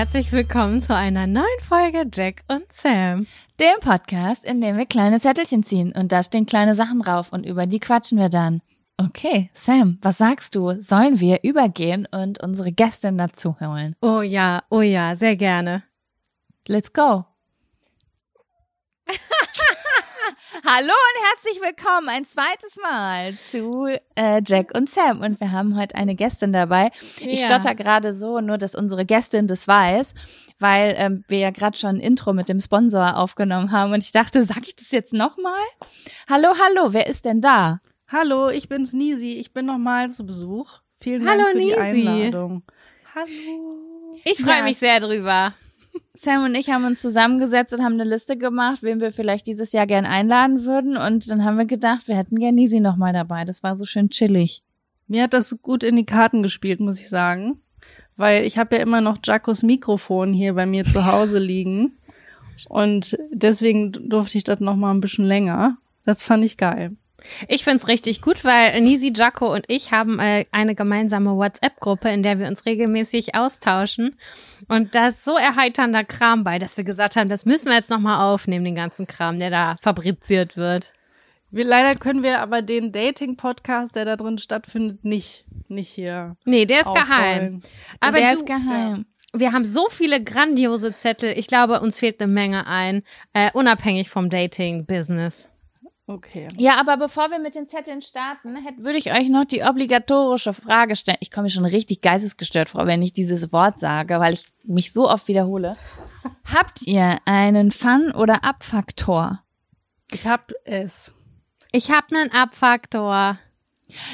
herzlich willkommen zu einer neuen Folge Jack und Sam. Dem Podcast, in dem wir kleine Zettelchen ziehen und da stehen kleine Sachen drauf und über die quatschen wir dann. Okay, Sam, was sagst du? Sollen wir übergehen und unsere Gästin dazu holen? Oh ja, oh ja, sehr gerne. Let's go. Hallo und herzlich willkommen ein zweites Mal zu äh, Jack und Sam. Und wir haben heute eine Gästin dabei. Ich Ja. stotter gerade so, nur dass unsere Gästin das weiß, weil ähm, wir ja gerade schon ein Intro mit dem Sponsor aufgenommen haben. Und ich dachte, sag ich das jetzt nochmal? Hallo, hallo, wer ist denn da? Hallo, ich bin's Nisi. Ich bin nochmal zu Besuch. Vielen Hallo, Dank für die Nisi. Einladung. Hallo. Ich freue Ja, mich sehr drüber. Sam und ich haben uns zusammengesetzt und haben eine Liste gemacht, wen wir vielleicht dieses Jahr gern einladen würden. Und dann haben wir gedacht, wir hätten gern Nisi nochmal dabei. Das war so schön chillig. Mir hat das gut in die Karten gespielt, muss ich sagen. Weil ich habe ja immer noch Jacos Mikrofon hier bei mir zu Hause liegen. Und deswegen durfte ich das noch mal ein bisschen länger. Das fand ich geil. Ich find's richtig gut, weil Nisi, Jaco und ich haben äh, eine gemeinsame WhatsApp-Gruppe, in der wir uns regelmäßig austauschen. Und da ist so erheiternder Kram bei, dass wir gesagt haben, das müssen wir jetzt nochmal aufnehmen, den ganzen Kram, der da fabriziert wird. Wir, leider können wir aber den Dating-Podcast, der da drin stattfindet, nicht, nicht hier Nee, der ist aufrollen. geheim. Aber Der du, ist geheim. wir haben so viele grandiose Zettel. Ich glaube, uns fehlt eine Menge ein, äh, unabhängig vom Dating-Business. Okay. Ja, aber bevor wir mit den Zetteln starten, würde ich euch noch die obligatorische Frage stellen. Ich komme mir schon richtig geistesgestört vor, wenn ich dieses Wort sage, weil ich mich so oft wiederhole. Habt ihr einen Fun- oder Abfaktor? Ich hab es. Ich habe einen Abfaktor.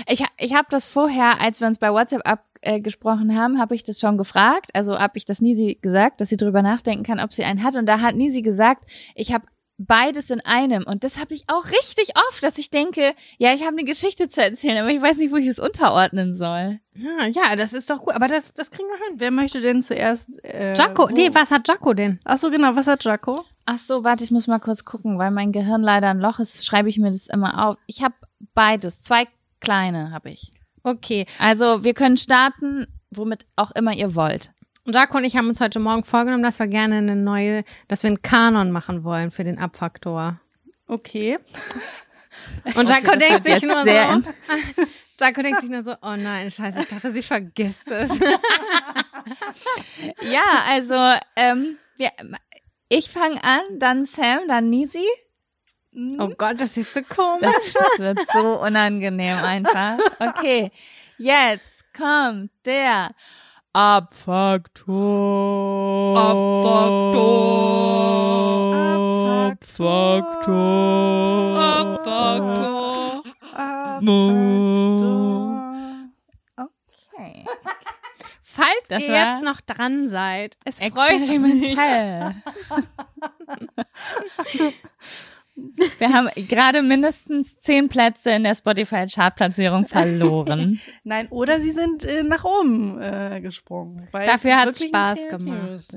Ich, ich habe das vorher, als wir uns bei WhatsApp abgesprochen haben, habe ich das schon gefragt. Also habe ich das Nisi gesagt, dass sie drüber nachdenken kann, ob sie einen hat. Und da hat Nisi gesagt, ich habe beides in einem. Und das habe ich auch richtig oft, dass ich denke, ja, ich habe eine Geschichte zu erzählen, aber ich weiß nicht, wo ich es unterordnen soll. Ja, ja, das ist doch gut, aber das, das kriegen wir hin. Wer möchte denn zuerst? Äh, Jaco, wo? nee, was hat Jaco denn? Ach so, genau. Was hat Jaco? Ach so, warte, ich muss mal kurz gucken, weil mein Gehirn leider ein Loch ist, schreibe ich mir das immer auf. Ich habe beides, zwei kleine habe ich. Okay. Also wir können starten, womit auch immer ihr wollt. Jaco und ich haben uns heute Morgen vorgenommen, dass wir gerne eine neue, dass wir einen Kanon machen wollen für den Abfaktor. Okay. Und Jaco das denkt sich nur so, Jaco denkt sich nur so, oh nein, scheiße, ich dachte, sie vergisst es. Ja, also ähm, wir, ich fange an, dann Sam, dann Nisi. Oh Gott, das ist so komisch. Das wird so unangenehm einfach. Okay, jetzt kommt der Abfaktor. Abfaktor. Abfaktor. Abfaktor. Abfaktor. Okay. Falls Das ihr jetzt noch dran seid, es freut mich. Wir haben gerade mindestens zehn Plätze in der Spotify-Chartplatzierung verloren. Nein, oder sie sind äh, nach oben äh, gesprungen. Dafür es hat's wirklich Spaß gemacht.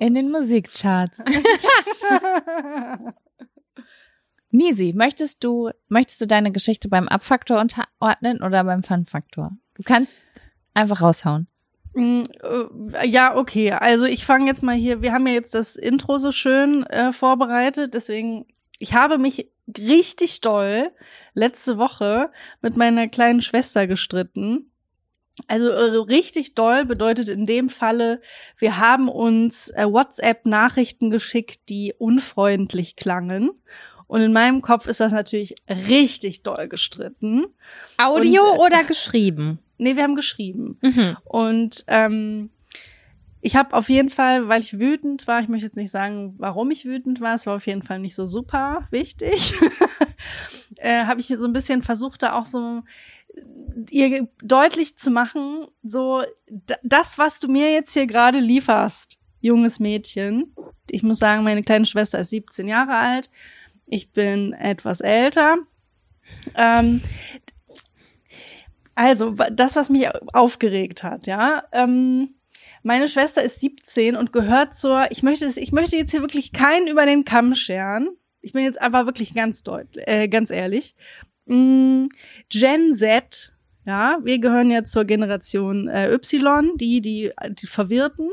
In den Musikcharts. Nisi, möchtest du, möchtest du deine Geschichte beim Abfaktor unterordnen oder beim Fun-Faktor? Du kannst einfach raushauen. Mm, äh, Ja, okay. Also ich fange jetzt mal hier. Wir haben ja jetzt das Intro so schön äh, vorbereitet, deswegen ich habe mich richtig doll letzte Woche mit meiner kleinen Schwester gestritten. Also äh, richtig doll bedeutet in dem Falle, wir haben uns äh, WhatsApp-Nachrichten geschickt, die unfreundlich klangen. Und in meinem Kopf ist das natürlich richtig doll gestritten. Audio Und, äh, oder geschrieben? Nee, wir haben geschrieben. Mhm. Und ähm, ich habe auf jeden Fall, weil ich wütend war, ich möchte jetzt nicht sagen, warum ich wütend war, es war auf jeden Fall nicht so super wichtig, äh, habe ich so ein bisschen versucht, da auch so ihr deutlich zu machen, so das, was du mir jetzt hier gerade lieferst, junges Mädchen. Ich muss sagen, meine kleine Schwester ist 17 Jahre alt. Ich bin etwas älter. Ähm, also, das, was mich aufgeregt hat, ja. Ähm, meine Schwester ist 17 und gehört zur, ich möchte das, ich möchte jetzt hier wirklich keinen über den Kamm scheren. Ich bin jetzt einfach wirklich ganz deutlich, äh, ganz ehrlich. Mm, Gen Z, ja, wir gehören ja zur Generation äh, Y, die, die, die Verwirrten.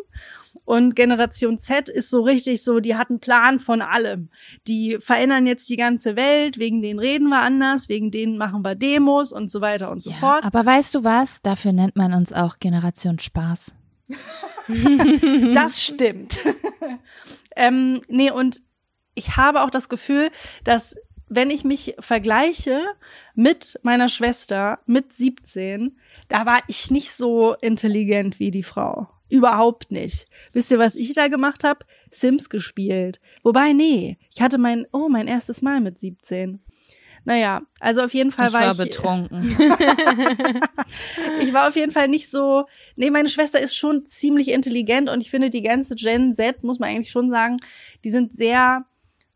Und Generation Z ist so richtig so, die hat einen Plan von allem. Die verändern jetzt die ganze Welt, wegen denen reden wir anders, wegen denen machen wir Demos und so weiter und so ja, fort. Aber weißt du was? Dafür nennt man uns auch Generation Spaß. das stimmt. ähm, nee, und ich habe auch das Gefühl, dass wenn ich mich vergleiche mit meiner Schwester mit 17, da war ich nicht so intelligent wie die Frau. Überhaupt nicht. Wisst ihr, was ich da gemacht habe? Sims gespielt. Wobei, nee, ich hatte mein, oh, mein erstes Mal mit 17. Naja, also auf jeden Fall ich war, war ich. betrunken. ich war auf jeden Fall nicht so. Nee, meine Schwester ist schon ziemlich intelligent und ich finde, die ganze Gen Z, muss man eigentlich schon sagen, die sind sehr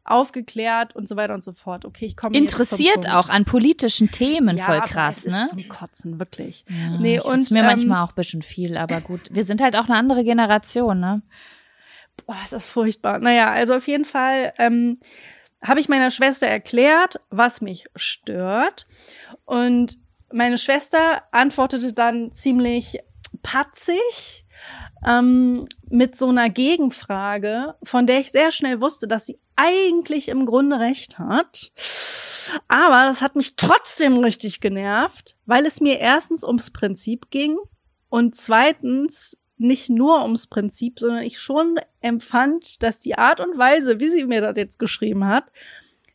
aufgeklärt und so weiter und so fort. Okay, ich komme interessiert auch an politischen Themen, ja, voll krass, aber es ne? Ist zum Kotzen wirklich. Ja, nee, das und ist mir ähm, manchmal auch ein bisschen viel, aber gut. Wir sind halt auch eine andere Generation, ne? Boah, ist das furchtbar. Naja, also auf jeden Fall ähm, habe ich meiner Schwester erklärt, was mich stört. Und meine Schwester antwortete dann ziemlich patzig ähm, mit so einer Gegenfrage, von der ich sehr schnell wusste, dass sie eigentlich im Grunde recht hat. Aber das hat mich trotzdem richtig genervt, weil es mir erstens ums Prinzip ging und zweitens nicht nur ums Prinzip, sondern ich schon empfand, dass die Art und Weise, wie sie mir das jetzt geschrieben hat,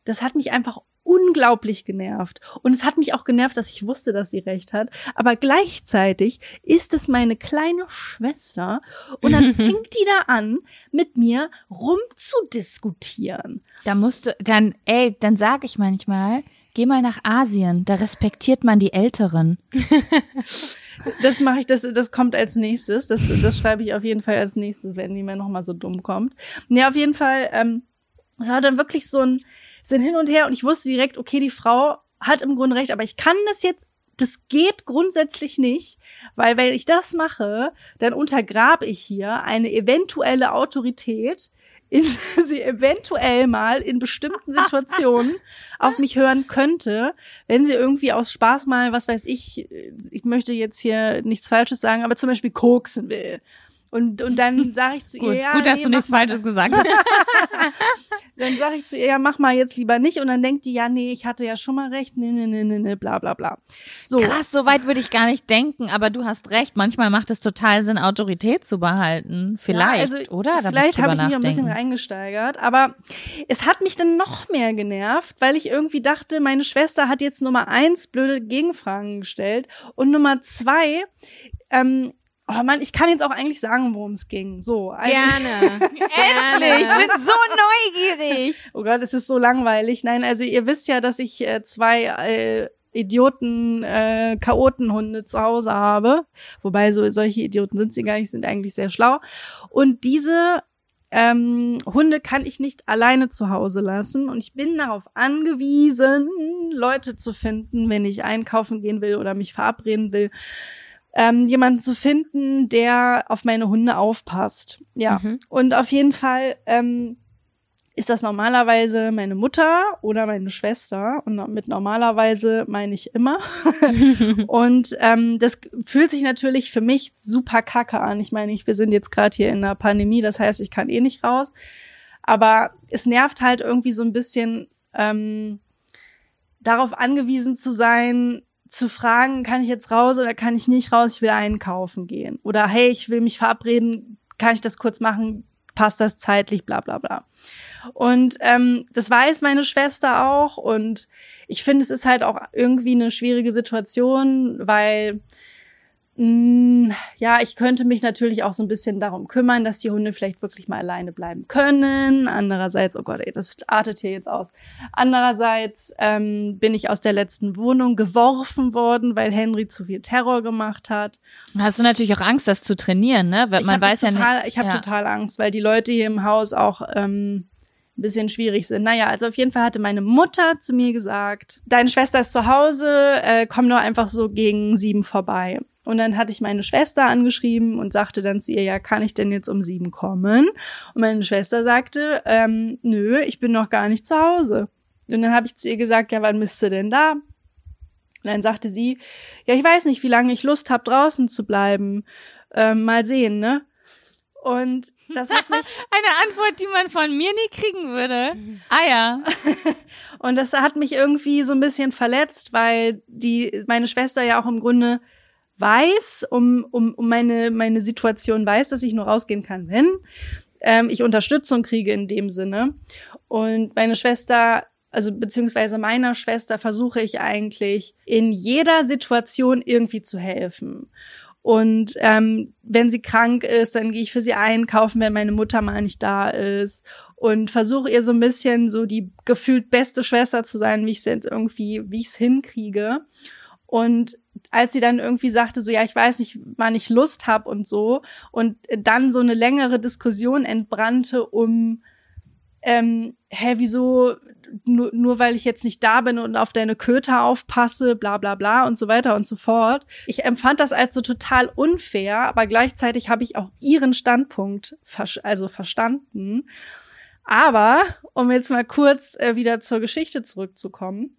das hat mich einfach unglaublich genervt. Und es hat mich auch genervt, dass ich wusste, dass sie recht hat. Aber gleichzeitig ist es meine kleine Schwester und dann fängt die da an, mit mir rumzudiskutieren. Da musst du, dann, ey, dann sag ich manchmal, geh mal nach Asien, da respektiert man die Älteren. Das mache ich, das, das kommt als nächstes. Das, das schreibe ich auf jeden Fall als nächstes, wenn die mir nochmal so dumm kommt. Nee, auf jeden Fall, ähm, es war dann wirklich so ein, sind hin und her und ich wusste direkt, okay, die Frau hat im Grunde recht, aber ich kann das jetzt, das geht grundsätzlich nicht, weil wenn ich das mache, dann untergrabe ich hier eine eventuelle Autorität, in sie eventuell mal in bestimmten Situationen auf mich hören könnte, wenn sie irgendwie aus Spaß mal, was weiß ich, ich möchte jetzt hier nichts Falsches sagen, aber zum Beispiel koksen will. Und, und dann sage ich zu ihr, Gut, ja, gut, dass nee, du nichts Falsches gesagt hast. dann sage ich zu ihr, ja, mach mal jetzt lieber nicht. Und dann denkt die, ja, nee, ich hatte ja schon mal recht, nee, nee, nee, nee, nee, bla, bla, bla. So. Krass, so weit würde ich gar nicht denken, aber du hast recht. Manchmal macht es total Sinn, Autorität zu behalten. Vielleicht, ja, also oder? Da vielleicht habe ich mich ein bisschen reingesteigert, aber es hat mich dann noch mehr genervt, weil ich irgendwie dachte, meine Schwester hat jetzt Nummer eins blöde Gegenfragen gestellt und Nummer zwei, ähm, Oh Mann, ich kann jetzt auch eigentlich sagen, worum es ging. So, also, Gerne. Endlich, ich bin so neugierig. Oh Gott, es ist so langweilig. Nein, also ihr wisst ja, dass ich äh, zwei äh, Idioten, äh, Chaotenhunde zu Hause habe. Wobei so solche Idioten sind sie gar nicht, sind eigentlich sehr schlau. Und diese ähm, Hunde kann ich nicht alleine zu Hause lassen. Und ich bin darauf angewiesen, Leute zu finden, wenn ich einkaufen gehen will oder mich verabreden will. Ähm, jemanden zu finden, der auf meine Hunde aufpasst. Ja. Mhm. Und auf jeden Fall ähm, ist das normalerweise meine Mutter oder meine Schwester. Und mit normalerweise meine ich immer. und ähm, das fühlt sich natürlich für mich super kacke an. Ich meine, ich, wir sind jetzt gerade hier in der Pandemie, das heißt, ich kann eh nicht raus. Aber es nervt halt irgendwie so ein bisschen, ähm, darauf angewiesen zu sein, zu fragen, kann ich jetzt raus oder kann ich nicht raus, ich will einkaufen gehen. Oder hey, ich will mich verabreden, kann ich das kurz machen, passt das zeitlich, bla bla bla. Und ähm, das weiß meine Schwester auch. Und ich finde, es ist halt auch irgendwie eine schwierige Situation, weil ja, ich könnte mich natürlich auch so ein bisschen darum kümmern, dass die Hunde vielleicht wirklich mal alleine bleiben können. Andererseits, oh Gott, ey, das artet hier jetzt aus. Andererseits ähm, bin ich aus der letzten Wohnung geworfen worden, weil Henry zu viel Terror gemacht hat. Hast du natürlich auch Angst, das zu trainieren, ne? Weil Ich man weiß das ja total, nicht. Ich habe ja. total Angst, weil die Leute hier im Haus auch ähm, ein bisschen schwierig sind. Naja, also auf jeden Fall hatte meine Mutter zu mir gesagt, deine Schwester ist zu Hause, äh, komm nur einfach so gegen sieben vorbei. Und dann hatte ich meine Schwester angeschrieben und sagte dann zu ihr, ja, kann ich denn jetzt um sieben kommen? Und meine Schwester sagte, ähm, nö, ich bin noch gar nicht zu Hause. Und dann habe ich zu ihr gesagt, ja, wann bist du denn da? Und dann sagte sie, ja, ich weiß nicht, wie lange ich Lust habe, draußen zu bleiben. Ähm, mal sehen, ne? Und das hat mich. Eine Antwort, die man von mir nie kriegen würde. Ah ja. Und das hat mich irgendwie so ein bisschen verletzt, weil die, meine Schwester ja auch im Grunde weiß, um, um, um meine, meine Situation weiß, dass ich nur rausgehen kann, wenn ähm, ich Unterstützung kriege in dem Sinne. Und meine Schwester also beziehungsweise meiner Schwester versuche ich eigentlich in jeder Situation irgendwie zu helfen. Und ähm, wenn sie krank ist, dann gehe ich für sie einkaufen, wenn meine Mutter mal nicht da ist. Und versuche ihr so ein bisschen so die gefühlt beste Schwester zu sein, wie ich es jetzt irgendwie, wie ich es hinkriege. Und als sie dann irgendwie sagte, so ja, ich weiß nicht, wann ich Lust hab und so, und dann so eine längere Diskussion entbrannte um ähm, hä, wieso nur, nur weil ich jetzt nicht da bin und auf deine Köter aufpasse, bla bla bla und so weiter und so fort. Ich empfand das als so total unfair, aber gleichzeitig habe ich auch ihren Standpunkt also verstanden. Aber, um jetzt mal kurz äh, wieder zur Geschichte zurückzukommen,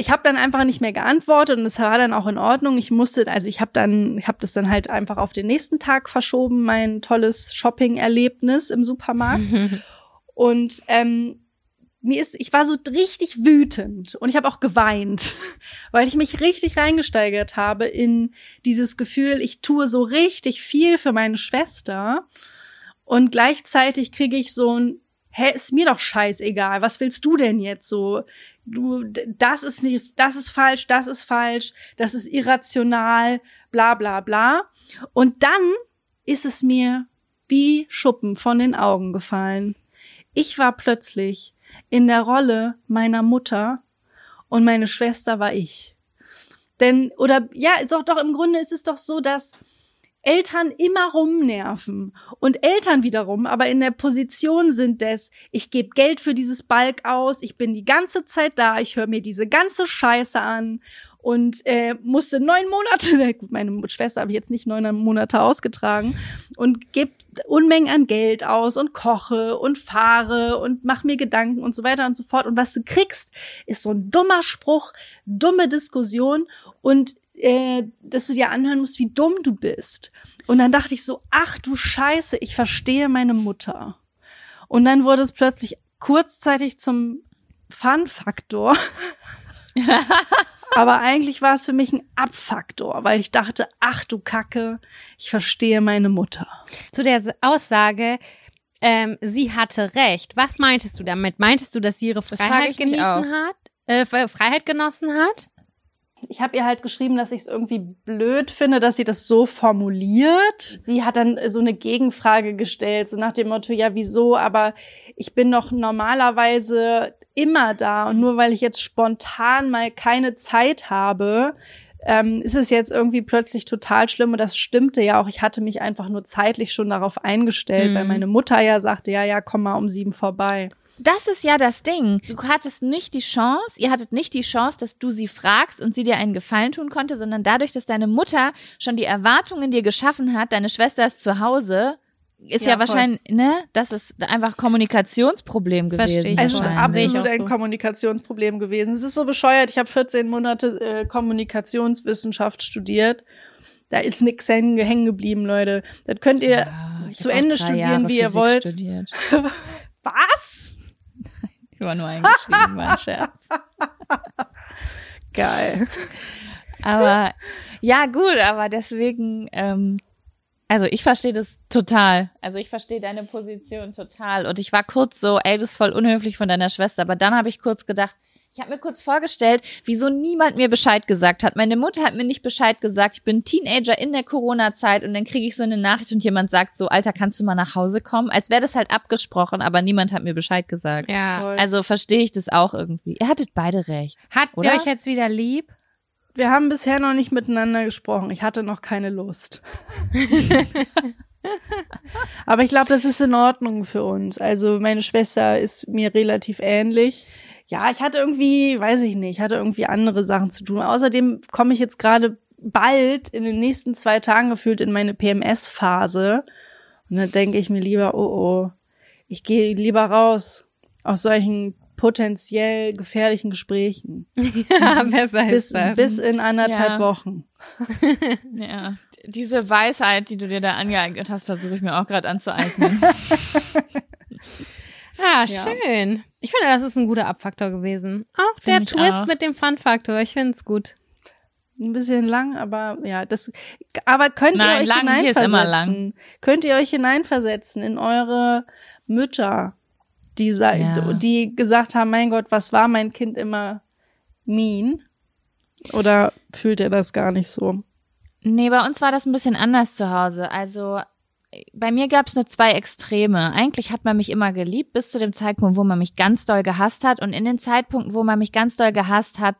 ich habe dann einfach nicht mehr geantwortet und es war dann auch in Ordnung. Ich musste, also ich habe dann, ich habe das dann halt einfach auf den nächsten Tag verschoben, mein tolles Shopping-Erlebnis im Supermarkt. und ähm, mir ist, ich war so richtig wütend und ich habe auch geweint, weil ich mich richtig reingesteigert habe in dieses Gefühl, ich tue so richtig viel für meine Schwester und gleichzeitig kriege ich so ein, hä, ist mir doch scheißegal, was willst du denn jetzt so? Du, das ist nicht, das ist falsch, das ist falsch, das ist irrational, bla bla bla. Und dann ist es mir wie Schuppen von den Augen gefallen. Ich war plötzlich in der Rolle meiner Mutter und meine Schwester war ich. Denn, oder ja, ist doch, doch im Grunde ist es doch so, dass Eltern immer rumnerven und Eltern wiederum aber in der Position sind des, ich gebe Geld für dieses Balk aus, ich bin die ganze Zeit da, ich höre mir diese ganze Scheiße an und äh, musste neun Monate, gut, meine Schwester habe ich jetzt nicht neun Monate ausgetragen und gebe Unmengen an Geld aus und koche und fahre und mach mir Gedanken und so weiter und so fort. Und was du kriegst, ist so ein dummer Spruch, dumme Diskussion und äh, dass du dir anhören musst, wie dumm du bist. Und dann dachte ich so, ach du Scheiße, ich verstehe meine Mutter. Und dann wurde es plötzlich kurzzeitig zum Fun-Faktor. Aber eigentlich war es für mich ein Abfaktor, weil ich dachte, ach du Kacke, ich verstehe meine Mutter. Zu der Aussage, ähm, sie hatte recht. Was meintest du damit? Meintest du, dass sie ihre Freiheit genießen hat? Äh, Freiheit genossen hat? Ich habe ihr halt geschrieben, dass ich es irgendwie blöd finde, dass sie das so formuliert. Sie hat dann so eine Gegenfrage gestellt, so nach dem Motto, ja, wieso? Aber ich bin doch normalerweise immer da und nur weil ich jetzt spontan mal keine Zeit habe, ähm, ist es jetzt irgendwie plötzlich total schlimm und das stimmte ja auch. Ich hatte mich einfach nur zeitlich schon darauf eingestellt, mhm. weil meine Mutter ja sagte, ja, ja, komm mal um sieben vorbei. Das ist ja das Ding. Du hattest nicht die Chance, ihr hattet nicht die Chance, dass du sie fragst und sie dir einen Gefallen tun konnte, sondern dadurch, dass deine Mutter schon die Erwartungen dir geschaffen hat, deine Schwester ist zu Hause, ist ja, ja wahrscheinlich, ne, das ist einfach Kommunikationsproblem gewesen. Verstehe ich. Also es ist absolut ein so. Kommunikationsproblem gewesen. Es ist so bescheuert. Ich habe 14 Monate äh, Kommunikationswissenschaft studiert. Da ist nix hängen geblieben, Leute. Das könnt ihr ja, zu Ende studieren, Jahre wie ihr wollt. Was? Ich war nur eingeschrieben, war ein Scherz. Geil. Aber ja, gut, aber deswegen, ähm, also ich verstehe das total. Also ich verstehe deine Position total. Und ich war kurz so, ey, das ist voll unhöflich von deiner Schwester. Aber dann habe ich kurz gedacht, ich habe mir kurz vorgestellt, wieso niemand mir Bescheid gesagt hat. Meine Mutter hat mir nicht Bescheid gesagt. Ich bin Teenager in der Corona-Zeit und dann kriege ich so eine Nachricht und jemand sagt so, Alter, kannst du mal nach Hause kommen? Als wäre das halt abgesprochen, aber niemand hat mir Bescheid gesagt. Ja. Also verstehe ich das auch irgendwie. Ihr hattet beide recht. Hat ihr euch jetzt wieder lieb? Wir haben bisher noch nicht miteinander gesprochen. Ich hatte noch keine Lust. aber ich glaube, das ist in Ordnung für uns. Also meine Schwester ist mir relativ ähnlich ja, ich hatte irgendwie, weiß ich nicht, hatte irgendwie andere Sachen zu tun. Außerdem komme ich jetzt gerade bald in den nächsten zwei Tagen gefühlt in meine PMS-Phase. Und dann denke ich mir lieber, oh oh, ich gehe lieber raus aus solchen potenziell gefährlichen Gesprächen. ja, besser Bis, ist das. bis in anderthalb Ja. Wochen. Ja. Diese Weisheit, die du dir da angeeignet hast, versuche ich mir auch gerade anzueignen. Ah, Ja. schön. Ich finde, das ist ein guter Abfaktor gewesen. Auch der Twist auch. mit dem Fun-Faktor. Ich finde es gut. Ein bisschen lang, aber ja, das, aber könnt ihr Nein, euch lang, hineinversetzen? immer lang. Könnt ihr euch hineinversetzen in eure Mütter, die, Ja. die gesagt haben, mein Gott, was war mein Kind immer mean? Oder fühlt ihr das gar nicht so? Nee, bei uns war das ein bisschen anders zu Hause. Also bei mir gab es nur zwei Extreme. Eigentlich hat man mich immer geliebt, bis zu dem Zeitpunkt, wo man mich ganz doll gehasst hat. Und in den Zeitpunkten, wo man mich ganz doll gehasst hat,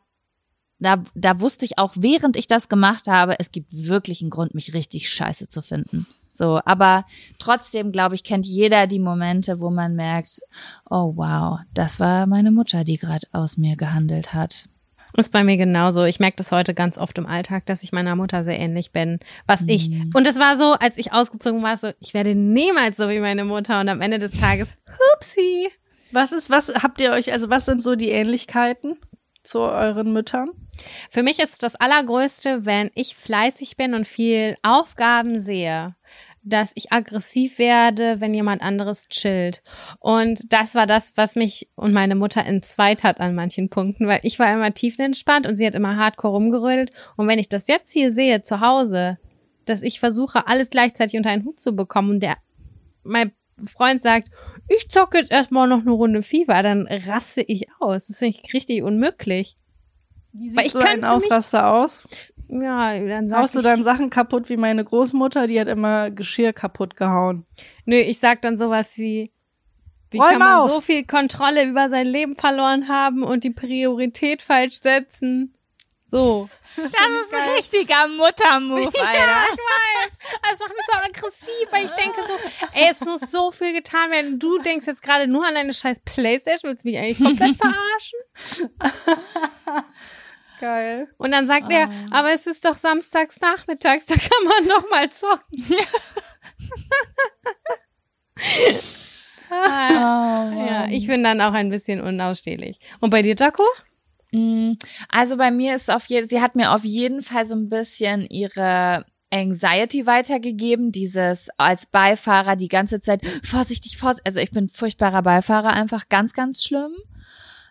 da, da wusste ich auch, während ich das gemacht habe, es gibt wirklich einen Grund, mich richtig scheiße zu finden. So, aber trotzdem, glaube ich, kennt jeder die Momente, wo man merkt, oh wow, das war meine Mutter, die gerade aus mir gehandelt hat. Ist bei mir genauso. Ich merke das heute ganz oft im Alltag, dass ich meiner Mutter sehr ähnlich bin. Was ich. Mhm. Und es war so, als ich ausgezogen war, so, ich werde niemals so wie meine Mutter. Und am Ende des Tages, hupsi. Was ist, was habt ihr euch, also was sind so die Ähnlichkeiten zu euren Müttern? Für mich ist das Allergrößte, wenn ich fleißig bin und viel Aufgaben sehe, dass ich aggressiv werde, wenn jemand anderes chillt. Und das war das, was mich und meine Mutter entzweit hat an manchen Punkten, weil ich war immer tiefenentspannt und sie hat immer hardcore rumgerödelt. Und wenn ich das jetzt hier sehe zu Hause, dass ich versuche, alles gleichzeitig unter einen Hut zu bekommen und der, mein Freund sagt, ich zocke jetzt erstmal noch eine Runde FIFA, dann raste ich aus. Das finde ich richtig unmöglich. Wie sieht Weil ich so ein Ausraster aus? Ja, dann sag Haust du dann Sachen kaputt wie meine Großmutter, die hat immer Geschirr kaputt gehauen. Nö, ich sag dann sowas wie, wie Räum kann man auf! so viel Kontrolle über sein Leben verloren haben und die Priorität falsch setzen? So. Das ist ein richtiger Muttermove, Alter. ich weiß. Das macht mich so aggressiv, weil ich denke so, ey, es muss so viel getan werden. Du denkst jetzt gerade nur an deine scheiß Playstation, willst du mich eigentlich komplett verarschen? Geil. Und dann sagt er, Ah. aber es ist doch samstags nachmittags, da kann man doch mal zocken. Ja, ich bin dann auch ein bisschen unausstehlich. Und bei dir, Jaco? Mm, Also bei mir ist auf jeden, sie hat mir auf jeden Fall so ein bisschen ihre Anxiety weitergegeben, dieses als Beifahrer die ganze Zeit vorsichtig, vorsichtig. Also ich bin furchtbarer Beifahrer, einfach ganz, ganz schlimm.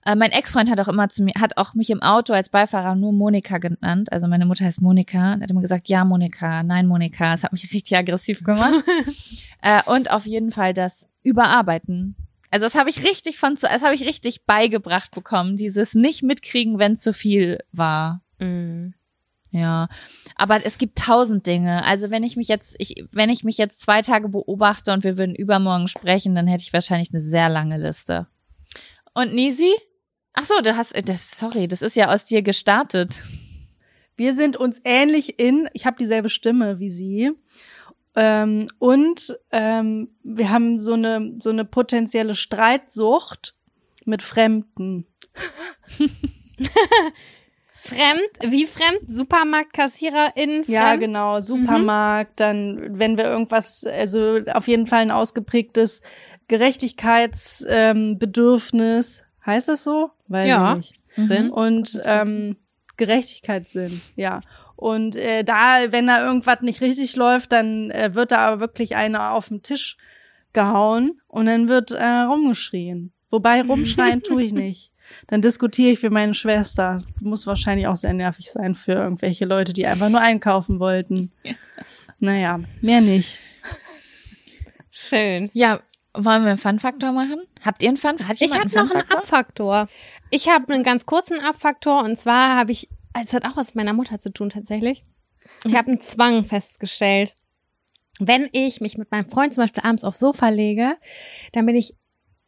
Äh, mein Ex-Freund hat auch immer zu mir, hat auch mich im Auto als Beifahrer nur Monika genannt. Also meine Mutter heißt Monika. Und hat immer gesagt, ja, Monika, nein, Monika. Das hat mich richtig aggressiv gemacht. äh, und auf jeden Fall das Überarbeiten. Also das habe ich richtig von zu, das habe ich richtig beigebracht bekommen, dieses nicht mitkriegen, wenn zu viel war. Mm. Ja, aber es gibt tausend Dinge. Also wenn ich mich jetzt, ich, wenn ich mich jetzt zwei Tage beobachte und wir würden übermorgen sprechen, dann hätte ich wahrscheinlich eine sehr lange Liste. Und Nisi? Ach so, du hast, äh, das, sorry, das ist ja aus dir gestartet. Wir sind uns ähnlich in, ich habe dieselbe Stimme wie sie. Ähm, und ähm, wir haben so eine, so eine potenzielle Streitsucht mit Fremden. Fremd, wie fremd? Supermarktkassiererin? Ja, fremd? genau. Supermarkt, dann, wenn wir irgendwas, also auf jeden Fall ein ausgeprägtes Gerechtigkeitsbedürfnis. Ähm. Heißt das so? Weiß Ja. ich nicht. Sinn. Und ähm, Gerechtigkeitssinn, ja. Und äh, da, wenn da irgendwas nicht richtig läuft, dann äh, wird da aber wirklich einer auf den Tisch gehauen und dann wird äh, rumgeschrien. Wobei rumschreien tue ich nicht. Dann diskutiere ich wie meine Schwester. Muss wahrscheinlich auch sehr nervig sein für irgendwelche Leute, die einfach nur einkaufen wollten. Naja, mehr nicht. Schön. Ja, wollen wir einen Fun-Faktor machen? Habt ihr einen Fun? Hat Ich habe noch einen? Abfaktor. Ich habe einen ganz kurzen Abfaktor und zwar habe ich, es hat auch was mit meiner Mutter zu tun tatsächlich. Ich habe einen Zwang festgestellt. Wenn ich mich mit meinem Freund zum Beispiel abends aufs Sofa lege, dann bin ich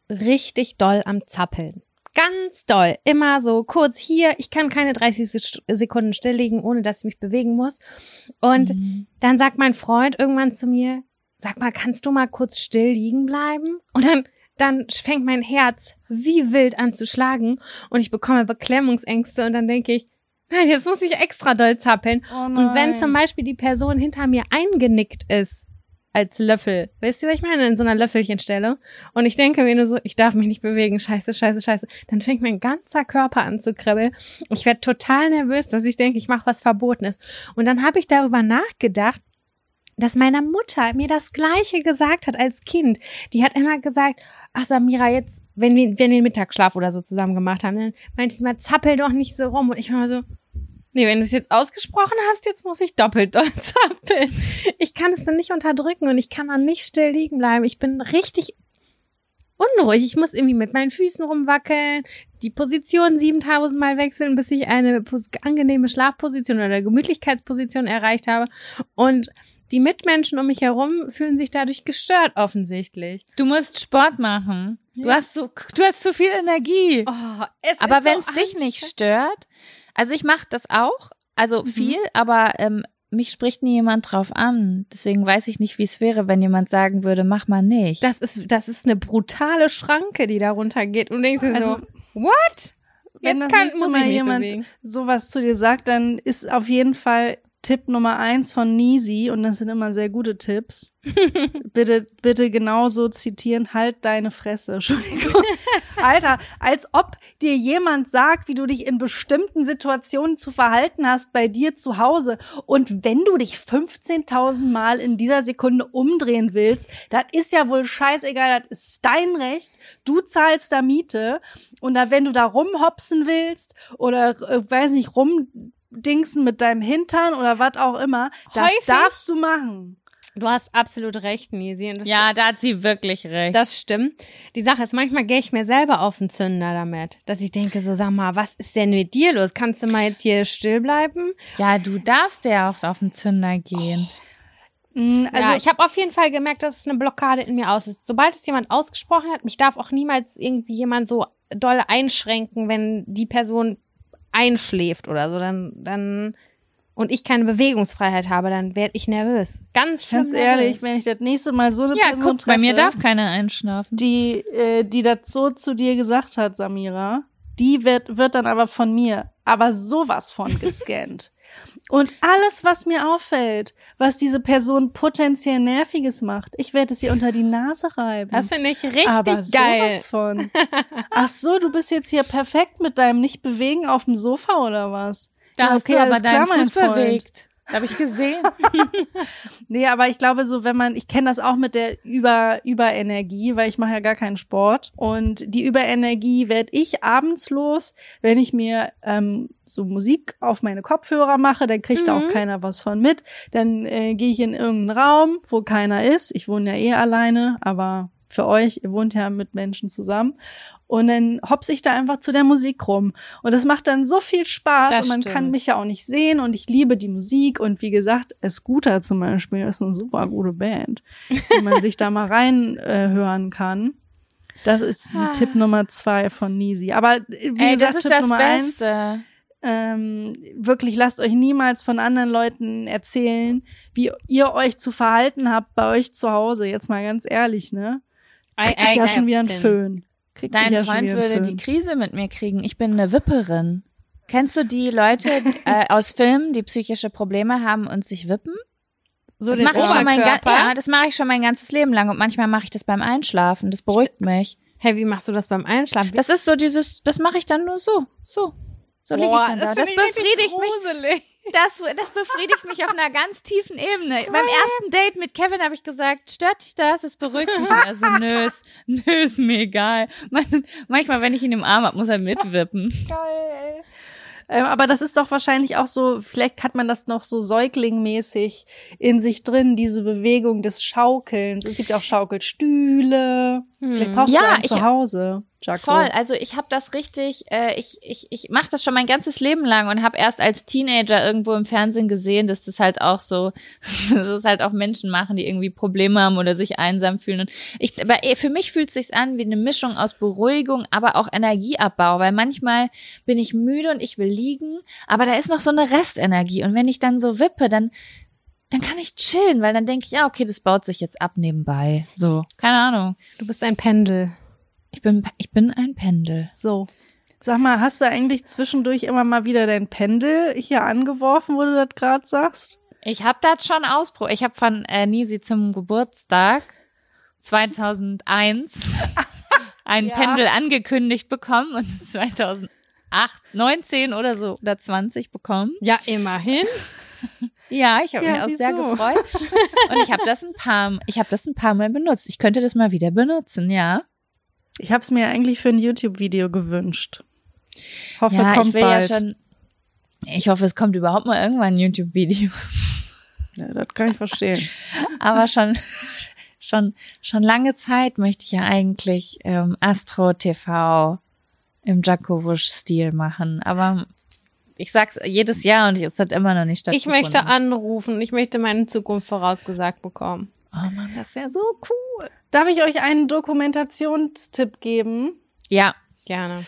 richtig doll am Zappeln. Ganz doll. Immer so kurz hier. Ich kann keine 30 St- Sekunden still liegen, ohne dass ich mich bewegen muss. Und Mhm. dann sagt mein Freund irgendwann zu mir, sag mal, kannst du mal kurz still liegen bleiben? Und dann, dann fängt mein Herz wie wild an zu schlagen und ich bekomme Beklemmungsängste und dann denke ich, nein, jetzt muss ich extra doll zappeln. Oh Und wenn zum Beispiel die Person hinter mir eingenickt ist, als Löffel. Weißt du, was ich meine? In so einer Löffelchenstelle. Und ich denke mir nur so, ich darf mich nicht bewegen. Scheiße, scheiße, scheiße. Dann fängt mein ganzer Körper an zu kribbeln. Ich werde total nervös, dass ich denke, ich mache was Verbotenes. Und dann habe ich darüber nachgedacht, dass meiner Mutter mir das Gleiche gesagt hat als Kind. Die hat immer gesagt, ach Samira, jetzt, wenn wir, wenn wir den Mittagsschlaf oder so zusammen gemacht haben, dann meinte sie mal, zappel doch nicht so rum. Und ich war mal so, nee, wenn du es jetzt ausgesprochen hast, jetzt muss ich doppelt zappeln. Ich kann es dann nicht unterdrücken und ich kann dann nicht still liegen bleiben. Ich bin richtig unruhig. Ich muss irgendwie mit meinen Füßen rumwackeln, die Position 7000 Mal wechseln, bis ich eine angenehme Schlafposition oder Gemütlichkeitsposition erreicht habe. Und die Mitmenschen um mich herum fühlen sich dadurch gestört offensichtlich. Du musst Sport machen. Ja. Du hast so, du hast zu viel Energie. Oh, aber wenn es so dich nicht stört, also ich mache das auch, also mhm. viel, aber ähm, mich spricht nie jemand drauf an. Deswegen weiß ich nicht, wie es wäre, wenn jemand sagen würde, mach mal nicht. Das ist, das ist eine brutale Schranke, die darunter geht. Und denkst du also, so, what? Wenn Jetzt kann, muss mal jemand bewegen. sowas zu dir sagt, dann ist auf jeden Fall Tipp Nummer eins von Nisi, und das sind immer sehr gute Tipps. bitte, bitte genauso zitieren, halt deine Fresse. Entschuldigung. Alter, als ob dir jemand sagt, wie du dich in bestimmten Situationen zu verhalten hast bei dir zu Hause. Und wenn du dich 15.000 Mal in dieser Sekunde umdrehen willst, das ist ja wohl scheißegal, das ist dein Recht. Du zahlst da Miete. Und da, wenn du da rumhopsen willst oder, äh, weiß nicht, rum Dingsen mit deinem Hintern oder was auch immer. Das Häufig? darfst du machen. Du hast absolut recht, Nisi. ja, da hat sie wirklich recht. Das stimmt. Die Sache ist, manchmal gehe ich mir selber auf den Zünder damit, dass ich denke so, sag mal, was ist denn mit dir los? Kannst du mal jetzt hier still bleiben? Ja, du darfst ja auch auf den Zünder gehen. Oh. Also ja, ich habe auf jeden Fall gemerkt, dass es eine Blockade in mir aus ist. Sobald es jemand ausgesprochen hat, mich darf auch niemals irgendwie jemand so doll einschränken, wenn die Person einschläft oder so, dann, dann und ich keine Bewegungsfreiheit habe, dann werde ich nervös. Ganz schön. Ganz ehrlich, wenn ich das nächste Mal so eine ja, Person guck, treffe, bei mir darf keiner einschlafen. Die, äh, die das so zu dir gesagt hat, Samira, die wird, wird dann aber von mir, aber sowas von gescannt. Und alles, was mir auffällt, was diese Person potenziell Nerviges macht, ich werde es ihr unter die Nase reiben. Das finde ich richtig Aber geil. Sowas von. Ach so, du bist jetzt hier perfekt mit deinem Nicht-Bewegen auf dem Sofa oder was? Da ja, okay, hast du aber deinen Fuß bewegt. Habe ich gesehen. nee, aber ich glaube so, wenn man, ich kenne das auch mit der Über Überenergie, weil ich mache ja gar keinen Sport. Und die Überenergie werde ich abends los, wenn ich mir ähm, so Musik auf meine Kopfhörer mache, dann kriegt mhm. da auch mhm. keiner was von mit. Dann äh, gehe ich in irgendeinen Raum, wo keiner ist. Ich wohne ja eh alleine, aber für euch, ihr wohnt ja mit Menschen zusammen. Und dann hops ich da einfach zu der Musik rum. Und das macht dann so viel Spaß das und man stimmt. kann mich ja auch nicht sehen und ich liebe die Musik. Und wie gesagt, Scooter zum Beispiel ist eine super gute Band, die man sich da mal reinhören äh, kann. Das ist ah. Tipp Nummer zwei von Nisi. Aber wie Ey, gesagt, Tipp Nummer Beste. eins. Ähm, wirklich lasst euch niemals von anderen Leuten erzählen, wie ihr euch zu verhalten habt bei euch zu Hause. Jetzt mal ganz ehrlich, ne? Krieg ich ja schon wieder einen Föhn. Krieg Dein ja Freund würde die Krise mit mir kriegen. Ich bin eine Wipperin. Kennst du die Leute äh, aus Filmen, die psychische Probleme haben und sich wippen? So das mache ich schon mein ja, das mache ich schon mein ganzes Leben lang und manchmal mache ich das beim Einschlafen. Das beruhigt mich. Hey, wie machst du das beim Einschlafen? Das ist so dieses, das mache ich dann nur so, so. So liege ich dann da. Das, das befriedigt mich. Das, das befriedigt mich auf einer ganz tiefen Ebene. Beim ersten Date mit Kevin habe ich gesagt, stört dich das? Es beruhigt mich. Also nö, ist, nö, ist mir egal. manchmal, wenn ich ihn im Arm habe, muss er mitwippen. Geil. Ähm, aber das ist doch wahrscheinlich auch so, vielleicht hat man das noch so säuglingmäßig in sich drin, diese Bewegung des Schaukelns. Es gibt ja auch Schaukelstühle. Hm. Vielleicht brauchst ja, du einen ich, zu Hause. Jaco. Voll, also ich habe das richtig, äh, ich, ich, ich mache das schon mein ganzes Leben lang und habe erst als Teenager irgendwo im Fernsehen gesehen, dass das halt auch so, dass es halt auch Menschen machen, die irgendwie Probleme haben oder sich einsam fühlen. Und ich, aber für mich fühlt es sich an wie eine Mischung aus Beruhigung, aber auch Energieabbau, weil manchmal bin ich müde und ich will liegen, aber da ist noch so eine Restenergie und wenn ich dann so wippe, dann dann kann ich chillen, weil dann denke ich, ja, okay, das baut sich jetzt ab nebenbei. So, keine Ahnung. Du bist ein Pendel. Ich bin, ich bin ein Pendel. So. Sag mal, hast du eigentlich zwischendurch immer mal wieder dein Pendel hier angeworfen, wo du das gerade sagst? Ich habe das schon ausprobiert. Ich habe von äh, Nisi zum Geburtstag 2001 ein Ja. Pendel angekündigt bekommen und 2008, 19 oder so oder 20 bekommen. Ja, immerhin. Ja, ich habe Ja, mich auch sehr wieso? gefreut und ich habe das ein paar, ich habe das ein paar Mal benutzt. Ich könnte das mal wieder benutzen, ja. Ich habe es mir eigentlich für ein YouTube-Video gewünscht. Hoffe, ja, kommt ich will bald. ja schon. Ich hoffe, es kommt überhaupt mal irgendwann ein YouTube-Video. Ja, das kann ich verstehen. Aber schon, schon, schon lange Zeit möchte ich ja eigentlich ähm, Astro TV im Jakowusch-Stil machen. Aber ich sag's jedes Jahr und es hat immer noch nicht Ich stattgefunden. möchte anrufen. Ich möchte meine Zukunft vorausgesagt bekommen. Oh Mann, das wäre so cool. Darf ich euch einen Dokumentationstipp geben? Ja, Gerne.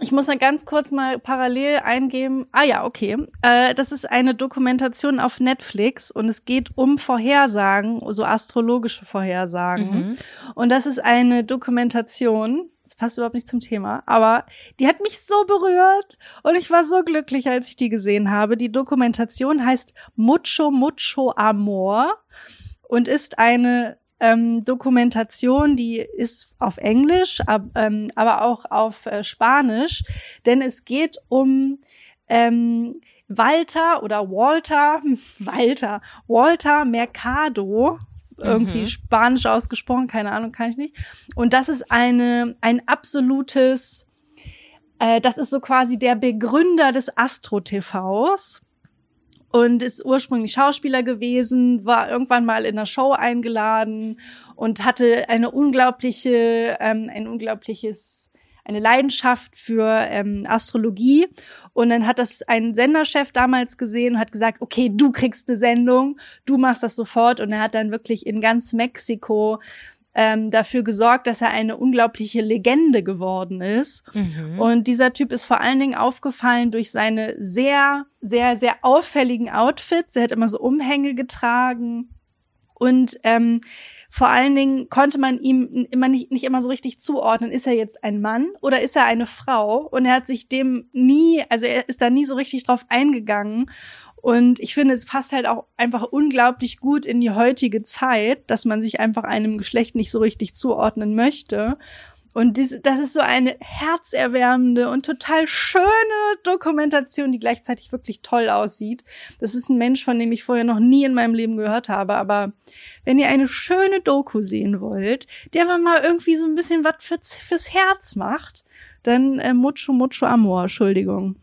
Ich muss mal ganz kurz mal parallel eingeben. Ah ja, okay. Äh, das ist eine Dokumentation auf Netflix und es geht um Vorhersagen, so astrologische Vorhersagen. Mhm. Und das ist eine Dokumentation. Das passt überhaupt nicht zum Thema, aber die hat mich so berührt und ich war so glücklich, als ich die gesehen habe. Die Dokumentation heißt Mucho Mucho Amor und ist eine ähm, Dokumentation, die ist auf Englisch, ab, ähm, aber auch auf äh, Spanisch, denn es geht um ähm, Walter oder Walter, Walter, Walter Mercado, irgendwie Mhm. Spanisch ausgesprochen, keine Ahnung, kann ich nicht. Und das ist eine ein absolutes, äh, das ist so quasi der Begründer des Astro-TVs und ist ursprünglich Schauspieler gewesen, war irgendwann mal in einer Show eingeladen und hatte eine unglaubliche, ähm, ein unglaubliches, eine Leidenschaft für ähm, Astrologie. Und dann hat das ein Senderchef damals gesehen und hat gesagt, okay, du kriegst eine Sendung, du machst das sofort. Und er hat dann wirklich in ganz Mexiko ähm, dafür gesorgt, dass er eine unglaubliche Legende geworden ist. Mhm. Und dieser Typ ist vor allen Dingen aufgefallen durch seine sehr, sehr, sehr auffälligen Outfits. Er hat immer so Umhänge getragen. Und ähm, vor allen Dingen konnte man ihm immer nicht, nicht immer so richtig zuordnen, ist er jetzt ein Mann oder ist er eine Frau? Und er hat sich dem nie, also er ist da nie so richtig drauf eingegangen. Und ich finde, es passt halt auch einfach unglaublich gut in die heutige Zeit, dass man sich einfach einem Geschlecht nicht so richtig zuordnen möchte. Und dies, das ist so eine herzerwärmende und total schöne Dokumentation, die gleichzeitig wirklich toll aussieht. Das ist ein Mensch, von dem ich vorher noch nie in meinem Leben gehört habe. Aber wenn ihr eine schöne Doku sehen wollt, der aber mal irgendwie so ein bisschen was fürs, fürs Herz macht, dann äh, Mucho Mucho Amor, Entschuldigung.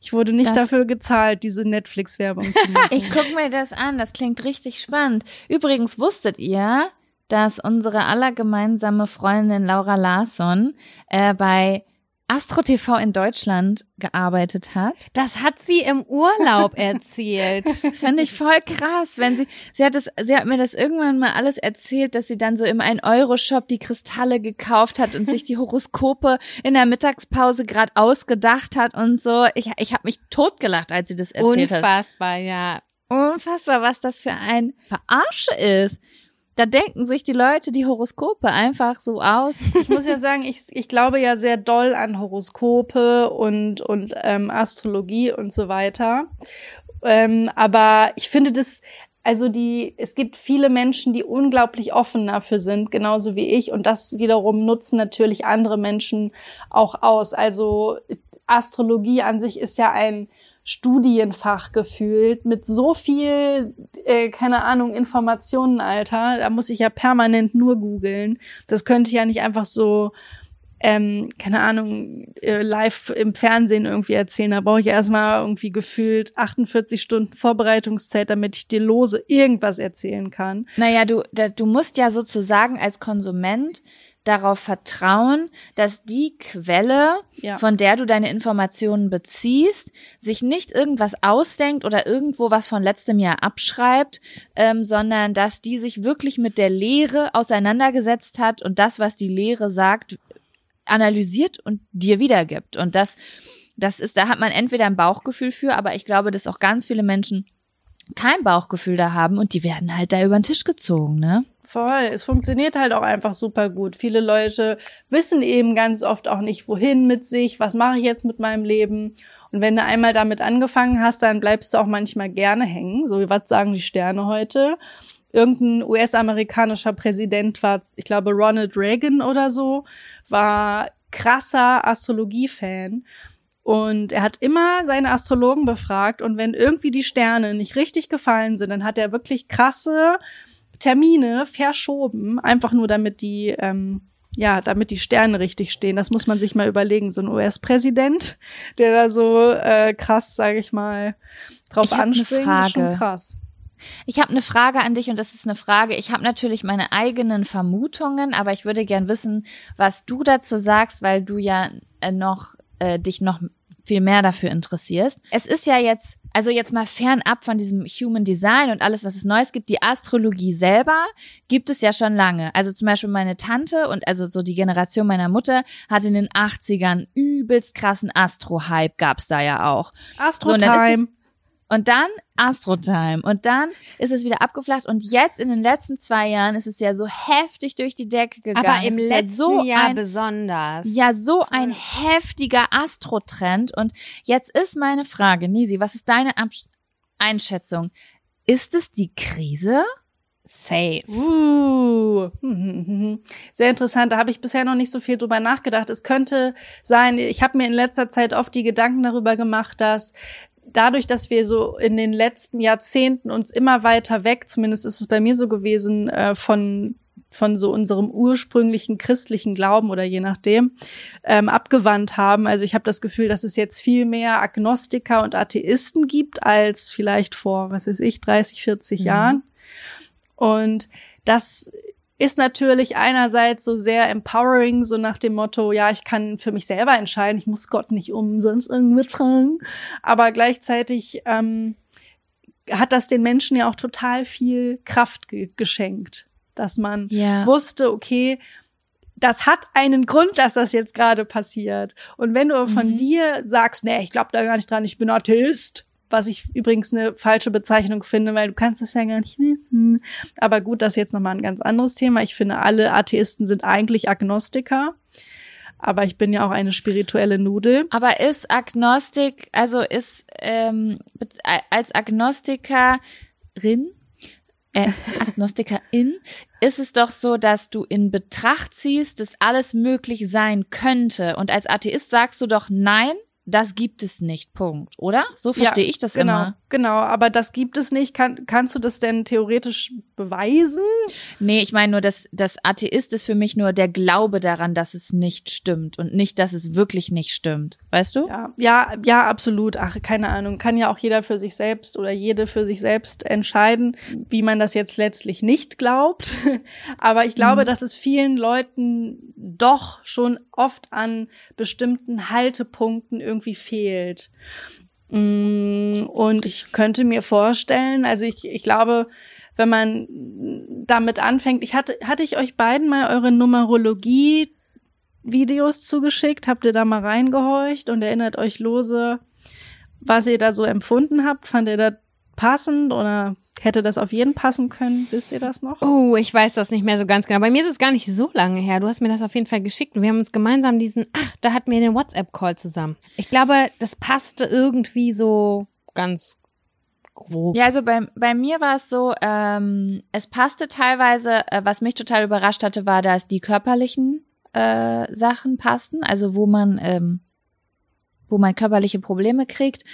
Ich wurde nicht Das- dafür gezahlt, diese Netflix-Werbung zu machen. ich guck mir das an. Das klingt richtig spannend. Übrigens wusstet ihr, dass unsere aller gemeinsame Freundin Laura Larsson äh, bei Astro TV in Deutschland gearbeitet hat. Das hat sie im Urlaub erzählt. Das finde ich voll krass, wenn sie, sie hat es, sie hat mir das irgendwann mal alles erzählt, dass sie dann so im 1-Euro-Shop die Kristalle gekauft hat und sich die Horoskope in der Mittagspause gerade ausgedacht hat und so. Ich, ich habe mich totgelacht, als sie das erzählt hat. Unfassbar, ja. Unfassbar, was das für ein Verarsche ist. Da denken sich die Leute die Horoskope einfach so aus. Ich muss ja sagen, ich, ich glaube ja sehr doll an Horoskope und, und ähm, Astrologie und so weiter. Ähm, aber ich finde das, also die, es gibt viele Menschen, die unglaublich offen dafür sind, genauso wie ich. Und das wiederum nutzen natürlich andere Menschen auch aus. Also Astrologie an sich ist ja ein Studienfach gefühlt mit so viel, äh, keine Ahnung, Informationen, Alter. Da muss ich ja permanent nur googeln. Das könnte ich ja nicht einfach so, ähm, keine Ahnung, äh, live im Fernsehen irgendwie erzählen. Da brauche ich erstmal irgendwie gefühlt 48 Stunden Vorbereitungszeit, damit ich dir lose irgendwas erzählen kann. Naja, du, da, du musst ja sozusagen als Konsument darauf vertrauen, dass die Quelle, Ja. von der du deine Informationen beziehst, sich nicht irgendwas ausdenkt oder irgendwo was von letztem Jahr abschreibt, ähm, sondern dass die sich wirklich mit der Lehre auseinandergesetzt hat und das, was die Lehre sagt, analysiert und dir wiedergibt. Und das, das ist, da hat man entweder ein Bauchgefühl für, aber ich glaube, dass auch ganz viele Menschen kein Bauchgefühl da haben und die werden halt da über den Tisch gezogen, ne? Voll. Es funktioniert halt auch einfach super gut. Viele Leute wissen eben ganz oft auch nicht, wohin mit sich, was mache ich jetzt mit meinem Leben. Und wenn du einmal damit angefangen hast, dann bleibst du auch manchmal gerne hängen. So wie was sagen die Sterne heute? Irgendein US-amerikanischer Präsident war, ich glaube, Ronald Reagan oder so, war krasser Astrologie-Fan. Und er hat immer seine Astrologen befragt. Und wenn irgendwie die Sterne nicht richtig gefallen sind, dann hat er wirklich krasse Termine verschoben, einfach nur damit die, ähm, ja, damit die Sterne richtig stehen. Das muss man sich mal überlegen. So ein US-Präsident, der da so äh, krass, sage ich mal, drauf Ich anspringt, Frage. ist schon krass. Ich habe eine Frage an dich und das ist eine Frage. Ich habe natürlich meine eigenen Vermutungen, aber ich würde gern wissen, was du dazu sagst, weil du ja äh, noch äh, dich noch viel mehr dafür interessierst. Es ist ja jetzt, also jetzt mal fernab von diesem Human Design und alles, was es Neues gibt, die Astrologie selber gibt es ja schon lange. Also zum Beispiel meine Tante und also so die Generation meiner Mutter hat in den 80ern übelst krassen Astro-Hype gab's da ja auch. So, und dann Astro-Time. Und dann ist es wieder abgeflacht. Und jetzt in den letzten zwei Jahren ist es ja so heftig durch die Decke gegangen. Aber im ist ja letzten so Jahr ein, besonders. ja so ein heftiger Astro-Trend. Und jetzt ist meine Frage, Nisi, was ist deine Absch Einschätzung? Ist es die Krise? Safe. Uh, sehr interessant. Da habe ich bisher noch nicht so viel drüber nachgedacht. Es könnte sein, ich habe mir in letzter Zeit oft die Gedanken darüber gemacht, dass dadurch, dass wir so in den letzten Jahrzehnten uns immer weiter weg, zumindest ist es bei mir so gewesen, äh, von von so unserem ursprünglichen christlichen Glauben oder je nachdem ähm, abgewandt haben. Also ich habe das Gefühl, dass es jetzt viel mehr Agnostiker und Atheisten gibt als vielleicht vor, was weiß ich, 30, 40 Mhm. Jahren. Und das ist natürlich einerseits so sehr empowering, so nach dem Motto, ja, ich kann für mich selber entscheiden, ich muss Gott nicht umsonst irgendwas fragen. Aber gleichzeitig ähm, hat das den Menschen ja auch total viel Kraft ge geschenkt, dass man Ja. wusste, okay, das hat einen Grund, dass das jetzt gerade passiert. Und wenn du von Mhm. dir sagst, nee, ich glaube da gar nicht dran, ich bin Atheist, was ich übrigens eine falsche Bezeichnung finde, weil du kannst das ja gar nicht wissen. Aber gut, das ist jetzt nochmal ein ganz anderes Thema. Ich finde, alle Atheisten sind eigentlich Agnostiker. Aber ich bin ja auch eine spirituelle Nudel. Aber ist Agnostik, also ist ähm, als Agnostikerin, äh, Agnostikerin, ist es doch so, dass du in Betracht ziehst, dass alles möglich sein könnte. Und als Atheist sagst du doch nein, das gibt es nicht. Punkt. Oder? So verstehe ich das genau, immer. Genau, aber das gibt es nicht. Kann, kannst du das denn theoretisch beweisen? Nee, ich meine nur, dass das Atheist ist für mich nur der Glaube daran, dass es nicht stimmt und nicht, dass es wirklich nicht stimmt. Weißt du? Ja, ja, ja, absolut. Ach, keine Ahnung. Kann ja auch jeder für sich selbst oder jede für sich selbst entscheiden, wie man das jetzt letztlich nicht glaubt. Aber ich glaube, Mhm. dass es vielen Leuten doch schon oft an bestimmten Haltepunkten irgendwie fehlt. Mm, Und ich könnte mir vorstellen, also ich, ich glaube, wenn man damit anfängt, ich hatte, hatte ich euch beiden mal eure Numerologie Videos zugeschickt, habt ihr da mal reingehorcht und erinnert euch lose, was ihr da so empfunden habt? Fand ihr das passend oder hätte das auf jeden passen können? Wisst ihr das noch? Oh, ich weiß das nicht mehr so ganz genau. Bei mir ist es gar nicht so lange her. Du hast mir das auf jeden Fall geschickt und wir haben uns gemeinsam diesen, ach, da hatten wir den WhatsApp-Call zusammen. Ich glaube, das passte irgendwie so ganz grob. Ja, also bei, bei mir war es so, ähm, es passte teilweise, äh, was mich total überrascht hatte, war, dass die körperlichen äh, Sachen passten, also wo man, ähm, wo man körperliche Probleme kriegt.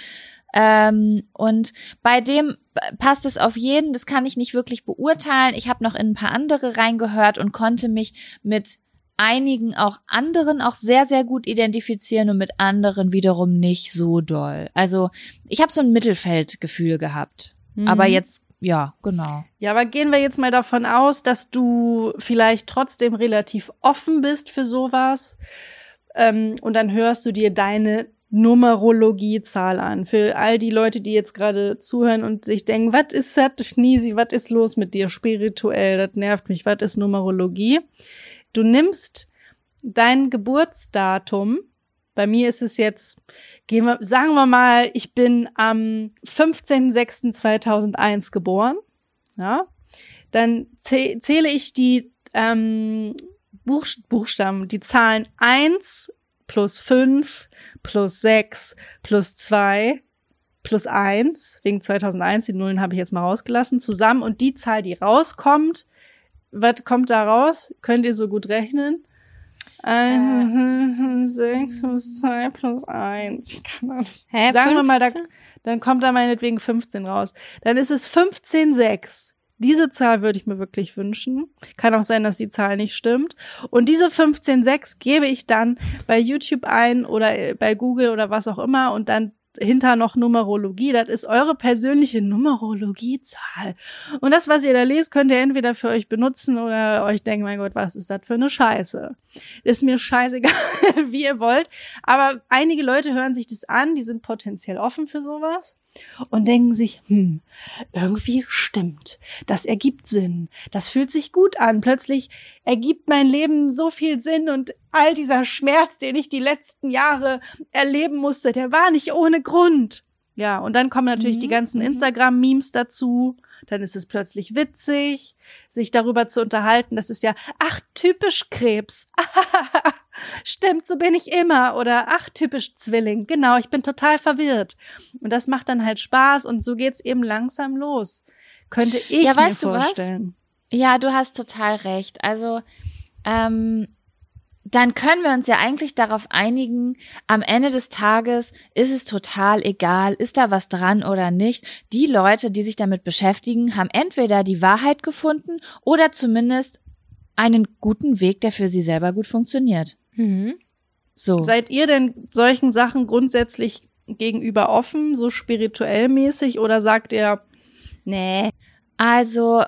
Ähm, und bei dem passt es auf jeden, das kann ich nicht wirklich beurteilen. Ich habe noch in ein paar andere reingehört und konnte mich mit einigen auch anderen auch sehr, sehr gut identifizieren und mit anderen wiederum nicht so doll. Also ich habe so ein Mittelfeldgefühl gehabt. Aber Mhm. jetzt, ja, genau. Ja, aber gehen wir jetzt mal davon aus, dass du vielleicht trotzdem relativ offen bist für sowas. Ähm, und dann hörst du dir deine Numerologiezahl an. Für all die Leute, die jetzt gerade zuhören und sich denken, was ist das, Schniesi, was ist los mit dir spirituell? Das nervt mich, was ist Numerologie? Du nimmst dein Geburtsdatum. Bei mir ist es jetzt, gehen wir, sagen wir mal, ich bin am 15.06.2001 geboren. Ja. dann zähle ich die ähm, Buch Buchstaben, die Zahlen eins plus fünf plus sechs plus zwei plus eins wegen 2001, die Nullen habe ich jetzt mal rausgelassen, zusammen und die Zahl, die rauskommt, was kommt da raus? Könnt ihr so gut rechnen? Äh. 6 plus 2 plus 1. Ich kann das nicht. Hä, Sagen wir mal, da, 15? dann kommt da meinetwegen 15 raus. Dann ist es 15,6. Diese Zahl würde ich mir wirklich wünschen. Kann auch sein, dass die Zahl nicht stimmt. Und diese 15,6 gebe ich dann bei YouTube ein oder äh, bei Google oder was auch immer und dann hinter noch Numerologie. Das ist eure persönliche Numerologiezahl. Und das, was ihr da lest, könnt ihr entweder für euch benutzen oder euch denken, mein Gott, was ist das für eine Scheiße? Ist mir scheißegal, wie ihr wollt. Aber einige Leute hören sich das an, die sind potenziell offen für sowas und denken sich, hm, irgendwie stimmt. Das ergibt Sinn. Das fühlt sich gut an. Plötzlich ergibt mein Leben so viel Sinn und all dieser Schmerz, den ich die letzten Jahre erleben musste, der war nicht ohne Grund. Ja, und dann kommen natürlich Mhm, die ganzen mhm. Instagram-Memes dazu. Dann ist es plötzlich witzig, sich darüber zu unterhalten. Das ist ja, ach, typisch Krebs. Stimmt, so bin ich immer. Oder ach, typisch Zwilling. Genau, ich bin total verwirrt. Und das macht dann halt Spaß und so geht's eben langsam los. Könnte ich Ja, mir weißt du was? vorstellen. Ja, du hast total recht. Also, ähm, dann können wir uns ja eigentlich darauf einigen, am Ende des Tages ist es total egal, ist da was dran oder nicht. Die Leute, die sich damit beschäftigen, haben entweder die Wahrheit gefunden oder zumindest einen guten Weg, der für sie selber gut funktioniert. Mhm. So. Seid ihr denn solchen Sachen grundsätzlich gegenüber offen, so spirituell mäßig, oder sagt ihr, nee, Also,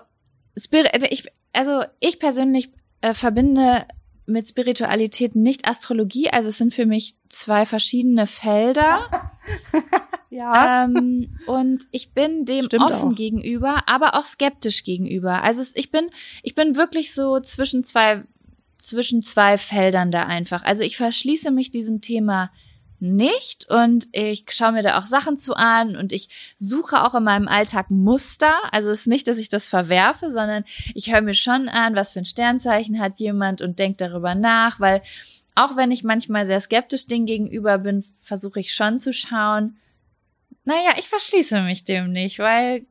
Spiri ich, also ich persönlich äh, verbinde mit Spiritualität nicht Astrologie, also es sind für mich zwei verschiedene Felder. ja, ähm, und ich bin dem Stimmt offen auch. gegenüber, aber auch skeptisch gegenüber. Also es, ich bin, ich bin wirklich so zwischen zwei, zwischen zwei Feldern da einfach. Also ich verschließe mich diesem Thema nicht und ich schaue mir da auch Sachen zu an und ich suche auch in meinem Alltag Muster. Also es ist nicht, dass ich das verwerfe, sondern ich höre mir schon an, was für ein Sternzeichen hat jemand und denke darüber nach, weil auch wenn ich manchmal sehr skeptisch dem gegenüber bin, versuche ich schon zu schauen, naja, ich verschließe mich dem nicht, weil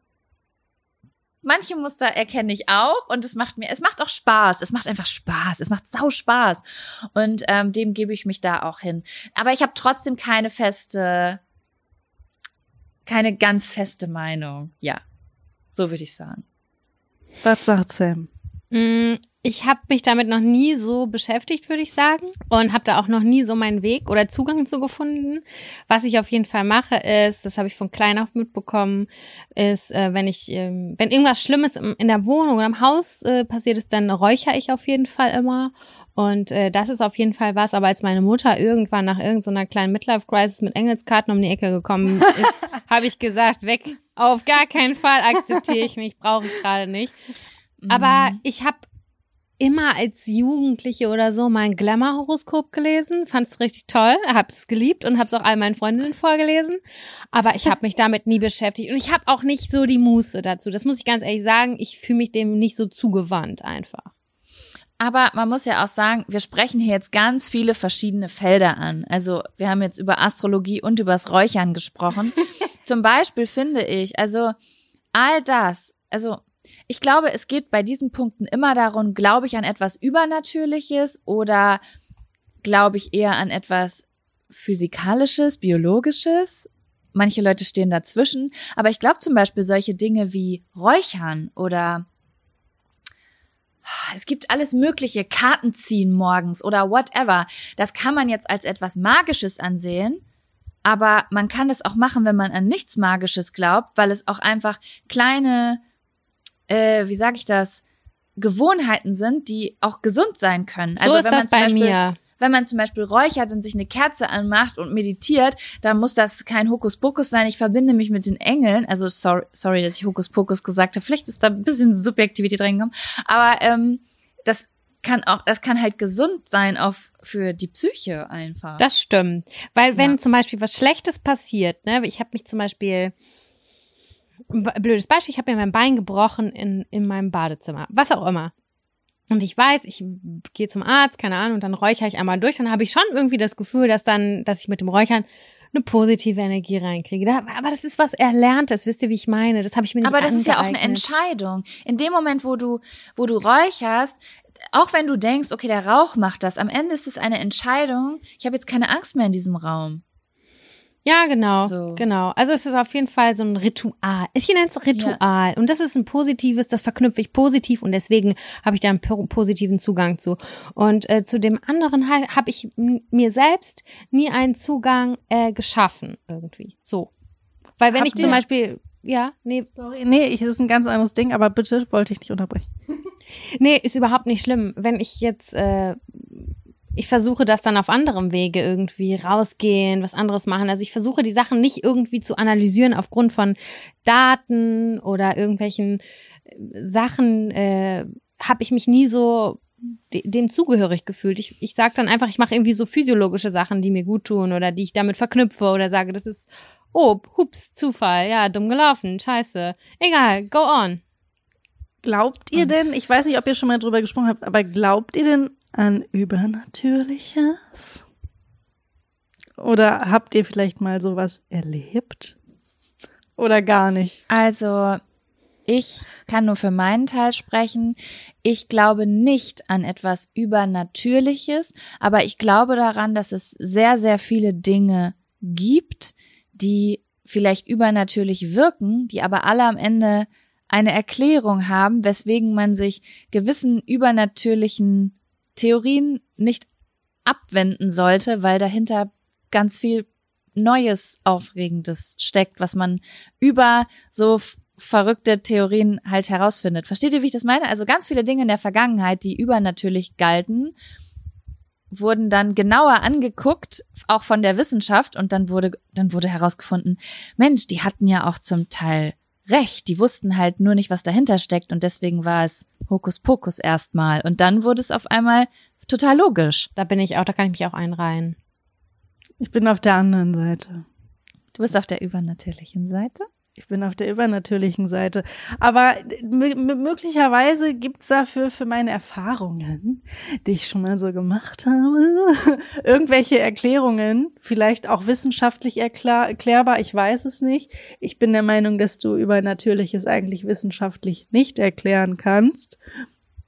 manche Muster erkenne ich auch und es macht mir, es macht auch Spaß. Es macht einfach Spaß. Es macht sau Spaß. Und ähm, dem gebe ich mich da auch hin. Aber ich habe trotzdem keine feste, keine ganz feste Meinung. Ja, so würde ich sagen. was sagt Sam? Mm, Ich habe mich damit noch nie so beschäftigt, würde ich sagen. Und habe da auch noch nie so meinen Weg oder Zugang zu gefunden. Was ich auf jeden Fall mache, ist, das habe ich von klein auf mitbekommen, ist, äh, wenn ich, ähm, wenn irgendwas Schlimmes im, in der Wohnung oder im Haus äh, passiert ist, dann räuchere ich auf jeden Fall immer. Und äh, das ist auf jeden Fall was. Aber als meine Mutter irgendwann nach irgendeiner kleinen Midlife-Crisis mit Engelskarten um die Ecke gekommen ist, habe ich gesagt, weg. Auf gar keinen Fall akzeptiere ich mich, brauche ich gerade nicht. Aber Mhm. ich habe immer als Jugendliche oder so mein Glamour-Horoskop gelesen, fand es richtig toll, habe es geliebt und habe es auch all meinen Freundinnen vorgelesen. Aber ich habe mich damit nie beschäftigt und ich habe auch nicht so die Muße dazu. Das muss ich ganz ehrlich sagen. Ich fühle mich dem nicht so zugewandt einfach. Aber man muss ja auch sagen, wir sprechen hier jetzt ganz viele verschiedene Felder an. Also wir haben jetzt über Astrologie und übers Räuchern gesprochen. Zum Beispiel finde ich, also all das, also ich glaube, es geht bei diesen Punkten immer darum, glaube ich an etwas Übernatürliches oder glaube ich eher an etwas Physikalisches, Biologisches. Manche Leute stehen dazwischen. Aber ich glaube zum Beispiel solche Dinge wie Räuchern oder es gibt alles Mögliche, Karten ziehen morgens oder whatever. Das kann man jetzt als etwas Magisches ansehen, aber man kann es auch machen, wenn man an nichts Magisches glaubt, weil es auch einfach kleine, äh, wie sage ich das, Gewohnheiten sind, die auch gesund sein können. so ist wenn das man zum bei Beispiel, mir. Wenn man zum Beispiel räuchert und sich eine Kerze anmacht und meditiert, dann muss das kein Hokuspokus sein. Ich verbinde mich mit den Engeln. Also sorry, sorry dass ich Hokuspokus gesagt habe. Vielleicht ist da ein bisschen Subjektivität reingekommen. Aber ähm, das kann auch, das kann halt gesund sein auf für die Psyche einfach. Das stimmt. Weil wenn Ja. zum Beispiel was Schlechtes passiert, ne, ich habe mich zum Beispiel blödes Beispiel, ich habe mir mein Bein gebrochen in, in meinem Badezimmer, was auch immer. Und ich weiß, ich gehe zum Arzt, keine Ahnung, und dann räuchere ich einmal durch, dann habe ich schon irgendwie das Gefühl, dass dann, dass ich mit dem Räuchern eine positive Energie reinkriege. Aber das ist was Erlerntes, wisst ihr, wie ich meine? Das habe ich mir nicht Aber das ist ja auch eine angeeignet. Entscheidung. In dem Moment, wo du, wo du räucherst, auch wenn du denkst, okay, der Rauch macht das, am Ende ist es eine Entscheidung. Ich habe jetzt keine Angst mehr in diesem Raum. Ja, genau, So. genau. Also es ist auf jeden Fall so ein Ritual. Ich nenne es Ritual. Und das ist ein positives, das verknüpfe ich positiv und deswegen habe ich da einen po- positiven Zugang zu. Und äh, zu dem anderen halt habe ich mir selbst nie einen Zugang äh, geschaffen irgendwie. So. Weil wenn Habt ich zum ihr- Beispiel, ja, nee, Sorry, nee, ich, das ist ein ganz anderes Ding, aber bitte wollte ich nicht unterbrechen. Nee, ist überhaupt nicht schlimm. Wenn ich jetzt, äh, ich versuche das dann auf anderem Wege irgendwie rausgehen, was anderes machen. Also ich versuche die Sachen nicht irgendwie zu analysieren aufgrund von Daten oder irgendwelchen äh, Sachen, äh, habe ich mich nie so de dem zugehörig gefühlt. Ich, ich sage dann einfach, ich mache irgendwie so physiologische Sachen, die mir gut tun oder die ich damit verknüpfe oder sage, das ist, oh, hups, Zufall, ja, dumm gelaufen, scheiße. Egal, go on. Glaubt ihr Und- denn, ich weiß nicht, ob ihr schon mal drüber gesprochen habt, aber glaubt ihr denn an Übernatürliches? Oder habt ihr vielleicht mal sowas erlebt? Oder gar nicht? Also, ich kann nur für meinen Teil sprechen. Ich glaube nicht an etwas Übernatürliches, aber ich glaube daran, dass es sehr, sehr viele Dinge gibt, die vielleicht übernatürlich wirken, die aber alle am Ende eine Erklärung haben, weswegen man sich gewissen übernatürlichen Theorien nicht abwenden sollte, weil dahinter ganz viel Neues, Aufregendes steckt, was man über so verrückte Theorien halt herausfindet. Versteht ihr, wie ich das meine? Also ganz viele Dinge in der Vergangenheit, die übernatürlich galten, wurden dann genauer angeguckt, auch von der Wissenschaft, und dann wurde, dann wurde herausgefunden, Mensch, die hatten ja auch zum Teil recht. Die wussten halt nur nicht, was dahinter steckt, und deswegen war es Hokuspokus erstmal. Und dann wurde es auf einmal total logisch. Da bin ich auch, da kann ich mich auch einreihen. Ich bin auf der anderen Seite. Du bist auf der übernatürlichen Seite? Ich bin auf der übernatürlichen Seite. Aber m- möglicherweise gibt's dafür für meine Erfahrungen, die ich schon mal so gemacht habe, irgendwelche Erklärungen, vielleicht auch wissenschaftlich erklär erklärbar, ich weiß es nicht. Ich bin der Meinung, dass du Übernatürliches eigentlich wissenschaftlich nicht erklären kannst.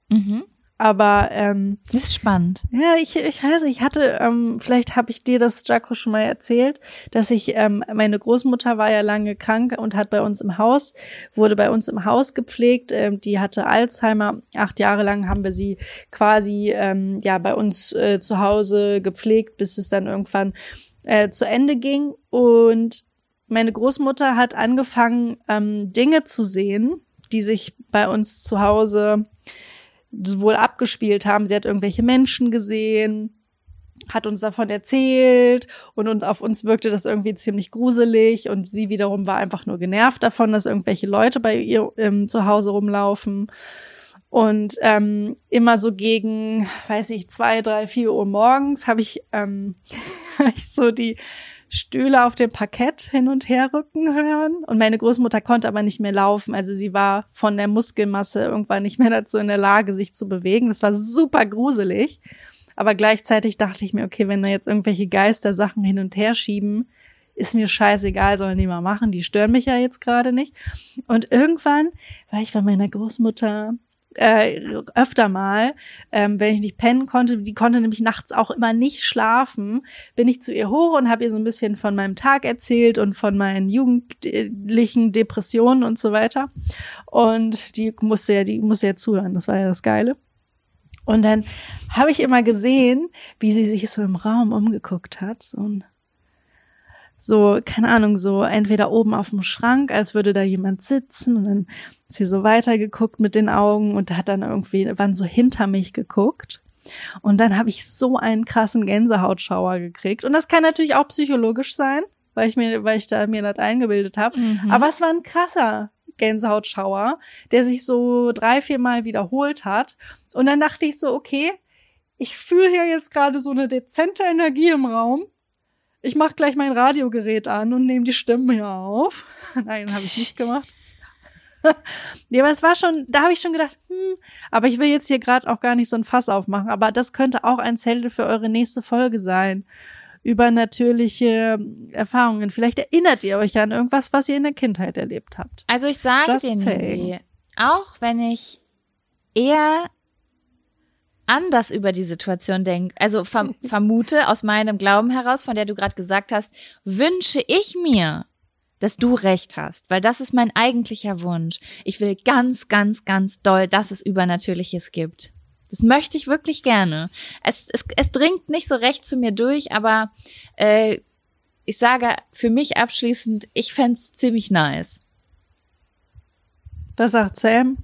Mhm. Aber ähm, Das ist spannend. ja, ich, ich weiß, ich hatte, ähm, vielleicht habe ich dir das, Jaco, schon mal erzählt, dass ich, ähm, meine Großmutter war ja lange krank und hat bei uns im Haus, wurde bei uns im Haus gepflegt. Ähm, die hatte Alzheimer. Acht Jahre lang haben wir sie quasi, ähm, ja, bei uns äh, zu Hause gepflegt, bis es dann irgendwann äh, zu Ende ging. Und meine Großmutter hat angefangen, ähm, Dinge zu sehen, die sich bei uns zu Hause wohl abgespielt haben. Sie hat irgendwelche Menschen gesehen, hat uns davon erzählt und, und auf uns wirkte das irgendwie ziemlich gruselig und sie wiederum war einfach nur genervt davon, dass irgendwelche Leute bei ihr ähm, zu Hause rumlaufen. Und ähm, immer so gegen, weiß ich, zwei, drei, vier Uhr morgens habe ich, ähm, hab ich so die Stühle auf dem Parkett hin und her rücken hören. Und meine Großmutter konnte aber nicht mehr laufen. Also sie war von der Muskelmasse irgendwann nicht mehr dazu in der Lage, sich zu bewegen. Das war super gruselig. Aber gleichzeitig dachte ich mir, okay, wenn da jetzt irgendwelche Geister Sachen hin und her schieben, ist mir scheißegal, sollen die mal machen. Die stören mich ja jetzt gerade nicht. Und irgendwann war ich bei meiner Großmutter äh, öfter mal, ähm, wenn ich nicht pennen konnte, die konnte nämlich nachts auch immer nicht schlafen, bin ich zu ihr hoch und habe ihr so ein bisschen von meinem Tag erzählt und von meinen jugendlichen Depressionen und so weiter. Und die musste ja, die musste ja zuhören, das war ja das Geile. Und dann habe ich immer gesehen, wie sie sich so im Raum umgeguckt hat, so ein so, keine Ahnung, so entweder oben auf dem Schrank, als würde da jemand sitzen und dann hat sie so weitergeguckt mit den Augen und hat dann irgendwie, waren so hinter mich geguckt. Und dann habe ich so einen krassen Gänsehautschauer gekriegt. Und das kann natürlich auch psychologisch sein, weil ich mir, weil ich da mir das eingebildet habe. Mhm. Aber es war ein krasser Gänsehautschauer, der sich so drei, vier Mal wiederholt hat. Und dann dachte ich so, okay, ich fühle hier jetzt gerade so eine dezente Energie im Raum. Ich mach gleich mein Radiogerät an und nehme die Stimmen hier auf. Nein, habe ich nicht gemacht. nee, aber es war schon, da habe ich schon gedacht, hm, aber ich will jetzt hier gerade auch gar nicht so ein Fass aufmachen, aber das könnte auch ein Zelt für eure nächste Folge sein. Übernatürliche Erfahrungen. Vielleicht erinnert ihr euch an irgendwas, was ihr in der Kindheit erlebt habt. Also ich sage dir. Nisi, auch wenn ich eher anders über die Situation denke, also verm vermute aus meinem Glauben heraus, von der du gerade gesagt hast, wünsche ich mir, dass du recht hast, weil das ist mein eigentlicher Wunsch. Ich will ganz, ganz, ganz doll, dass es Übernatürliches gibt. Das möchte ich wirklich gerne. Es, es, es dringt nicht so recht zu mir durch, aber äh, ich sage für mich abschließend, ich fänd's ziemlich nice. Was sagt Sam?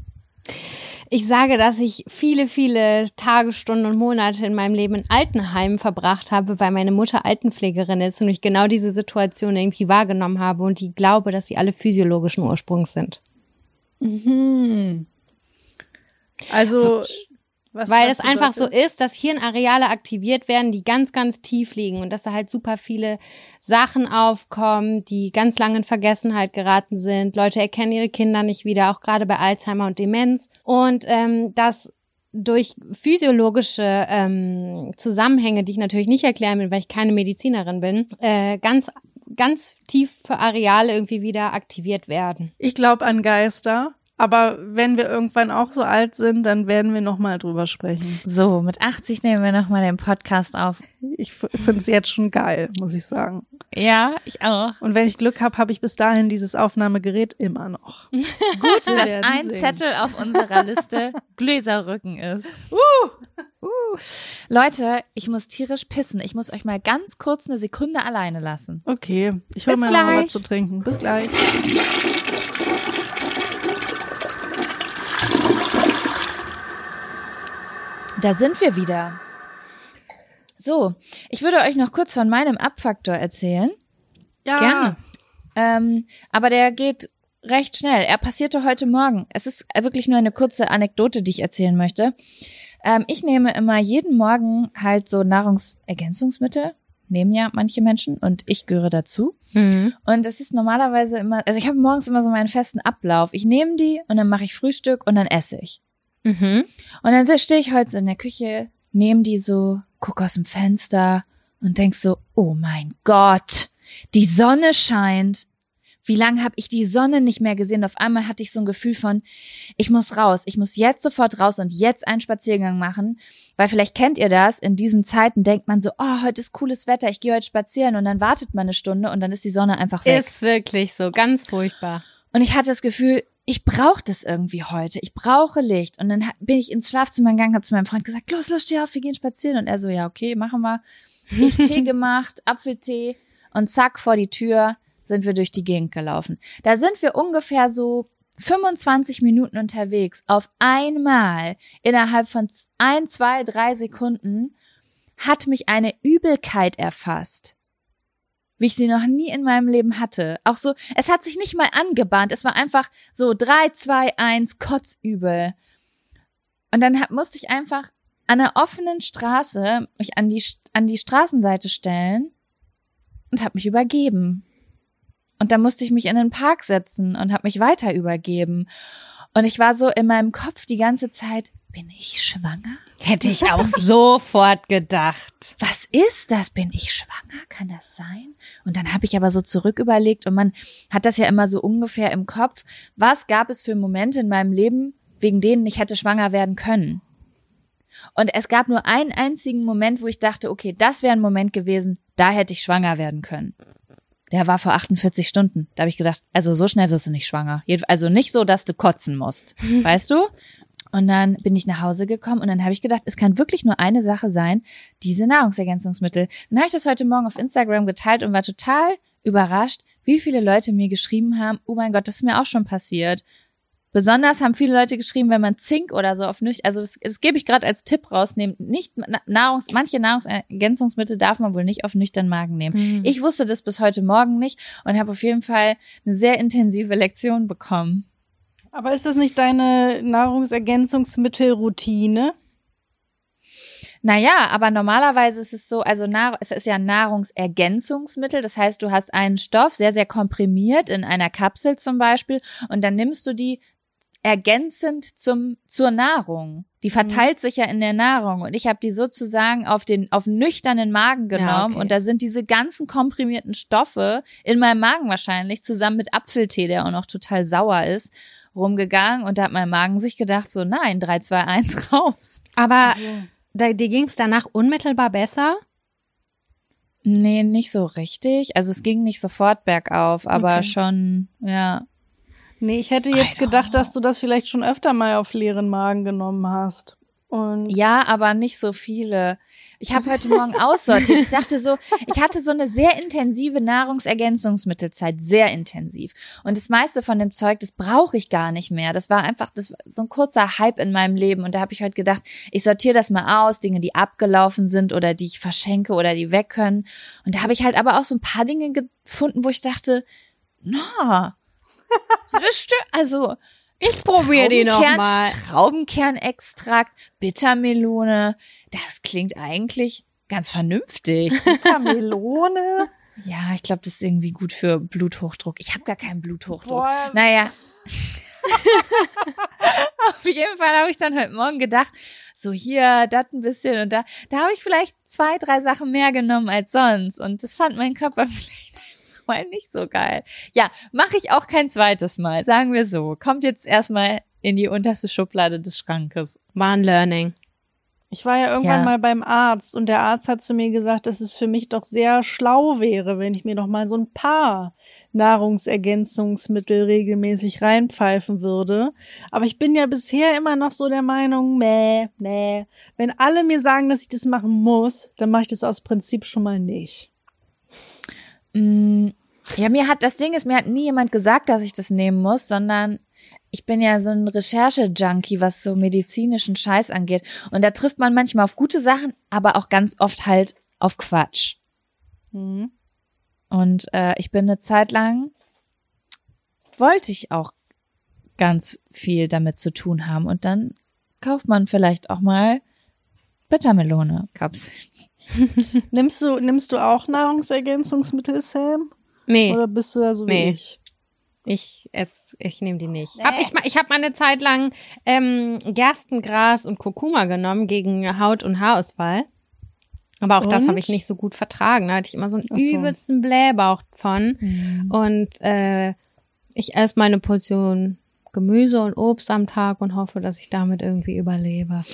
Ich sage, dass ich viele, viele Tage, Stunden und Monate in meinem Leben in Altenheimen verbracht habe, weil meine Mutter Altenpflegerin ist und ich genau diese Situation irgendwie wahrgenommen habe und die glaube, dass sie alle physiologischen Ursprungs sind. Mhm. Also, was weil was es einfach so ist, dass Hirnareale aktiviert werden, die ganz, ganz tief liegen und dass da halt super viele Sachen aufkommen, die ganz lange in Vergessenheit geraten sind. Leute erkennen ihre Kinder nicht wieder, auch gerade bei Alzheimer und Demenz. Und ähm, dass durch physiologische ähm, Zusammenhänge, die ich natürlich nicht erklären will, weil ich keine Medizinerin bin, äh, ganz ganz tiefe Areale irgendwie wieder aktiviert werden. Ich glaube an Geister. Aber wenn wir irgendwann auch so alt sind, dann werden wir noch mal drüber sprechen. So, mit 80 nehmen wir nochmal den Podcast auf. Ich finde es jetzt schon geil, muss ich sagen. Ja, ich auch. Und wenn ich Glück habe, habe ich bis dahin dieses Aufnahmegerät immer noch. Gut, Dass ein sehen. Zettel auf unserer Liste Gläserrücken ist. Uh. Leute, ich muss tierisch pissen. Ich muss euch mal ganz kurz eine Sekunde alleine lassen. Okay, ich hole mir noch was zu trinken. Bis gleich. Da sind wir wieder. So, ich würde euch noch kurz von meinem Abfaktor erzählen. Ja, Gerne. Ähm, aber der geht recht schnell. Er passierte heute Morgen. Es ist wirklich nur eine kurze Anekdote, die ich erzählen möchte. Ähm, ich nehme immer jeden Morgen halt so Nahrungsergänzungsmittel. Nehmen ja manche Menschen und ich gehöre dazu. Und das ist normalerweise immer, also ich habe morgens immer so meinen festen Ablauf. Ich nehme die und dann mache ich Frühstück und dann esse ich. Mhm. Und dann stehe ich heute so in der Küche, nehme die so, guck aus dem Fenster und denk so, oh mein Gott, die Sonne scheint. Wie lange habe ich die Sonne nicht mehr gesehen? Und auf einmal hatte ich so ein Gefühl von, ich muss raus, ich muss jetzt sofort raus und jetzt einen Spaziergang machen, weil vielleicht kennt ihr das, in diesen Zeiten denkt man so, oh, heute ist cooles Wetter, ich gehe heute spazieren und dann wartet man eine Stunde und dann ist die Sonne einfach weg. Ist wirklich so, ganz furchtbar. Und ich hatte das Gefühl, ich brauche das irgendwie heute. Ich brauche Licht. Und dann bin ich ins Schlafzimmer gegangen, habe zu meinem Freund gesagt, los, los, steh auf, wir gehen spazieren. Und er so, ja, okay, machen wir. Ich Tee gemacht, Apfeltee und zack, vor die Tür sind wir durch die Gegend gelaufen. Da sind wir ungefähr so 25 Minuten unterwegs. Auf einmal, innerhalb von ein, zwei, drei Sekunden, hat mich eine Übelkeit erfasst wie ich sie noch nie in meinem Leben hatte. Auch so, es hat sich nicht mal angebahnt. Es war einfach so drei, zwei, eins, kotzübel. Und dann hab, musste ich einfach an einer offenen Straße mich an die, an die Straßenseite stellen und habe mich übergeben. Und dann musste ich mich in den Park setzen und habe mich weiter übergeben. Und ich war so in meinem Kopf die ganze Zeit, bin ich schwanger? Hätte ich auch sofort gedacht. was ist das? Bin ich schwanger? Kann das sein? Und dann habe ich aber so zurück überlegt und man hat das ja immer so ungefähr im Kopf. Was gab es für Momente in meinem Leben, wegen denen ich hätte schwanger werden können? Und es gab nur einen einzigen Moment, wo ich dachte, okay, das wäre ein Moment gewesen, da hätte ich schwanger werden können. Der war vor 48 Stunden. Da habe ich gedacht, also so schnell wirst du nicht schwanger. Also nicht so, dass du kotzen musst. Weißt du? Und dann bin ich nach Hause gekommen und dann habe ich gedacht, es kann wirklich nur eine Sache sein, diese Nahrungsergänzungsmittel. Dann habe ich das heute Morgen auf Instagram geteilt und war total überrascht, wie viele Leute mir geschrieben haben, oh mein Gott, das ist mir auch schon passiert. Besonders haben viele Leute geschrieben, wenn man Zink oder so auf nüchtern, also das, das gebe ich gerade als Tipp rausnehmen, nicht Na- Nahrungs, manche Nahrungsergänzungsmittel darf man wohl nicht auf nüchtern Magen nehmen. Mhm. Ich wusste das bis heute Morgen nicht und habe auf jeden Fall eine sehr intensive Lektion bekommen. Aber ist das nicht deine Nahrungsergänzungsmittelroutine? Naja, aber normalerweise ist es so, also Nahr es ist ja ein Nahrungsergänzungsmittel. Das heißt, du hast einen Stoff sehr, sehr komprimiert in einer Kapsel zum Beispiel und dann nimmst du die ergänzend zum, zur Nahrung. Die verteilt sich ja in der Nahrung und ich habe die sozusagen auf den auf nüchternen Magen genommen Ja, okay. und da sind diese ganzen komprimierten Stoffe in meinem Magen wahrscheinlich zusammen mit Apfeltee, der auch noch total sauer ist, rumgegangen und da hat mein Magen sich gedacht so nein, 3 2 1 raus. Aber da, dir ging es danach unmittelbar besser? Nee, nicht so richtig. Also es ging nicht sofort bergauf, aber Okay. schon, ja. Nee, ich hätte jetzt gedacht, dass du das vielleicht schon öfter mal auf leeren Magen genommen hast. Und Ja, aber nicht so viele. Ich habe heute Morgen aussortiert. Ich dachte so, ich hatte so eine sehr intensive Nahrungsergänzungsmittelzeit, sehr intensiv. Und das meiste von dem Zeug, das brauche ich gar nicht mehr. Das war einfach das war so ein kurzer Hype in meinem Leben. Und da habe ich heute gedacht, ich sortiere das mal aus, Dinge, die abgelaufen sind oder die ich verschenke oder die weg können. Und da habe ich halt aber auch so ein paar Dinge gefunden, wo ich dachte, na, bestimmt, also Ich probiere die Traubenkern- nochmal. Traubenkernextrakt, Bittermelone. Das klingt eigentlich ganz vernünftig. Bittermelone. ja, ich glaube, das ist irgendwie gut für Bluthochdruck. Ich habe gar keinen Bluthochdruck. Boah, Naja. Auf jeden Fall habe ich dann heute Morgen gedacht, so hier, das ein bisschen und da, da habe ich vielleicht zwei, drei Sachen mehr genommen als sonst und das fand mein Körper vielleicht mal nicht so geil. Ja, mache ich auch kein zweites Mal, sagen wir so. Kommt jetzt erstmal in die unterste Schublade des Schrankes. War ein Learning. Ich war ja irgendwann Ja. mal beim Arzt und der Arzt hat zu mir gesagt, dass es für mich doch sehr schlau wäre, wenn ich mir doch mal so ein paar Nahrungsergänzungsmittel regelmäßig reinpfeifen würde. Aber ich bin ja bisher immer noch so der Meinung, nee, nee. Wenn alle mir sagen, dass ich das machen muss, dann mache ich das aus Prinzip schon mal nicht. Mm, Ja, mir hat, das Ding ist, mir hat nie jemand gesagt, dass ich das nehmen muss, sondern ich bin ja so ein Recherche-Junkie, was so medizinischen Scheiß angeht. Und da trifft man manchmal auf gute Sachen, aber auch ganz oft halt auf Quatsch. Mhm. Und äh, ich bin eine Zeit lang, wollte ich auch ganz viel damit zu tun haben. Und dann kauft man vielleicht auch mal Bittermelone Kapseln. Nimmst du, nimmst du auch Nahrungsergänzungsmittel, Sam? Nee, Oder bist du da so wie Nee. ich? ich ess, ich nehme die nicht. Hab ich ich habe mal eine Zeit lang ähm, Gerstengras und Kurkuma genommen gegen Haut- und Haarausfall. Aber auch das Und? habe ich nicht so gut vertragen. Da hatte ich immer so einen so. übelsten Blähbauch von. Und äh, ich esse meine Portion Gemüse und Obst am Tag und hoffe, dass ich damit irgendwie überlebe.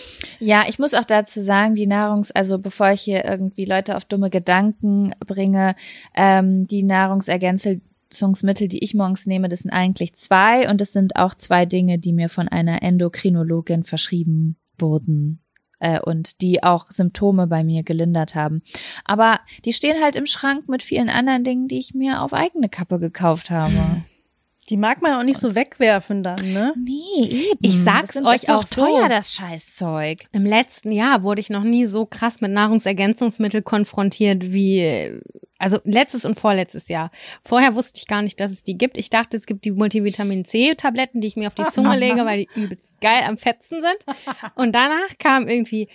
Ja, ich muss auch dazu sagen, die Nahrungs-, also bevor ich hier irgendwie Leute auf dumme Gedanken bringe, ähm, die Nahrungsergänzungsmittel, die ich morgens nehme, das sind eigentlich zwei und es sind auch zwei Dinge, die mir von einer Endokrinologin verschrieben wurden äh, und die auch Symptome bei mir gelindert haben. Aber die stehen halt im Schrank mit vielen anderen Dingen, die ich mir auf eigene Kappe gekauft habe. Die mag man auch nicht so wegwerfen dann, ne? Nee, eben. Ich sag's euch auch so. teuer, das Scheißzeug. Im letzten Jahr wurde ich noch nie so krass mit Nahrungsergänzungsmittel konfrontiert wie, also letztes und vorletztes Jahr. Vorher wusste ich gar nicht, dass es die gibt. Ich dachte, es gibt die Multivitamin C-Tabletten, die ich mir auf die Zunge lege, weil die übelst geil am Fetzen sind. Und danach kam irgendwie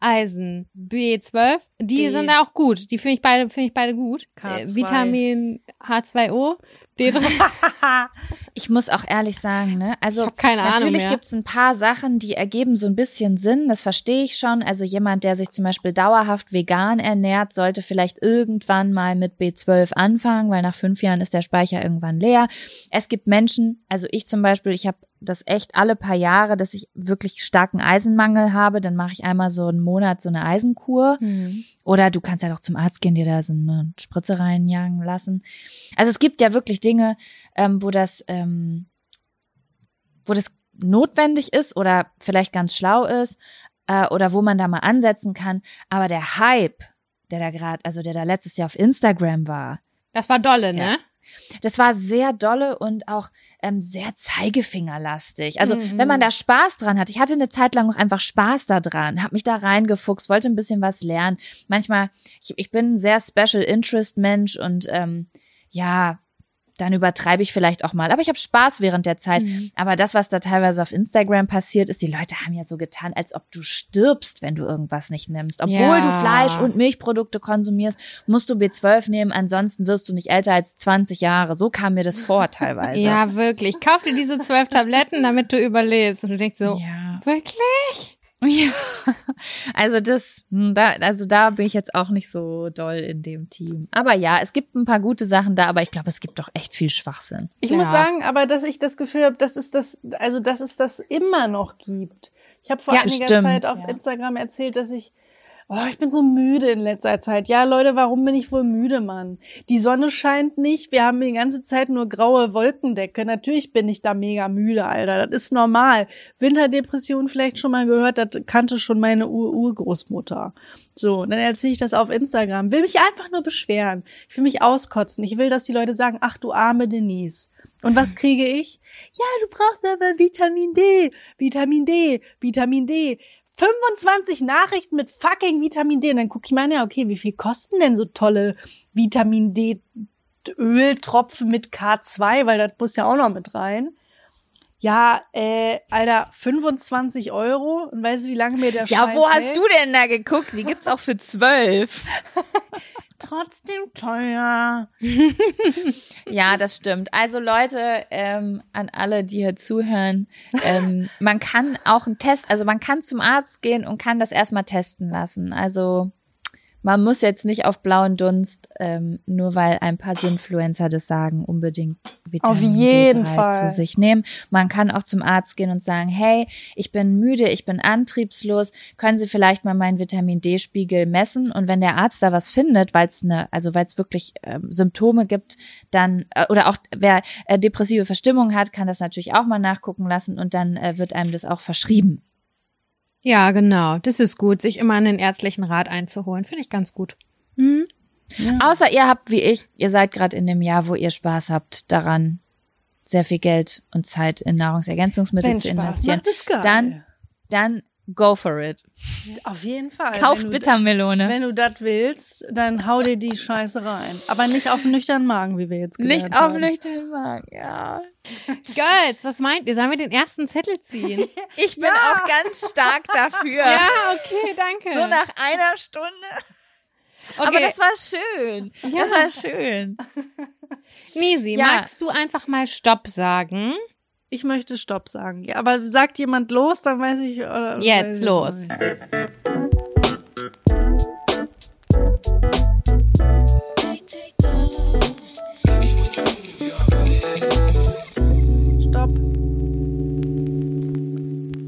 Eisen, B12. Die D. sind da auch gut. Die finde ich beide, finde ich beide gut. K2. Äh, Vitamin H2O, D3. Ich muss auch ehrlich sagen, ne? Also keine Ahnung natürlich mehr. gibt's ein paar Sachen, die ergeben so ein bisschen Sinn. Das verstehe ich schon. Also jemand, der sich zum Beispiel dauerhaft vegan ernährt, sollte vielleicht irgendwann mal mit B12 anfangen, weil nach fünf Jahren ist der Speicher irgendwann leer. Es gibt Menschen, also ich zum Beispiel, ich habe das echt alle paar Jahre, dass ich wirklich starken Eisenmangel habe. Dann mache ich einmal so einen Monat so eine Eisenkur. Hm. Oder du kannst ja doch zum Arzt gehen, dir da so eine Spritze reinjagen lassen. Also es gibt ja wirklich Dinge, ähm, wo das, ähm, wo das notwendig ist oder vielleicht ganz schlau ist äh, oder wo man da mal ansetzen kann. Aber der Hype, der da gerade, also der da letztes Jahr auf Instagram war, Das war dolle, ne? Das war sehr dolle und auch ähm, sehr zeigefingerlastig. Also Mhm. wenn man da Spaß dran hat, ich hatte eine Zeit lang auch einfach Spaß da dran, habe mich da reingefuchst, wollte ein bisschen was lernen. Manchmal, ich, ich bin ein sehr Special Interest Mensch und ähm, ja, dann übertreibe ich vielleicht auch mal. Aber ich habe Spaß während der Zeit. Mhm. Aber das, was da teilweise auf Instagram passiert ist, die Leute haben ja so getan, als ob du stirbst, wenn du irgendwas nicht nimmst. Obwohl Ja. du Fleisch und Milchprodukte konsumierst, musst du B12 nehmen, ansonsten wirst du nicht älter als 20 Jahre. So kam mir das vor teilweise. Ja, wirklich. Kauf dir diese zwölf Tabletten, damit du überlebst. Und du denkst so, Ja. wirklich? Ja. Also das, hm, da, also da bin ich jetzt auch nicht so doll in dem Team. Aber ja, es gibt ein paar gute Sachen da, aber ich glaube, es gibt doch echt viel Schwachsinn. Ich Ja. muss sagen, aber dass ich das Gefühl habe, dass es das, also dass es das immer noch gibt. Ich habe vor Ja, einiger stimmt, Zeit auf ja. Instagram erzählt, dass ich, oh, ich bin so müde in letzter Zeit. Ja, Leute, warum bin ich wohl müde, Mann? Die Sonne scheint nicht, wir haben die ganze Zeit nur graue Wolkendecke. Natürlich bin ich da mega müde, Alter. Das ist normal. Winterdepression vielleicht schon mal gehört, das kannte schon meine Ur Urgroßmutter. So, und dann erzähle ich das auf Instagram. Will mich einfach nur beschweren. Ich will mich auskotzen. Ich will, dass die Leute sagen, ach du arme Denise. Und was kriege ich? Ja, du brauchst aber Vitamin D, Vitamin D, Vitamin D. 25 Nachrichten mit fucking Vitamin D. Und dann gucke ich mal, ja, okay, wie viel kosten denn so tolle Vitamin D Öltropfen mit K2, weil das muss ja auch noch mit rein. Ja, äh, Alter, 25 Euro. Und weißt du, wie lange mir der Ja, Scheiß wo hast hält? du denn da geguckt? Die gibt's auch für zwölf. Trotzdem teuer. Ja, das stimmt. Also Leute, ähm, an alle, die hier zuhören, ähm, man kann auch einen Test, also man kann zum Arzt gehen und kann das erstmal testen lassen. Also man muss jetzt nicht auf blauen Dunst, ähm, nur weil ein paar Influencer das sagen, unbedingt Vitamin Auf jeden D3 Fall. zu sich nehmen. Man kann auch zum Arzt gehen und sagen, hey, ich bin müde, ich bin antriebslos, können Sie vielleicht mal meinen Vitamin D-Spiegel messen? Und wenn der Arzt da was findet, weil es eine, also weil es wirklich ähm, Symptome gibt, dann äh, oder auch wer äh, depressive Verstimmung hat, kann das natürlich auch mal nachgucken lassen und dann äh, wird einem das auch verschrieben. Ja, genau. Das ist gut, sich immer einen ärztlichen Rat einzuholen. Finde ich ganz gut. Mhm. Außer ihr habt wie ich, ihr seid gerade in dem Jahr, wo ihr Spaß habt daran, sehr viel Geld und Zeit in Nahrungsergänzungsmittel Wenn zu Spaß investieren. macht, ist geil. Dann, dann go for it. Auf jeden Fall. Kauft Wenn du- Bittermelone. Wenn du das willst, dann hau dir die Scheiße rein. Aber nicht auf den nüchternen Magen, wie wir jetzt gelernt Nicht auf haben. nüchternen Magen, ja. Girls, was meint ihr? Sollen wir den ersten Zettel ziehen? Ich bin auch ganz stark dafür. ja, okay, danke. So nach einer Stunde. okay. Aber das war schön. Ja. Das war schön. Nisi, Ja. magst du einfach mal Stopp sagen? Ich möchte Stopp sagen. Ja, aber sagt jemand los, dann weiß ich. Oder, Jetzt weiß los. Stopp.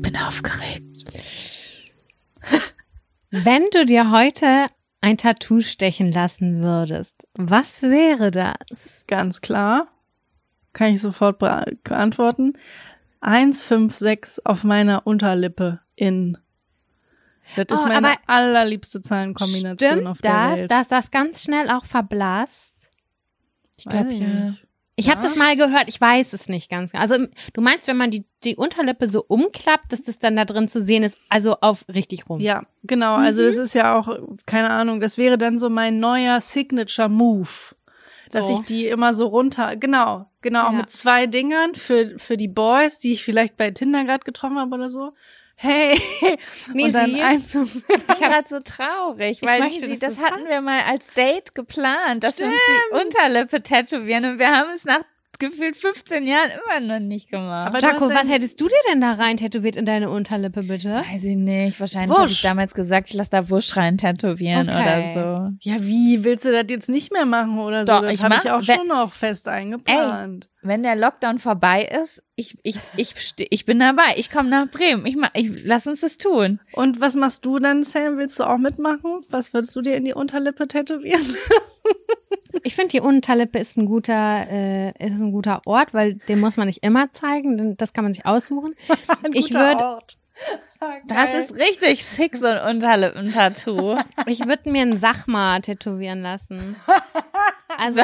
Bin aufgeregt. Wenn du dir heute ein Tattoo stechen lassen würdest, was wäre das? Ganz klar. Kann ich sofort beantworten. 156 auf meiner Unterlippe in. Das ist Oh, meine aber- allerliebste Zahlenkombination auf Stimmt der das, Welt. dass das ganz schnell auch verblasst? Ich glaube, Weiß ich ja. nicht. Ich habe das mal gehört, ich weiß es nicht ganz genau. Also du meinst, wenn man die, die Unterlippe so umklappt, dass das dann da drin zu sehen ist, also auf richtig rum. Ja, genau. Also das ist ja auch, keine Ahnung, das wäre dann so mein neuer Signature Move. Dass So. ich die immer so runter, genau, genau, auch Ja. mit zwei Dingern für, für die Boys, die ich vielleicht bei Tinder gerade getroffen habe oder so. Hey, Nee, und dann sie- eins Ich bin gerade so traurig, weil möchte, dass das du hatten passt. wir mal als Date geplant, dass wir uns die Unterlippe tätowieren und wir haben es nach gefühlt 15 Jahren immer noch nicht gemacht. Aber du Jaco, was hättest du dir denn da rein tätowiert in deine Unterlippe, bitte? Weiß ich nicht. Wahrscheinlich habe ich damals gesagt, ich lasse da Wusch rein tätowieren Okay. oder so. Ja, wie willst du das jetzt nicht mehr machen oder so? Doch, das ich habe ich auch schon noch fest eingeplant. Wenn der Lockdown vorbei ist, ich, ich, ich, ich bin dabei. Ich komme nach Bremen. Ich, mach, ich lass uns das tun. Und was machst du dann, Sam? Willst du auch mitmachen? Was würdest du dir in die Unterlippe tätowieren? Ich finde, die Unterlippe ist ein guter, äh, ist ein guter Ort, weil den muss man nicht immer zeigen, denn das kann man sich aussuchen. Ein Ich guter würd- Ort. Das ist richtig sick, so ein Unterlippen-Tattoo. Ich würde mir ein Sachma tätowieren lassen. Also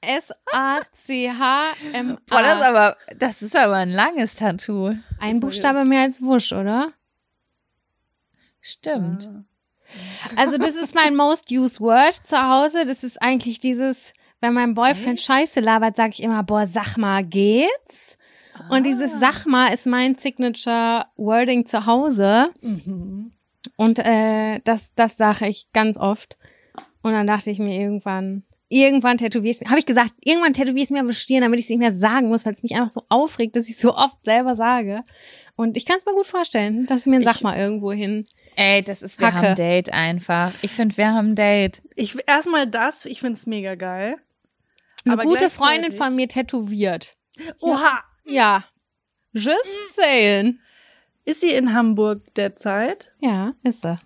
S-A-C-H-M-A. Boah, das ist aber, das ist aber ein langes Tattoo. Ein Buchstabe mehr als Wusch, oder? Stimmt. Also das ist mein most used word zu Hause. Das ist eigentlich dieses, wenn mein Boyfriend Scheiße labert, sage ich immer, boah, sag mal, geht's? Und dieses Ah. Sag mal ist mein Signature Wording zu Hause. Mhm. Und äh, das, das sage ich ganz oft. Und dann dachte ich mir irgendwann, irgendwann tätowierst mir, habe ich gesagt, irgendwann tätowierst mir auf die Stirn, damit ich es nicht mehr sagen muss, weil es mich einfach so aufregt, dass ich so oft selber sage. Und ich kann es mir gut vorstellen, dass ich mir ein Sag Ich- mal irgendwo hin. Ey, das ist, wir Hacke. haben ein Date einfach. Ich finde, wir haben ein Date. Ich erstmal das, ich find's mega geil. Eine Aber gute Freundin von mir tätowiert. Oha! Ja. Just saying. Ist sie in Hamburg derzeit? Ja, ist sie.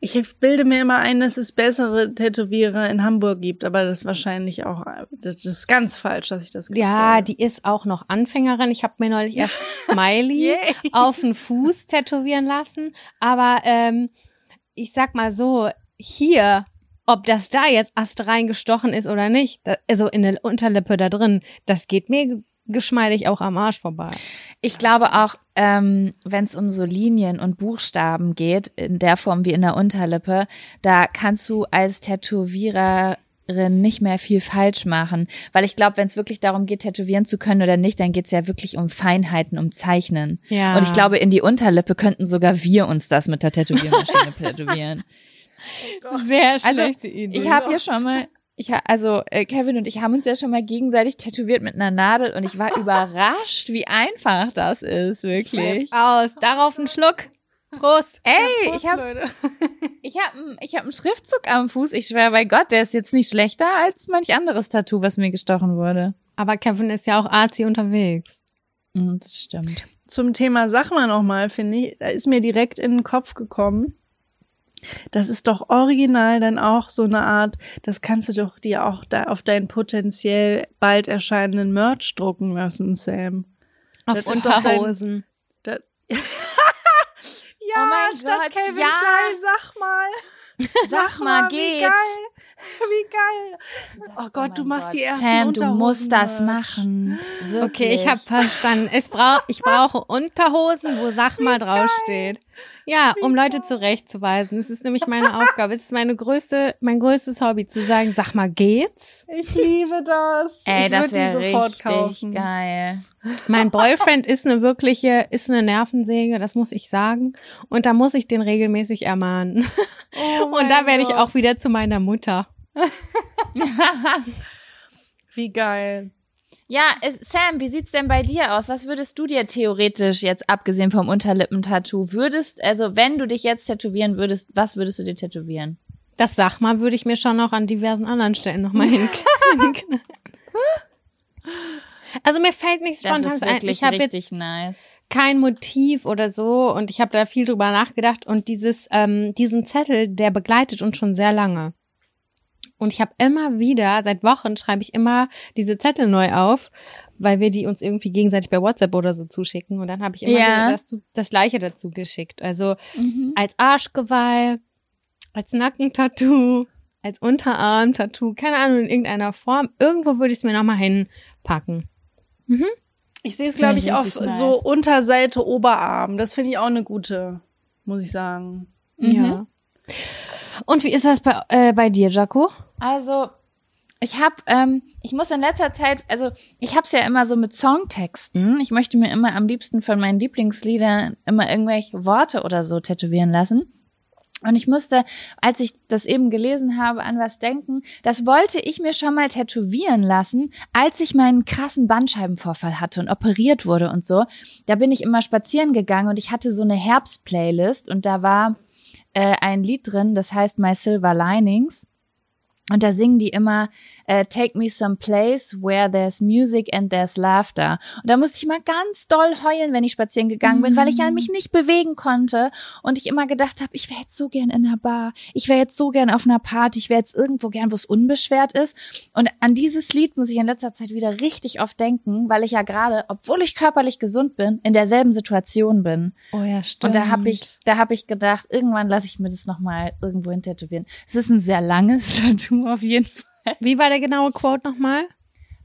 Ich bilde mir immer ein, dass es bessere Tätowierer in Hamburg gibt, aber das ist wahrscheinlich auch, das ist ganz falsch, dass ich das gerade Ja, die ist auch noch Anfängerin. Ich habe mir neulich erst Smiley auf den Fuß tätowieren lassen. Aber ähm, ich sag mal so, hier, ob das da jetzt Ast reingestochen ist oder nicht, also in der Unterlippe da drin, das geht mir geschmeidig auch am Arsch vorbei. Ich glaube auch, ähm, wenn es um so Linien und Buchstaben geht, in der Form wie in der Unterlippe, da kannst du als Tätowiererin nicht mehr viel falsch machen. Weil ich glaube, wenn es wirklich darum geht, tätowieren zu können oder nicht, dann geht es ja wirklich um Feinheiten, um Zeichnen. Ja. Und ich glaube, in die Unterlippe könnten sogar wir uns das mit der Tätowiermaschine tätowieren. sehr schlechte Idee. Ich habe hier schon mal, ich ha, also äh, Kevin und ich haben uns ja schon mal gegenseitig tätowiert mit einer Nadel und ich war überrascht, wie einfach das ist, wirklich. aus. Darauf einen Schluck. Prost. Ey, Prost, ich habe Leute. ich hab, ich hab einen Schriftzug am Fuß. Ich schwöre bei Gott, der ist jetzt nicht schlechter als manch anderes Tattoo, was mir gestochen wurde. Aber Kevin ist ja auch arzi unterwegs. Mhm, das stimmt. Zum Thema Sag mal nochmal, finde ich, da ist mir direkt in den Kopf gekommen. Das ist doch original dann auch so eine Art, das kannst du doch dir auch da auf deinen potenziell bald erscheinenden Merch drucken lassen, Sam. Auf Das ist doch dein- Unterhosen. Da Oh mein Gott, ja. sag mal. Sag mal, wie geht's? geil. Wie geil. Oh Gott, du machst die ersten Sam, du Unterhosen musst das machen. Wirklich. Okay, ich habe verstanden. Es brauch, ich brauche Unterhosen, wo Sag mal draufsteht. Ja, um Leute zurechtzuweisen. Das ist nämlich meine Aufgabe. Es ist meine größte, mein größtes Hobby, zu sagen, sag mal, geht's? Ich liebe das. Ey, ich das wäre sofort richtig kaufen. geil. Mein Boyfriend ist eine wirkliche, ist eine Nervensäge, das muss ich sagen. Und da muss ich den regelmäßig ermahnen. Oh Und da werde ich auch wieder zu meiner Mutter. Wie geil. Ja, es- Sam, wie sieht's denn bei dir aus? Was würdest du dir theoretisch jetzt abgesehen vom Unterlippentattoo würdest, also wenn du dich jetzt tätowieren würdest, was würdest du dir tätowieren? Das Sag mal würde ich mir schon noch an diversen anderen Stellen nochmal hinknallen. Also mir fällt nichts spontan ein. wirklich Ich habe jetzt richtig nice. kein Motiv oder so und ich habe da viel drüber nachgedacht und dieses ähm, diesen Zettel, der begleitet uns schon sehr lange. Und ich habe immer wieder, seit Wochen schreibe ich immer diese Zettel neu auf, weil wir die uns irgendwie gegenseitig bei WhatsApp oder so zuschicken. Und dann habe ich immer Ja. wieder das, das Gleiche dazu geschickt. Also Mhm. als Arschgeweih, als Nackentattoo, als Unterarm-Tattoo, keine Ahnung, in irgendeiner Form. Irgendwo würde ich es mir nochmal hinpacken. Ich sehe es, glaube ich, auf nice. so Unterseite, Oberarm. Das finde ich auch eine gute, muss ich sagen. Mhm. Ja. Und wie ist das bei, äh, bei dir, Jaco? Also, ich habe, ähm, ich muss in letzter Zeit, also ich habe es ja immer so mit Songtexten. Ich möchte mir immer am liebsten von meinen Lieblingsliedern immer irgendwelche Worte oder so tätowieren lassen. Und ich musste, als ich das eben gelesen habe, an was denken. Das wollte ich mir schon mal tätowieren lassen, als ich meinen krassen Bandscheibenvorfall hatte und operiert wurde und so. Da bin ich immer spazieren gegangen und ich hatte so eine Herbst-Playlist und da war äh, ein Lied drin, das heißt My Silver Linings. Und da singen die immer, äh, Take me some place where there's music and there's laughter. Und da musste ich immer ganz doll heulen, wenn ich spazieren gegangen bin, weil ich ja mich nicht bewegen konnte. Und ich immer gedacht habe, ich wäre jetzt so gern in einer Bar, ich wäre jetzt so gern auf einer Party, ich wäre jetzt irgendwo gern, wo es unbeschwert ist. Und an dieses Lied muss ich in letzter Zeit wieder richtig oft denken, weil ich ja gerade, obwohl ich körperlich gesund bin, in derselben Situation bin. Oh ja, stimmt. Und da habe ich, da habe ich gedacht, irgendwann lasse ich mir das nochmal irgendwo hin tätowieren. Es ist ein sehr langes Tattoo auf jeden Fall. Wie war der genaue Quote nochmal?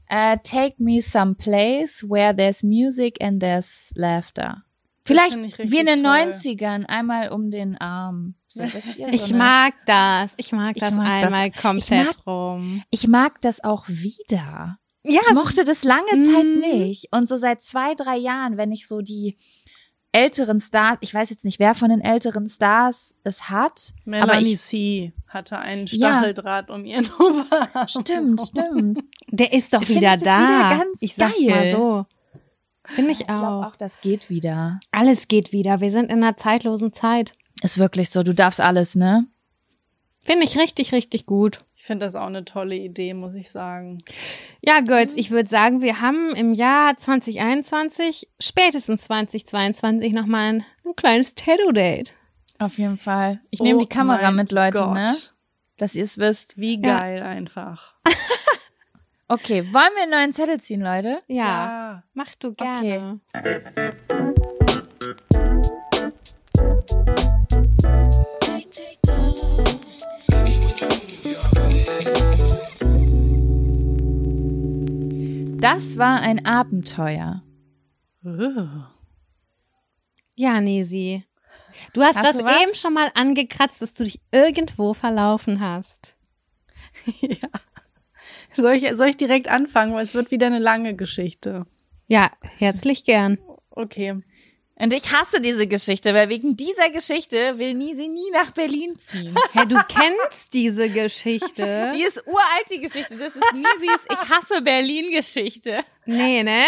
Äh, take me some place where there's music and there's laughter. Vielleicht ich wie in den toll. 90ern, einmal um den Arm. So, so Ich mag das. Ich mag Ich das mag das. einmal Ich komplett mag- rum. Ich mag das auch wieder. Ja, Ich mochte das lange Zeit Mm. nicht. Und so seit zwei, drei Jahren, wenn ich so die älteren Stars, ich weiß jetzt nicht, wer von den älteren Stars es hat, aber Melanie ich, C. hatte einen Ja. Stacheldraht um ihren Oberarm. stimmt, stimmt. der ist doch wieder ich da. wieder ganz ich sag's geil. mal so. Finde ich Ich glaube auch. auch, das geht wieder. Alles geht wieder. Wir sind in einer zeitlosen Zeit. Ist wirklich so, du darfst alles, ne? Finde ich richtig, richtig gut. Ich finde das auch eine tolle Idee, muss ich sagen. Ja, Girls, ich würde sagen, wir haben im Jahr 2021, spätestens 2022 nochmal ein, ein kleines Tattoo-Date. Auf jeden Fall. Ich nehme Oh die Kamera mit, Leute, Gott. ne? Dass ihr es wisst. Wie Ja. geil einfach. Okay, wollen wir einen neuen Zettel ziehen, Leute? Ja, mach du gerne. Das war ein Abenteuer. Ja, Nesi. Du hast, Hast das du eben schon mal angekratzt, dass du dich irgendwo verlaufen hast. ja. Soll ich, soll ich direkt anfangen, weil es wird wieder eine lange Geschichte. Ja, herzlich gern. Okay. Und ich hasse diese Geschichte, weil wegen dieser Geschichte will Nisi nie nach Berlin ziehen. Hä, du kennst diese Geschichte? Die ist uralt, die Geschichte. Das ist Nisis Ich hasse Berlin-Geschichte. nee, ne?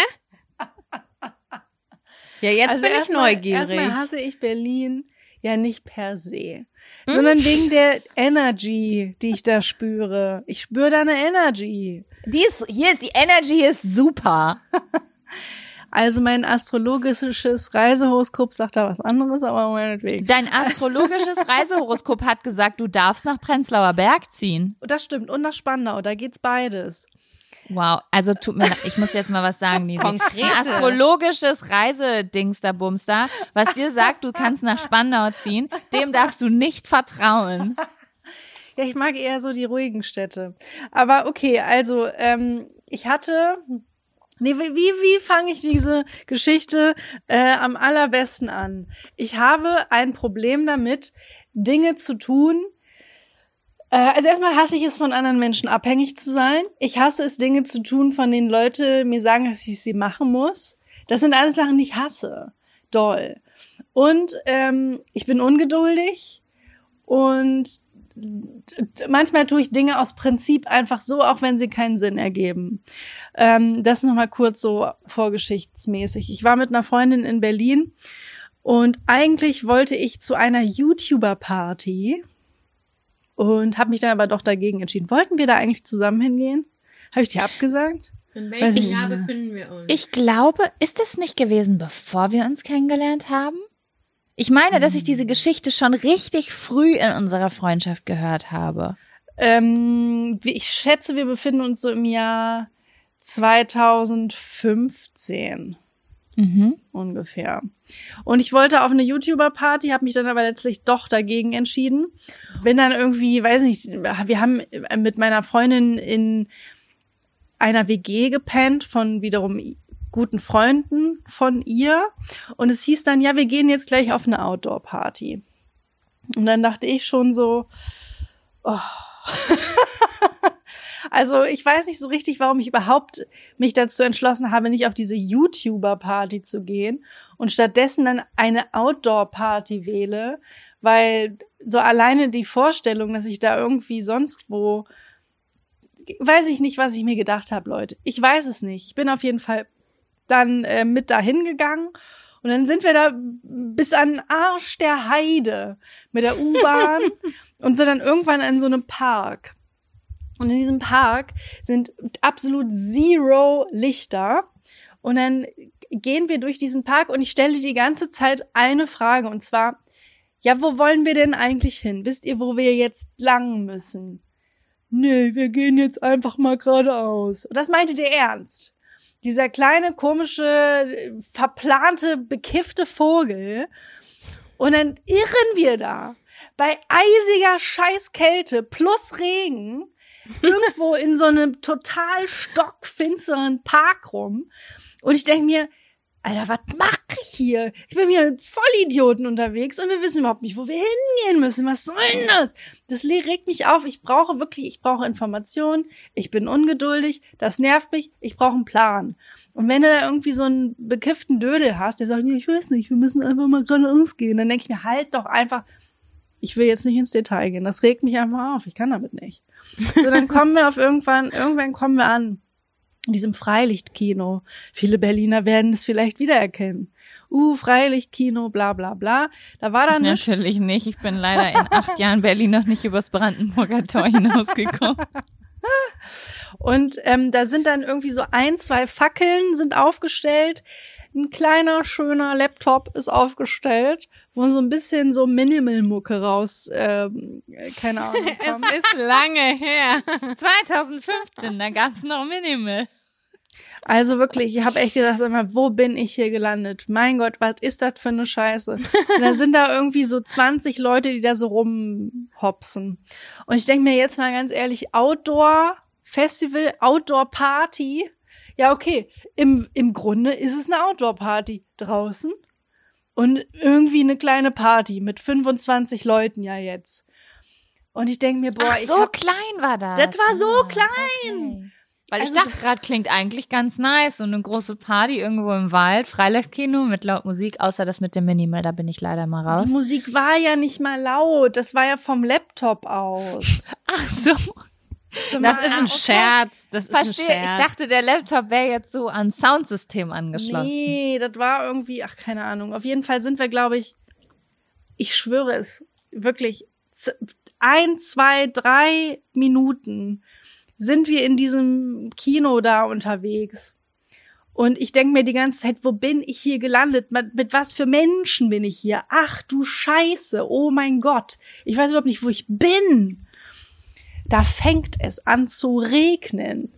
Ja, jetzt bin ich Also erstmal- neugierig. Erstmal hasse ich Berlin ja nicht per se, sondern wegen der Energy, die ich da spüre. Ich spüre da eine Energy. Die ist, hier ist, die Energy ist super. Also mein astrologisches Reisehoroskop sagt da was anderes, aber meinetwegen. Dein astrologisches Reisehoroskop hat gesagt, du darfst nach Prenzlauer Berg ziehen. Das stimmt. Und nach Spandau, da geht's beides. Wow, also tut mir leid, ich muss jetzt mal was sagen, Nisi. Konkrete. Ein astrologisches Reisedingster-Bumster, was dir sagt, du kannst nach Spandau ziehen, dem darfst du nicht vertrauen. Ja, ich mag eher so die ruhigen Städte. Aber okay, also ähm, ich hatte. Nee, wie, wie, fange ich diese Geschichte äh, am allerbesten an? Ich habe ein Problem damit, Dinge zu tun. Äh, also erstmal hasse ich es, von anderen Menschen abhängig zu sein. Ich hasse es, Dinge zu tun, von denen Leute mir sagen, dass ich sie machen muss. Das sind alles Sachen, die ich hasse. Doll. Und ähm, ich bin ungeduldig und manchmal tue ich Dinge aus Prinzip einfach so, auch wenn sie keinen Sinn ergeben. Ähm, das nochmal kurz so vorgeschichtsmäßig. Ich war mit einer Freundin in Berlin und eigentlich wollte ich zu einer YouTuber-Party und habe mich dann aber doch dagegen entschieden. Wollten wir da eigentlich zusammen hingehen? Habe ich dir abgesagt? In welchem Jahr befinden wir uns? Ich glaube, ist das nicht gewesen, bevor wir uns kennengelernt haben? Ich meine, dass ich diese Geschichte schon richtig früh in unserer Freundschaft gehört habe. Ähm, ich schätze, wir befinden uns so im Jahr 2015. Mhm. ungefähr. Und ich wollte auf eine YouTuber-Party, habe mich dann aber letztlich doch dagegen entschieden. Bin dann irgendwie, weiß nicht, wir haben mit meiner Freundin in einer WG gepennt von wiederum guten Freunden von ihr. Und es hieß dann, ja, wir gehen jetzt gleich auf eine Outdoor-Party. Und dann dachte ich schon so, oh. Also ich weiß nicht so richtig, warum ich überhaupt mich dazu entschlossen habe, nicht auf diese YouTuber-Party zu gehen und stattdessen dann eine Outdoor-Party wähle, weil so alleine die Vorstellung, dass ich da irgendwie sonst wo, weiß ich nicht, was ich mir gedacht habe, Leute. Ich weiß es nicht. Ich bin auf jeden Fall dann äh, mit dahin gegangen und dann sind wir da bis an den Arsch der Heide mit der U-Bahn und sind dann irgendwann in so einem Park. Und in diesem Park sind absolut zero Lichter. Und dann gehen wir durch diesen Park und ich stelle die ganze Zeit eine Frage und zwar, ja, wo wollen wir denn eigentlich hin? Wisst ihr, wo wir jetzt lang müssen? Nee, wir gehen jetzt einfach mal geradeaus. Und das meinte der ernst. Dieser kleine, komische, verplante, bekiffte Vogel. Und dann irren wir da bei eisiger Scheißkälte plus Regen irgendwo in so einem total stockfinsteren Park rum. Und ich denke mir, Alter, was mache ich hier? Ich bin hier mit Vollidioten unterwegs und wir wissen überhaupt nicht, wo wir hingehen müssen. Was soll denn das? Das regt mich auf. Ich brauche wirklich, ich brauche Informationen. Ich bin ungeduldig. Das nervt mich. Ich brauche einen Plan. Und wenn du da irgendwie so einen bekifften Dödel hast, der sagt, ich weiß nicht, wir müssen einfach mal geradeaus gehen, dann denke ich mir, halt doch einfach, ich will jetzt nicht ins Detail gehen. Das regt mich einfach auf. Ich kann damit nicht. So, dann kommen wir auf irgendwann, irgendwann kommen wir an diesem Freilichtkino. Viele Berliner werden es vielleicht wiedererkennen. Uh, Freilichtkino, bla bla bla. Da war dann Natürlich nicht. Ich bin leider in acht Jahren Berlin noch nicht übers Brandenburger Tor hinausgekommen. Und ähm, da sind dann irgendwie so ein, zwei Fackeln sind aufgestellt. Ein kleiner, schöner Laptop ist aufgestellt, wo so ein bisschen so Minimal-Mucke raus, ähm, keine Ahnung. Kommt. Es ist lange her. 2015, da gab's noch Minimal. Also wirklich, ich habe echt gedacht, sag mal, wo bin ich hier gelandet? Mein Gott, was ist das für eine Scheiße? Und dann sind da irgendwie so 20 Leute, die da so rumhopsen. Und ich denke mir jetzt mal ganz ehrlich, Outdoor Festival, Outdoor Party. Ja, okay, im, im Grunde ist es eine Outdoor Party draußen und irgendwie eine kleine Party mit 25 Leuten ja jetzt. Und ich denke mir, boah, Ach, ich so hab, klein war das. das war so Ah, klein. okay. Weil Also- ich dachte gerade, klingt eigentlich ganz nice. So eine große Party irgendwo im Wald, Freilichtkino mit laut Musik, außer das mit dem Minimal, da bin ich leider mal raus. Die Musik war ja nicht mal laut, das war ja vom Laptop aus. Ach so. Sag Das ist ein okay. Scherz. Das ist Verstehe. ein Ich Scherz. dachte, der Laptop wäre jetzt so an Soundsystem angeschlossen. Nee, das war irgendwie, ach, keine Ahnung. Auf jeden Fall sind wir, glaube ich, ich schwöre es, wirklich, ein, zwei, drei Minuten sind wir in diesem Kino da unterwegs. Und ich denke mir die ganze Zeit, wo bin ich hier gelandet? Mit, mit was für Menschen bin ich hier? Ach du Scheiße, oh mein Gott. Ich weiß überhaupt nicht, wo ich bin. Da fängt es an zu regnen.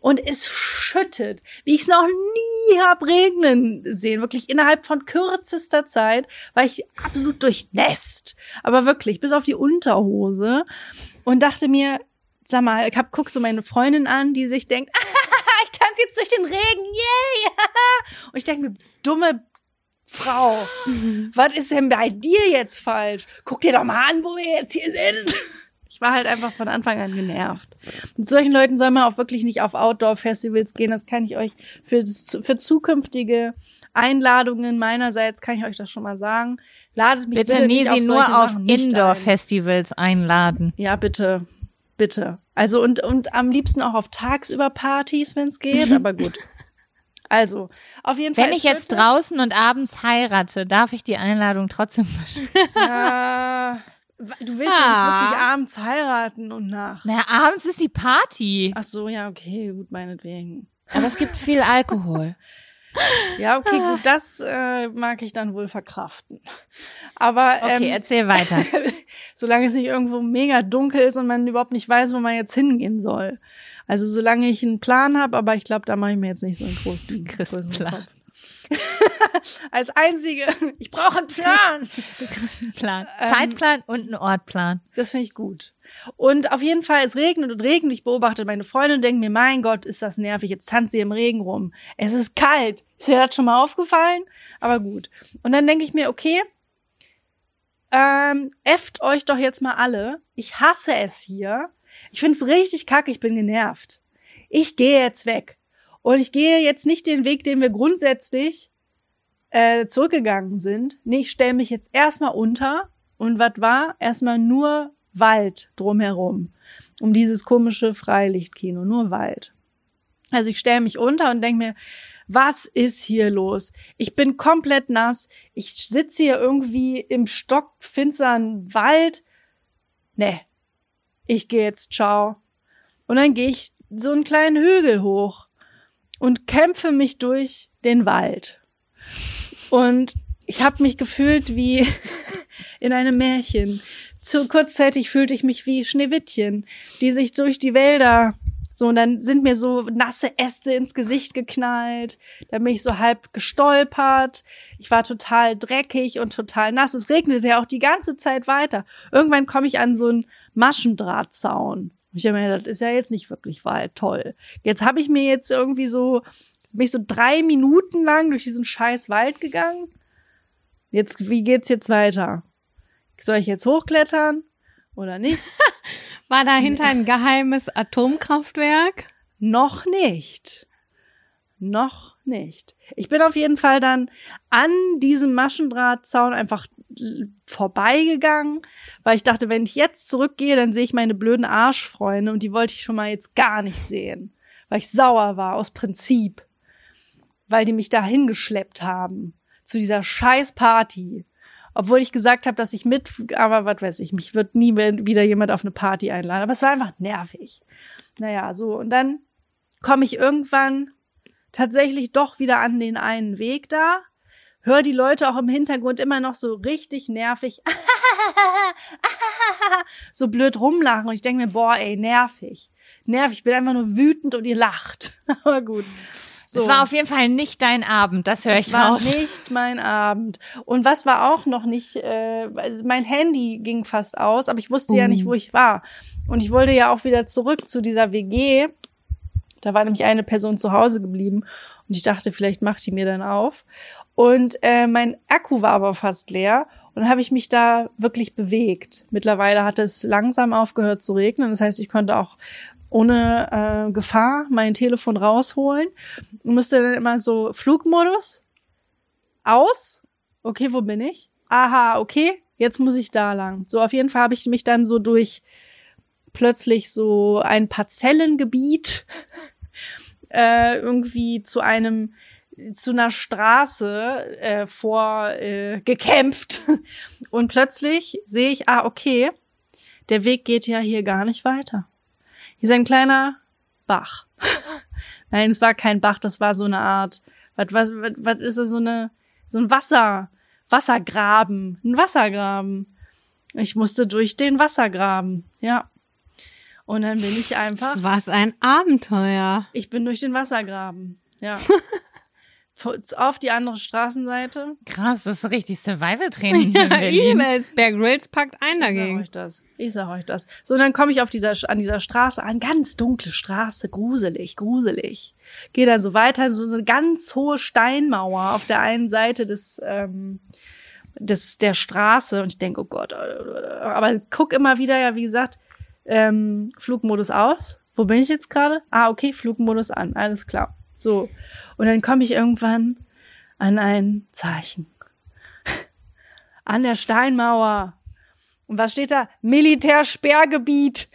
Und es schüttet, wie ich es noch nie hab regnen sehen. Wirklich innerhalb von kürzester Zeit war ich absolut durchnässt. Aber wirklich, bis auf die Unterhose. Und dachte mir, sag mal, ich hab, guck so meine Freundin an, die sich denkt, ich tanze jetzt durch den Regen, yay! Und ich denke mir, dumme Frau, was ist denn bei dir jetzt falsch? Guck dir doch mal an, wo wir jetzt hier sind. Ich war halt einfach von Anfang an genervt. Mit solchen Leuten soll man auch wirklich nicht auf Outdoor-Festivals gehen. Das kann ich euch für, für zukünftige Einladungen meinerseits kann ich euch das schon mal sagen. Ladet mich bitte, Bitte nicht nie auf sie nur auf nicht ein. Indoor-Festivals einladen. Ja, bitte. Bitte. Also und, und am liebsten auch auf tagsüber Partys, wenn es geht, aber gut. Also, auf jeden Fall. Wenn ich jetzt draußen und abends heirate, darf ich die Einladung trotzdem verschicken. Ja, du willst ja Ah. nicht wirklich abends heiraten und nachts. Naja, abends ist die Party. Ach so, ja, okay, gut, meinetwegen. Aber es gibt viel Alkohol. Ja, okay, gut, das äh, mag ich dann wohl verkraften. Aber Okay, ähm, erzähl weiter. solange es nicht irgendwo mega dunkel ist und man überhaupt nicht weiß, wo man jetzt hingehen soll. Also solange ich einen Plan habe, aber ich glaube, da mache ich mir jetzt nicht so einen großen, großen. Kopf. Als einzige, ich brauche einen Plan. Plan. Ähm, Zeitplan und einen Ortplan. Das finde ich gut. Und auf jeden Fall, es regnet und regnet. Ich beobachte meine Freundin und denke mir, mein Gott, ist das nervig. Jetzt tanzt sie im Regen rum. Es ist kalt. Ist dir das schon mal aufgefallen? Aber gut. Und dann denke ich mir, okay, ähm, efft euch doch jetzt mal alle. Ich hasse es hier. Ich finde es richtig kacke. Ich bin genervt. Ich gehe jetzt weg. Und ich gehe jetzt nicht den Weg, den wir grundsätzlich äh, zurückgegangen sind. Nee, ich stelle mich jetzt erstmal unter. Und was war? Erstmal nur Wald drumherum. Um dieses komische Freilichtkino. Nur Wald. Also ich stelle mich unter und denke mir, was ist hier los? Ich bin komplett nass. Ich sitze hier irgendwie im stockfinstern Wald. Nee. Ich gehe jetzt, ciao. Und dann gehe ich so einen kleinen Hügel hoch und kämpfe mich durch den Wald. Und ich habe mich gefühlt wie in einem Märchen. Zu kurzzeitig fühlte ich mich wie Schneewittchen, die sich durch die Wälder so, und dann sind mir so nasse Äste ins Gesicht geknallt. Dann bin ich so halb gestolpert. Ich war total dreckig und total nass. Es regnete ja auch die ganze Zeit weiter. Irgendwann komme ich an so einen Maschendrahtzaun. Ich habe mir gedacht, das ist ja jetzt nicht wirklich Wald. Toll. Jetzt habe ich mir jetzt irgendwie so Jetzt bin ich so drei Minuten lang durch diesen scheiß Wald gegangen. Jetzt, wie geht's jetzt weiter? Soll ich jetzt hochklettern oder nicht? War dahinter ein geheimes Atomkraftwerk? Noch nicht. Noch nicht. Ich bin auf jeden Fall dann an diesem Maschendrahtzaun einfach vorbeigegangen, weil ich dachte, wenn ich jetzt zurückgehe, dann sehe ich meine blöden Arschfreunde und die wollte ich schon mal jetzt gar nicht sehen, weil ich sauer war aus Prinzip, weil die mich da hingeschleppt haben zu dieser scheiß Party. Obwohl ich gesagt habe, dass ich mit, aber was weiß ich, mich wird nie wieder jemand auf eine Party einladen. Aber es war einfach nervig. Naja, so. Und dann komme ich irgendwann tatsächlich doch wieder an den einen Weg da. Hör die Leute auch im Hintergrund immer noch so richtig nervig so blöd rumlachen. Und ich denke mir, boah, ey, nervig. Nervig. Ich bin einfach nur wütend und ihr lacht. Aber gut. So. Es war auf jeden Fall nicht dein Abend, das höre Es ich war raus. nicht mein Abend. Und was war auch noch nicht, äh, also mein Handy ging fast aus, aber ich wusste ja Uh. nicht, wo ich war. Und ich wollte ja auch wieder zurück zu dieser WG. Da war nämlich eine Person zu Hause geblieben. Und ich dachte, vielleicht macht die mir dann auf. Und äh, mein Akku war aber fast leer. Und habe ich mich da wirklich bewegt. Mittlerweile hat es langsam aufgehört zu regnen. Das heißt, ich konnte auch ohne äh, Gefahr mein Telefon rausholen und musste dann immer so Flugmodus aus. Okay, wo bin ich? Aha, okay, jetzt muss ich da lang. So, auf jeden Fall habe ich mich dann so durch plötzlich so ein Parzellengebiet äh, irgendwie zu einem zu einer Straße äh, vor äh, gekämpft. Und plötzlich sehe ich ah okay der Weg geht ja hier gar nicht weiter. Hier ist ein kleiner Bach. Nein es war kein Bach das war so eine Art was was was, was ist das so eine so ein Wasser Wassergraben ein Wassergraben. Ich musste durch den Wassergraben ja und dann bin ich einfach Was ein Abenteuer. ich bin durch den Wassergraben. Ja. Auf die andere Straßenseite. Krass, das ist richtig Survival-Training Ja. E-Mails. Bear Grylls packt ein Ich sag dagegen. euch das. Ich sag euch das. So, dann komme ich auf dieser, an dieser Straße an. Ganz dunkle Straße. Gruselig, gruselig. Gehe dann so weiter. So, so eine ganz hohe Steinmauer auf der einen Seite des, ähm, des, der Straße. Und ich denke, oh Gott. Aber guck immer wieder, ja, wie gesagt, ähm, Flugmodus aus. Wo bin ich jetzt gerade? Ah, okay, Flugmodus an. Alles klar. So. Und dann komme ich irgendwann an ein Zeichen. An der Steinmauer. Und was steht da? Militärsperrgebiet.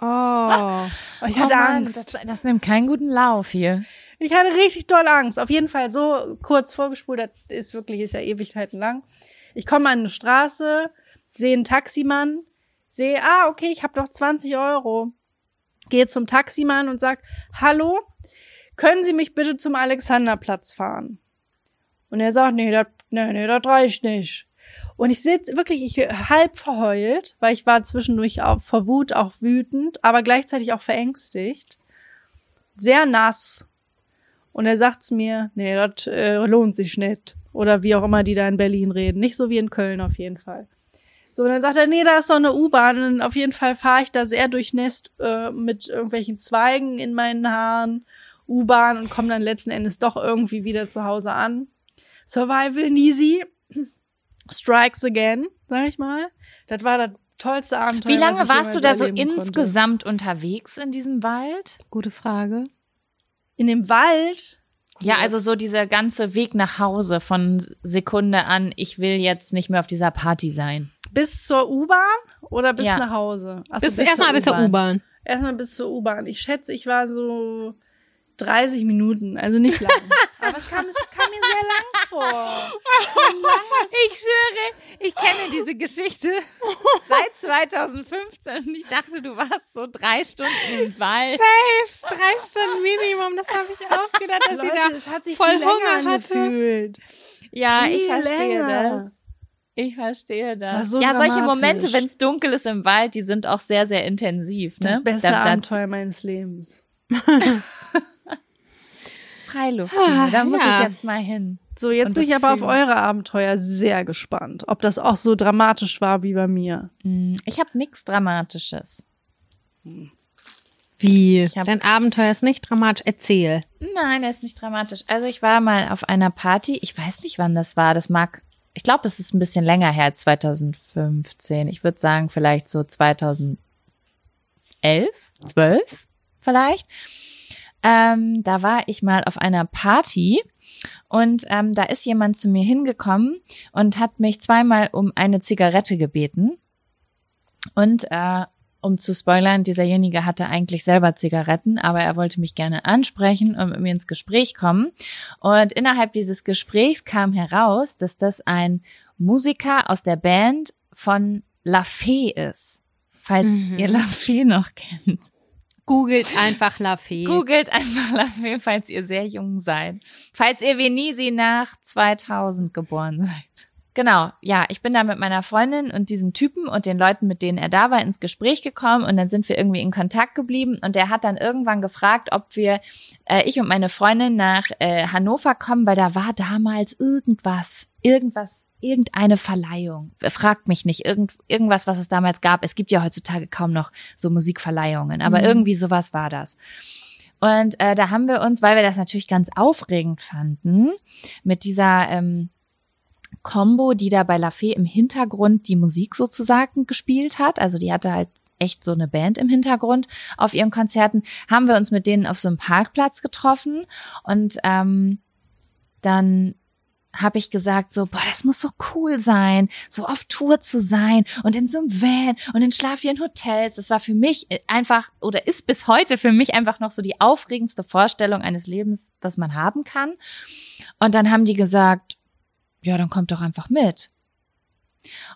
Oh. Ich Oh hatte Mann, Angst. Das, das nimmt keinen guten Lauf hier. Ich hatte richtig doll Angst. Auf jeden Fall so kurz vorgespult, das ist wirklich, ist ja Ewigkeiten lang. Ich komme an eine Straße, sehe einen Taximann, sehe, ah, okay, ich habe noch 20 Euro. Gehe zum Taximann und sag, hallo, können Sie mich bitte zum Alexanderplatz fahren? Und er sagt, nee, das, nee, nee, das reicht nicht. Und ich sitze wirklich, ich halb verheult, weil ich war zwischendurch auch vor Wut auch wütend, aber gleichzeitig auch verängstigt. Sehr nass. Und er sagt zu mir, nee, das äh, lohnt sich nicht. Oder wie auch immer die da in Berlin reden. Nicht so wie in Köln auf jeden Fall. So, und dann sagt er, nee, da ist doch eine U-Bahn. Und auf jeden Fall fahre ich da sehr durchnässt äh, mit irgendwelchen Zweigen in meinen Haaren, U-Bahn und komme dann letzten Endes doch irgendwie wieder zu Hause an. Survival easy. Strikes again, sag ich mal. Das war das tollste Abenteuer. Wie was lange ich warst du da so erleben konnte. insgesamt unterwegs in diesem Wald? Gute Frage. In dem Wald? Ja, also so dieser ganze Weg nach Hause von Sekunde an, ich will jetzt nicht mehr auf dieser Party sein. Bis zur U-Bahn oder bis Ja. nach Hause? Ach so, Bis, erstmal bis zur U-Bahn. Erstmal bis zur U-Bahn. Ich schätze, ich war so 30 Minuten, also nicht lang. Aber es kam, es kam mir sehr lang vor. Ich schwöre, ich kenne diese Geschichte seit 2015 und ich dachte, du warst so drei Stunden im Wald. Safe. Drei Stunden Minimum. Das habe ich auch gedacht, dass sie Leute, da es hat sich voll Hunger hatte. angefühlt. Ja, ich Viel verstehe länger. das. Ich verstehe das. war so ja, solche. Momente, wenn es dunkel ist im Wald, die sind auch sehr, sehr intensiv. Ne? Das beste Da- Abenteuer meines Lebens. Freiluft. Ah, da muss ja. ich jetzt mal hin. So, jetzt bin ich das aber auf eure Abenteuer sehr gespannt, ob das auch so dramatisch war wie bei mir. Hm, Ich habe nichts Dramatisches. Wie? Ich hab- Dein Abenteuer ist nicht dramatisch. Erzähl. Nein, er ist nicht dramatisch. Also ich war mal auf einer Party. Ich weiß nicht, wann das war. Das mag, ich glaube, es ist ein bisschen länger her als 2015. Ich würde sagen, vielleicht so 2011, 12 vielleicht. Ähm, da war ich mal auf einer Party und ähm, da ist jemand zu mir hingekommen und hat mich zweimal um eine Zigarette gebeten. Und äh, um zu spoilern, dieserjenige hatte eigentlich selber Zigaretten, aber er wollte mich gerne ansprechen und mit mir ins Gespräch kommen. Und innerhalb dieses Gesprächs kam heraus, dass das ein Musiker aus der Band von La Fee ist. Falls Mhm. ihr La Fee noch kennt. Googelt einfach La Fee. Googelt einfach La Fee, falls ihr sehr jung seid. Falls ihr wie Nisi nach 2000 geboren seid. Genau, ja, ich bin da mit meiner Freundin und diesem Typen und den Leuten, mit denen er da war, ins Gespräch gekommen und dann sind wir irgendwie in Kontakt geblieben und der hat dann irgendwann gefragt, ob wir, äh, ich und meine Freundin nach äh, Hannover kommen, weil da war damals irgendwas, irgendwas, irgendeine Verleihung. Fragt mich nicht, irgend, irgendwas, was es damals gab. Es gibt ja heutzutage kaum noch so Musikverleihungen, aber Mhm. irgendwie sowas war das. Und äh, da haben wir uns, weil wir das natürlich ganz aufregend fanden, mit dieser ähm, Combo, die da bei La Fee im Hintergrund die Musik sozusagen gespielt hat. Also die hatte halt echt so eine Band im Hintergrund auf ihren Konzerten, haben wir uns mit denen auf so einem Parkplatz getroffen und ähm, dann habe ich gesagt so, boah, das muss so cool sein, so auf Tour zu sein und in so einem Van und in Hotels. Das war für mich einfach oder ist bis heute für mich einfach noch so die aufregendste Vorstellung eines Lebens, was man haben kann. Und dann haben die gesagt, ja, dann kommt doch einfach mit.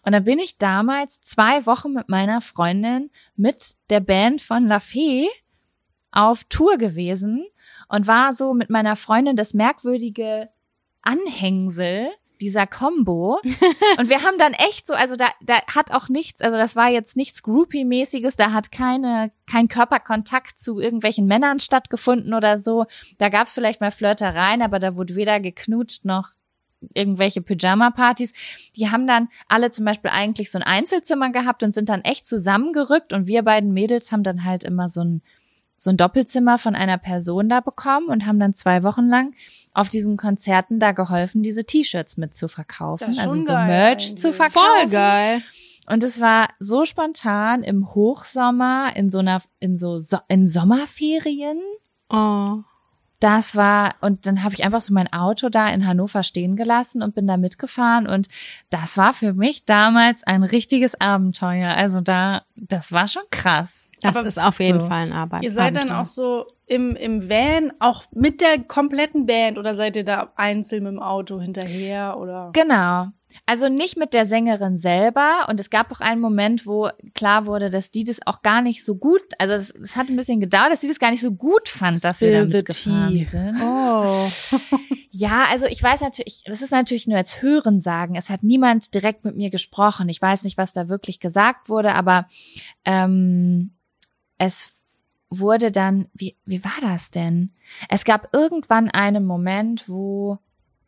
Und dann bin ich damals zwei Wochen mit meiner Freundin mit der Band von La Fee auf Tour gewesen und war so mit meiner Freundin das merkwürdige Anhängsel dieser Combo. Und wir haben dann echt so, also da, da hat auch nichts, also das war jetzt nichts Groupie-mäßiges, da hat keine, kein Körperkontakt zu irgendwelchen Männern stattgefunden oder so. Da gab's vielleicht mal Flirtereien, aber da wurde weder geknutscht noch irgendwelche Pyjama-Partys. Die haben dann alle zum Beispiel eigentlich so ein Einzelzimmer gehabt und sind dann echt zusammengerückt und wir beiden Mädels haben dann halt immer so ein so ein Doppelzimmer von einer Person da bekommen und haben dann zwei Wochen lang auf diesen Konzerten da geholfen, diese T-Shirts mit zu verkaufen, Das ist also schon so geil Merch zu eigentlich. verkaufen. Voll geil. Und es war so spontan im Hochsommer in so einer in so, so in Sommerferien. Oh. Das war und dann habe ich einfach so mein Auto da in Hannover stehen gelassen und bin da mitgefahren und das war für mich damals ein richtiges Abenteuer. Also da das war schon krass. Das Aber ist auf jeden so. Fall ein Arbeit. Ihr seid dann auch so im, im Van, auch mit der kompletten Band oder seid ihr da einzeln mit dem Auto hinterher oder? Genau. Also nicht mit der Sängerin selber. Und es gab auch einen Moment, wo klar wurde, dass die das auch gar nicht so gut, also es, es hat ein bisschen gedauert, dass sie das gar nicht so gut fand, dass wir da Spill mitgefahren sind. Oh. Ja, also ich weiß natürlich, das ist natürlich nur als Hörensagen. Es hat niemand direkt mit mir gesprochen. Ich weiß nicht, was da wirklich gesagt wurde, aber ähm, es wurde dann, wie, wie war das denn? Es gab irgendwann einen Moment, wo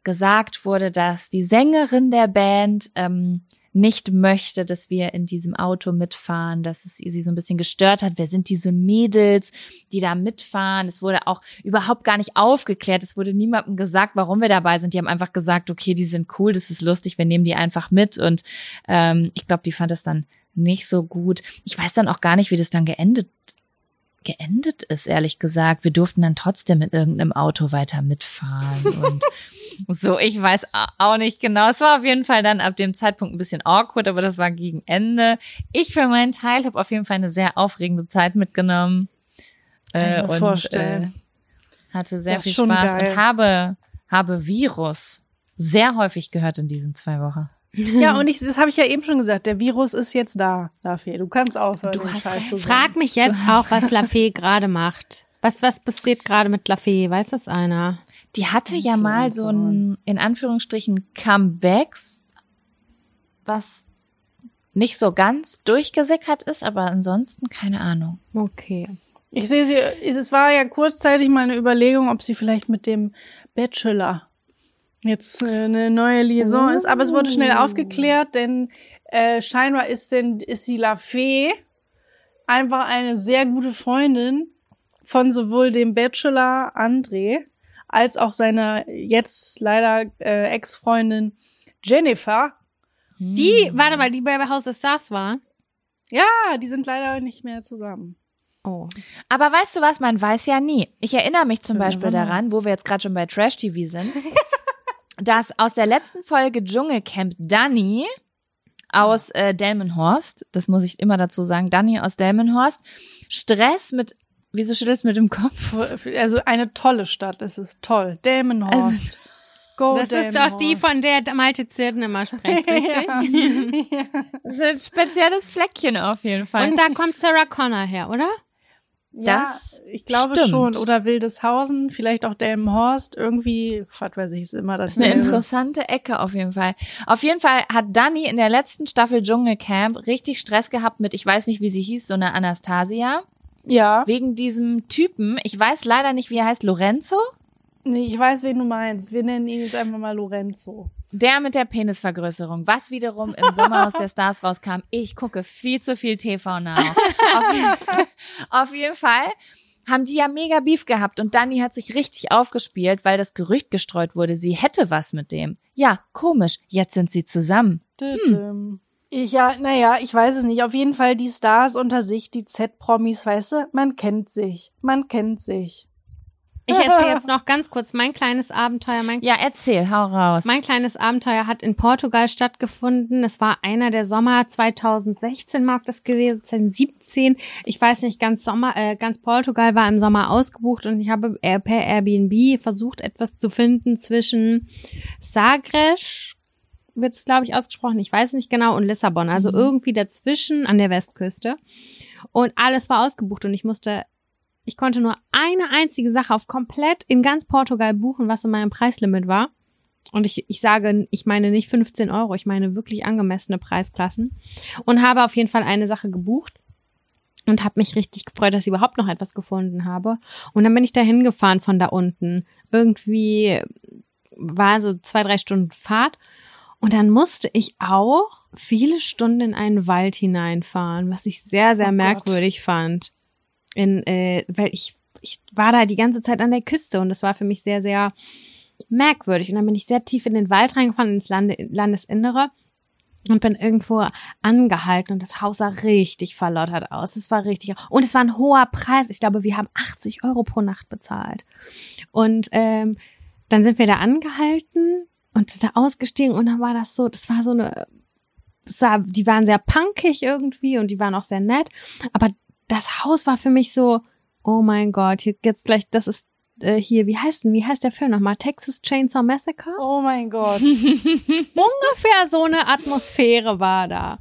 gesagt wurde, dass die Sängerin der Band ähm, nicht möchte, dass wir in diesem Auto mitfahren, dass es sie so ein bisschen gestört hat. Wer sind diese Mädels, die da mitfahren? Es wurde auch überhaupt gar nicht aufgeklärt. Es wurde niemandem gesagt, warum wir dabei sind. Die haben einfach gesagt, okay, die sind cool, das ist lustig, wir nehmen die einfach mit. Und ähm, ich glaube, die fand es dann nicht so gut. Ich weiß dann auch gar nicht, wie das dann geendet geendet ist, ehrlich gesagt. Wir durften dann trotzdem mit irgendeinem Auto weiter mitfahren und so, ich weiß auch nicht genau. Es war auf jeden Fall dann ab dem Zeitpunkt ein bisschen awkward, aber das war gegen Ende. Ich für meinen Teil habe auf jeden Fall eine sehr aufregende Zeit mitgenommen. Kann ich mir vorstellen. Äh, hatte sehr Das viel Spaß geil. und habe, habe Virus sehr häufig gehört in diesen zwei Wochen. Ja, und ich, das habe ich ja eben schon gesagt, der Virus ist jetzt da, Dafür. Du kannst aufhören, Du hast Scheiß zu. Frag mich jetzt auch, was Lafay gerade macht. Was, was passiert gerade mit Lafay? Weiß das einer? Die hatte ja mal so ein, in Anführungsstrichen, Comebacks, was nicht so ganz durchgesickert ist, aber ansonsten keine Ahnung. Okay. Ich sehe sie, es war ja kurzzeitig mal eine Überlegung, ob sie vielleicht mit dem Bachelor jetzt äh, eine neue Liaison ist, aber es wurde schnell Oh. aufgeklärt, denn äh, scheinbar ist denn ist sie La Fee einfach eine sehr gute Freundin von sowohl dem Bachelor André als auch seiner jetzt leider äh, Ex-Freundin Jennifer. Die, warte mal, die bei House of Stars waren? Ja, die sind leider nicht mehr zusammen. Oh. Aber weißt du was, man weiß ja nie. Ich erinnere mich zum Beispiel daran, wo wir jetzt gerade schon bei Trash TV sind, dass aus der letzten Folge Dschungelcamp Dani aus äh, Delmenhorst, das muss ich immer dazu sagen, Dani aus Delmenhorst, Stress mit, wieso schüttelst du mit dem Kopf? Also eine tolle Stadt, es ist toll. Delmenhorst. Go Das ist doch die, von der Malte Zirden immer spricht, richtig? ja. Das ist ein spezielles Fleckchen auf jeden Fall. Und da kommt Sarah Connor her, oder? Das ja, ich glaube stimmt. schon. Oder Wildeshausen, vielleicht auch Delmenhorst. Irgendwie, was weiß ich, ist immer das. Das ist eine interessante Ecke auf jeden Fall. Auf jeden Fall hat Dani in der letzten Staffel Dschungelcamp richtig Stress gehabt mit, ich weiß nicht, wie sie hieß, so eine Anastasia. Ja. Wegen diesem Typen, ich weiß leider nicht, wie er heißt, Lorenzo? Nee, ich weiß, wen du meinst. Wir nennen ihn jetzt einfach mal Lorenzo. Der mit der Penisvergrößerung, was wiederum im Sommerhaus der Stars rauskam. Ich gucke viel zu viel TV nach. Auf, auf jeden Fall haben die ja mega Beef gehabt und Dani hat sich richtig aufgespielt, weil das Gerücht gestreut wurde, sie hätte was mit dem. Ja, komisch, jetzt sind sie zusammen. Hm. Ich, ja, naja, ich weiß es nicht. Auf jeden Fall die Stars unter sich, die Z-Promis, weißt du, man kennt sich. Man kennt sich. Ich erzähle jetzt noch ganz kurz mein kleines Abenteuer. Mein, Ja, erzähl, hau raus. mein kleines Abenteuer hat in Portugal stattgefunden. Es war einer der Sommer 2016 mag das gewesen sein, 17. Ich weiß nicht, ganz Sommer, äh, ganz Portugal war im Sommer ausgebucht und ich habe äh, per Airbnb versucht, etwas zu finden zwischen Sagres, wird es glaube ich ausgesprochen, ich weiß nicht genau, und Lissabon. Also Mhm. irgendwie dazwischen an der Westküste. Und alles war ausgebucht und ich musste ich konnte nur eine einzige Sache auf komplett in ganz Portugal buchen, was in meinem Preislimit war. Und ich, ich sage, ich meine nicht 15 Euro, ich meine wirklich angemessene Preisklassen. Und habe auf jeden Fall eine Sache gebucht und habe mich richtig gefreut, dass ich überhaupt noch etwas gefunden habe. Und dann bin ich da hingefahren von da unten. Irgendwie war so zwei, drei Stunden Fahrt. Und dann musste ich auch viele Stunden in einen Wald hineinfahren, was ich sehr, sehr Oh Gott. merkwürdig fand. In, äh, weil ich, ich war da die ganze Zeit an der Küste und das war für mich sehr, sehr merkwürdig. Und dann bin ich sehr tief in den Wald reingefahren, ins Lande, Landesinnere und bin irgendwo angehalten und das Haus sah richtig verlottert aus. Es war richtig, und es war ein hoher Preis. Ich glaube, wir haben 80 Euro pro Nacht bezahlt. Und ähm, dann sind wir da angehalten und sind da ausgestiegen und dann war das so, das war so eine, sah, die waren sehr punkig irgendwie und die waren auch sehr nett, aber das Haus war für mich so, oh mein Gott, hier geht's gleich, das ist äh, hier, wie heißt denn, wie heißt der Film nochmal? Texas Chainsaw Massacre? Oh mein Gott. ungefähr so eine Atmosphäre war da.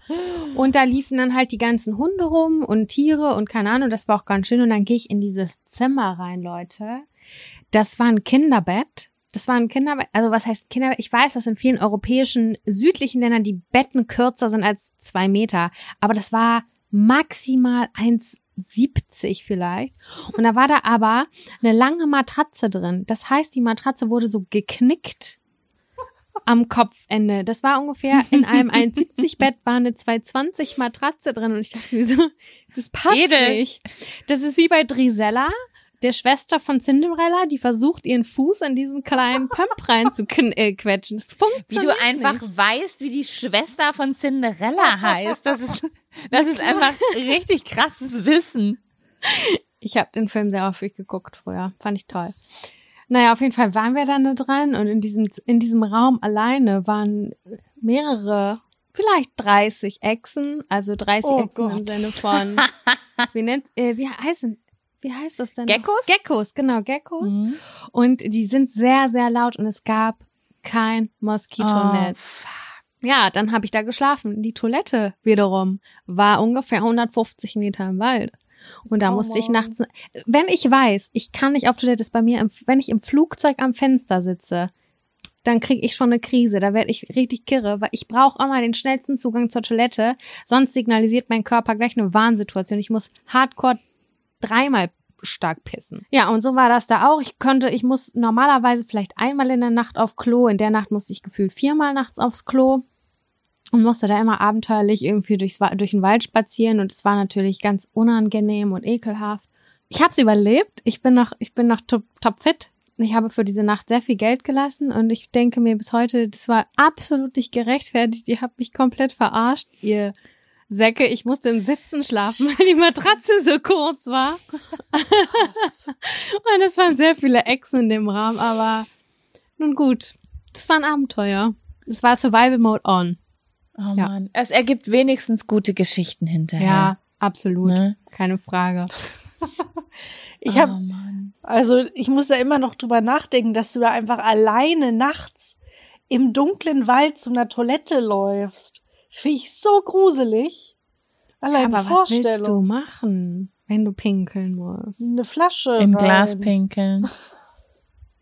Und da liefen dann halt die ganzen Hunde rum und Tiere und keine Ahnung, das war auch ganz schön. Und dann gehe ich in dieses Zimmer rein, Leute. Das war ein Kinderbett. Das war ein Kinderbett, also was heißt Kinderbett? Ich weiß, dass in vielen europäischen, südlichen Ländern die Betten kürzer sind als zwei Meter. Aber das war maximal 1,70 vielleicht. Und da war da aber eine lange Matratze drin. Das heißt, die Matratze wurde so geknickt am Kopfende. Das war ungefähr in einem 1,70 Bett war eine 220 Matratze drin und ich dachte mir so, das passt Edel. nicht. Das ist wie bei Drisella, der Schwester von Cinderella, die versucht ihren Fuß in diesen kleinen Pump rein zu äh, quetschen. Das Wie funktioniert du einfach Nicht. weißt, wie die Schwester von Cinderella heißt. Das ist, das ist einfach richtig krasses Wissen. Ich habe den Film sehr häufig geguckt früher. Fand ich toll. Naja, auf jeden Fall waren wir dann da dran und in diesem, in diesem Raum alleine waren mehrere, vielleicht 30 Echsen, also 30 Oh Echsen im Gott. Sinne von, wie nennt, äh, wie heißen, wie heißt das denn? Geckos? Geckos, genau, Geckos. Und die sind sehr, sehr laut und es gab kein Moskitonetz. Ja, dann habe ich da geschlafen. Die Toilette wiederum war ungefähr 150 Meter im Wald. Und da Oh musste ich nachts, wenn ich weiß, ich kann nicht auf Toilette, ist bei mir, im, wenn ich im Flugzeug am Fenster sitze, dann kriege ich schon eine Krise, da werde ich richtig kirre, weil ich brauche immer den schnellsten Zugang zur Toilette, sonst signalisiert mein Körper gleich eine Warnsituation. Ich muss hardcore dreimal stark pissen. Ja, und so war das da auch. Ich konnte, ich muss normalerweise vielleicht einmal in der Nacht auf Klo. In der Nacht musste ich gefühlt viermal nachts aufs Klo und musste da immer abenteuerlich irgendwie durchs, durch den Wald spazieren und es war natürlich ganz unangenehm und ekelhaft. ich habe es überlebt. Ich bin noch, ich bin noch top, top fit. Ich habe für diese Nacht sehr viel Geld gelassen und ich denke mir bis heute, das war absolut nicht gerechtfertigt. Ihr habt mich komplett verarscht, ihr Säcke. Ich musste im Sitzen schlafen, weil die Matratze so kurz war. und es waren sehr viele Echsen in dem Raum, aber nun gut. Das war ein Abenteuer. Es war Survival Mode on. Oh Ja. Mann. Es ergibt wenigstens gute Geschichten hinterher. Ja, absolut. Ne? Keine Frage. Ich oh, habe Mann. Also ich muss da immer noch drüber nachdenken, dass du da einfach alleine nachts im dunklen Wald zu einer Toilette läufst. Finde ich so gruselig. Allein aber die was willst du machen, wenn du pinkeln musst? Eine Flasche Im rein. Glas pinkeln.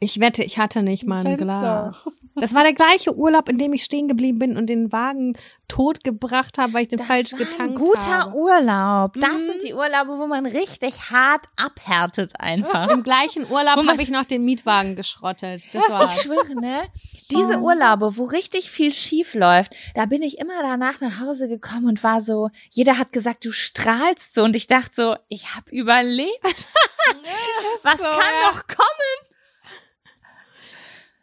Ich wette, ich hatte nicht mal ein. Glas. Das war der gleiche Urlaub, in dem ich stehen geblieben bin und den Wagen totgebracht habe, weil ich den falsch war ein getankt guter habe. Urlaub. Das Mhm. sind die Urlaube, wo man richtig hart abhärtet einfach. Im gleichen Urlaub habe ich noch den Mietwagen geschrottet. Das Ich war's. schwöre, ne? Diese Urlaube, wo richtig viel schief läuft, da bin ich immer danach nach Hause gekommen und war so, jeder hat gesagt, du strahlst so und ich dachte so, ich habe überlebt. Was so, kann ja. noch kommen?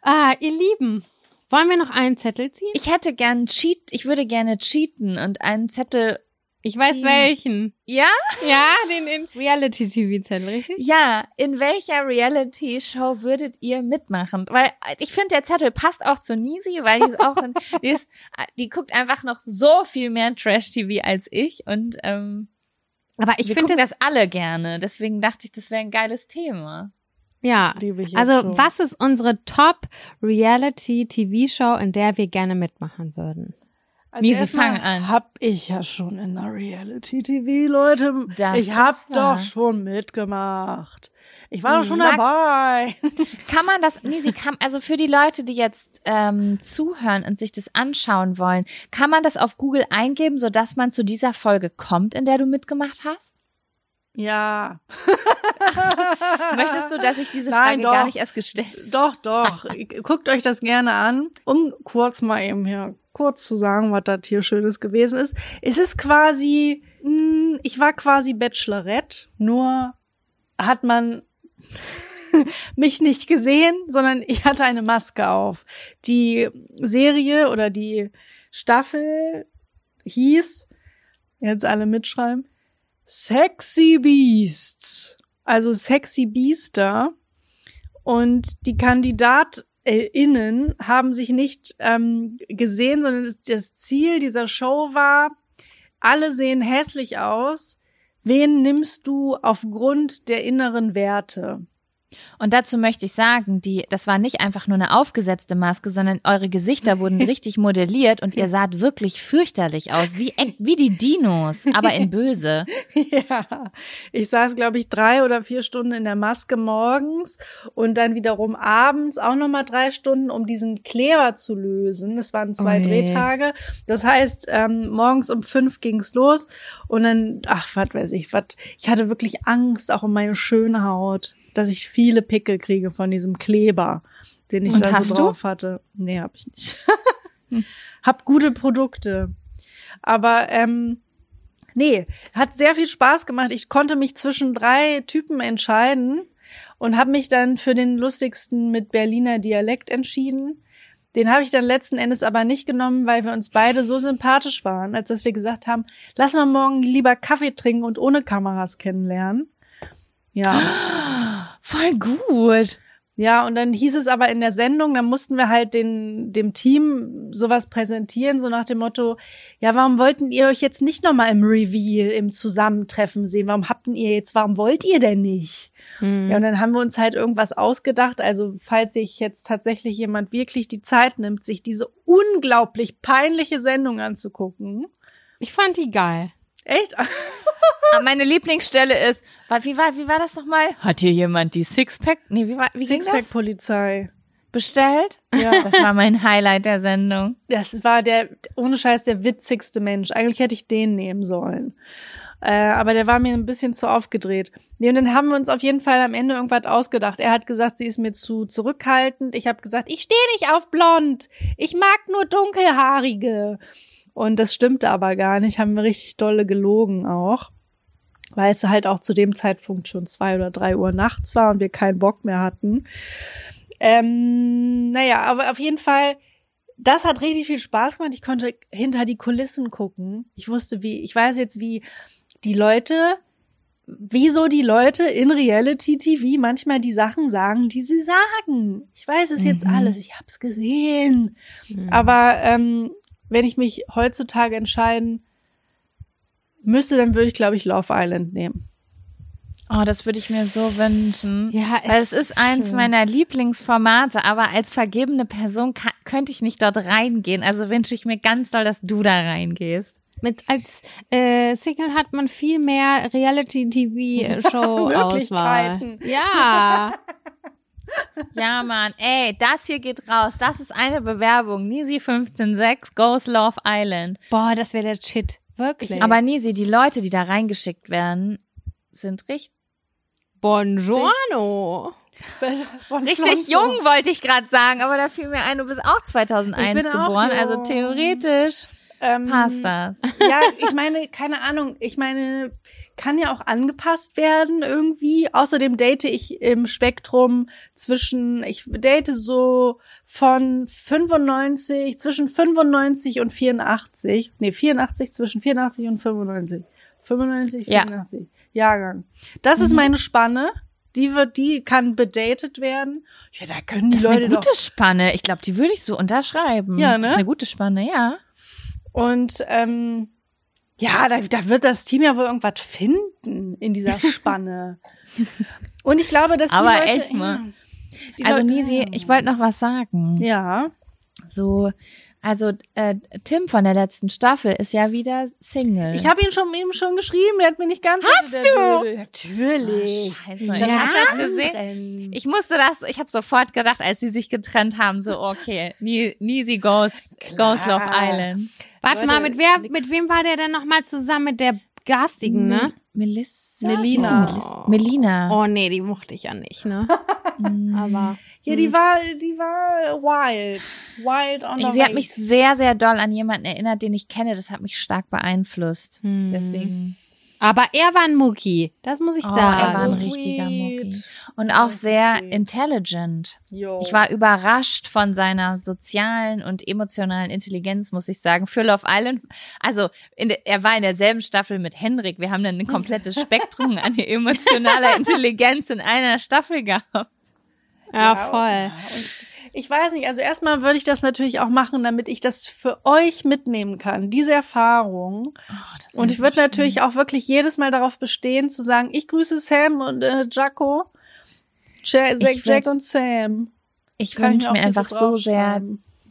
Ah, ihr Lieben, wollen wir noch einen Zettel ziehen? Ich hätte gern cheat, ich würde gerne cheaten und einen Zettel. Ich weiß ziehen. welchen. Ja? Ja, den, den Reality-TV-Zettel, richtig? Ja, in welcher Reality-Show würdet ihr mitmachen? Weil ich finde, der Zettel passt auch zu Nisi, weil die ist auch, ein, die, ist, die guckt einfach noch so viel mehr Trash-TV als ich und ähm, Aber ich finde das alle gerne. Deswegen dachte ich, das wäre ein geiles Thema. Ja. Liebe ich jetzt Also, schon. was ist unsere Top-Reality-TV-Show, in der wir gerne mitmachen würden? Also Nisi, erstmal fang an. Hab ich ja schon in der Reality-TV, Leute. Das ich hab wahr. doch schon mitgemacht. Ich war doch schon Sag- dabei. Kann man das, Nisi, kann, also für die Leute, die jetzt ähm, zuhören und sich das anschauen wollen, kann man das auf Google eingeben, sodass man zu dieser Folge kommt, in der du mitgemacht hast? Ja. Möchtest du, dass ich diese Nein, Frage doch. gar nicht erst gestellt Doch, doch. Guckt euch das gerne an. Um kurz mal eben hier kurz zu sagen, was das hier Schönes gewesen ist. Es ist quasi, mh, ich war quasi Bachelorette, nur hat man mich nicht gesehen, sondern ich hatte eine Maske auf. Die Serie oder die Staffel hieß, jetzt alle mitschreiben, Sexy Beasts. Also Sexy Beaster. Und die KandidatInnen haben sich nicht ähm, gesehen, sondern das Ziel dieser Show war, alle sehen hässlich aus. Wen nimmst du aufgrund der inneren Werte? Und dazu möchte ich sagen, die, das war nicht einfach nur eine aufgesetzte Maske, sondern eure Gesichter wurden richtig modelliert und ihr saht wirklich fürchterlich aus, wie, wie die Dinos, aber in böse. Ja, ich saß, glaube ich, drei oder vier Stunden in der Maske morgens und dann wiederum abends auch nochmal drei Stunden, um diesen Kleber zu lösen. Das waren zwei Oh je. Drehtage. Das heißt, ähm, morgens um fünf ging's los und dann, ach, was weiß ich, was. Ich hatte wirklich Angst auch um meine schöne Haut, dass ich viele Pickel kriege von diesem Kleber, den ich Und da so du? drauf hatte. Nee, hab ich nicht. hab gute Produkte. Aber ähm, Nee, hat sehr viel Spaß gemacht. Ich konnte mich zwischen drei Typen entscheiden und habe mich dann für den lustigsten mit Berliner Dialekt entschieden. Den habe ich dann letzten Endes aber nicht genommen, weil wir uns beide so sympathisch waren, als dass wir gesagt haben, lass mal morgen lieber Kaffee trinken und ohne Kameras kennenlernen. Ja. Voll gut. Ja, und dann hieß es aber in der Sendung, dann mussten wir halt den, dem Team sowas präsentieren, so nach dem Motto, ja, warum wollten ihr euch jetzt nicht nochmal im Reveal, im Zusammentreffen sehen? Warum habt ihr jetzt, warum wollt ihr denn nicht? Hm. Ja, und dann haben wir uns halt irgendwas ausgedacht. Also, falls sich jetzt tatsächlich jemand wirklich die Zeit nimmt, sich diese unglaublich peinliche Sendung anzugucken. Ich fand die geil. Echt? Ah, Meine Lieblingsstelle ist, wie war, wie war das nochmal? Hat hier jemand die Sixpack, nee, wie war, wie? Sixpack-Polizei. Bestellt? Ja. Das war mein Highlight der Sendung. Das war der, ohne Scheiß, der witzigste Mensch. Eigentlich hätte ich den nehmen sollen. Äh, aber der war mir ein bisschen zu aufgedreht. Nee, und dann haben wir uns auf jeden Fall am Ende irgendwas ausgedacht. Er hat gesagt, sie ist mir zu zurückhaltend. Ich habe gesagt, ich stehe nicht auf blond. Ich mag nur dunkelhaarige. Und das stimmte aber gar nicht. Haben wir richtig dolle gelogen auch. Weil es halt auch zu dem Zeitpunkt schon zwei oder drei Uhr nachts war und wir keinen Bock mehr hatten. Ähm, naja, aber auf jeden Fall, das hat richtig viel Spaß gemacht. Ich konnte hinter die Kulissen gucken. Ich wusste, wie, ich weiß jetzt, wie die Leute, wieso die Leute in Reality TV manchmal die Sachen sagen, die sie sagen. Ich weiß es jetzt Mhm. alles, ich hab's gesehen. Mhm. Aber ähm, wenn ich mich heutzutage entscheiden müsste, dann würde ich, glaube ich, Love Island nehmen. Oh, das würde ich mir so wünschen. Ja, Weil es ist eins schön. meiner Lieblingsformate, aber als vergebene Person ka- könnte ich nicht dort reingehen. Also wünsche ich mir ganz doll, dass du da reingehst. Mit als äh, Single hat man viel mehr Reality-TV-Show-Auswahl. Ja. Ja, Mann. Ey, das hier geht raus. Das ist eine Bewerbung. Nisi 156 Goes Love Island. Boah, das wäre der Shit. Wirklich. Aber Nisi, die Leute, die da reingeschickt werden, sind richtig, Buongiorno. richtig jung, wollte ich gerade sagen. Aber da fiel mir ein, du bist auch 2001 Ich bin auch geboren. jung. Also theoretisch Ähm, passt das. Ja, ich meine, keine Ahnung, ich meine, kann ja auch angepasst werden irgendwie. Außerdem date ich im Spektrum zwischen, ich date so von 95, zwischen 95 und 84. Nee, 84 zwischen 84 und 95. 95, Ja. 84. Jahrgang. Das ist Mhm. meine Spanne. Die wird, die kann bedatet werden. Ja, da können die Das ist Leute eine doch gute Spanne. Ich glaube, die würde ich so unterschreiben. Ja, Das ne? ist eine gute Spanne, ja. Und ähm, ja, da, da wird das Team ja wohl irgendwas finden in dieser Spanne. Und ich glaube, dass die Aber Leute, echt mal. Ja, Also Leute- Nisi, ich wollte noch was sagen. Ja. So, also äh, Tim von der letzten Staffel ist ja wieder Single. Ich habe ihn schon eben schon geschrieben, der hat mir nicht ganz. Hast du? Natürlich. Oh, Scheiße, Das ich hab das gesehen. Ich musste das, ich habe sofort gedacht, als sie sich getrennt haben, so okay, Ni- Nisi goes, goes Love Island. Warte Leute, mal, mit wer, nix. mit wem war der denn nochmal zusammen? Mit der Garstigen, ne? Melissa? Melina. Melis- Melina. Oh nee, die mochte ich ja nicht, ne? Mm. Aber Ja, die war, die war wild. Wild on the Sie hat mich sehr, sehr doll an jemanden erinnert, den ich kenne. Das hat mich stark beeinflusst. hm. Deswegen. Aber er war ein Mucki, das muss ich Oh, sagen. er war ein so richtiger. Mucki. Und auch Das sehr sweet. intelligent. Jo. Ich war überrascht von seiner sozialen und emotionalen Intelligenz, muss ich sagen. Für Love Island, also in der, er war in derselben Staffel mit Henrik. Wir haben dann ein komplettes Spektrum an emotionaler Intelligenz in einer Staffel gehabt. ja, voll. Ich weiß nicht, also erstmal würde ich das natürlich auch machen, damit ich das für euch mitnehmen kann, diese Erfahrung. Oh, Und ich würde natürlich auch wirklich jedes Mal darauf bestehen, zu sagen, ich grüße Sam und äh, Jaco. Ja, Jack würd- und Sam. Ich wünsche mir einfach so sehr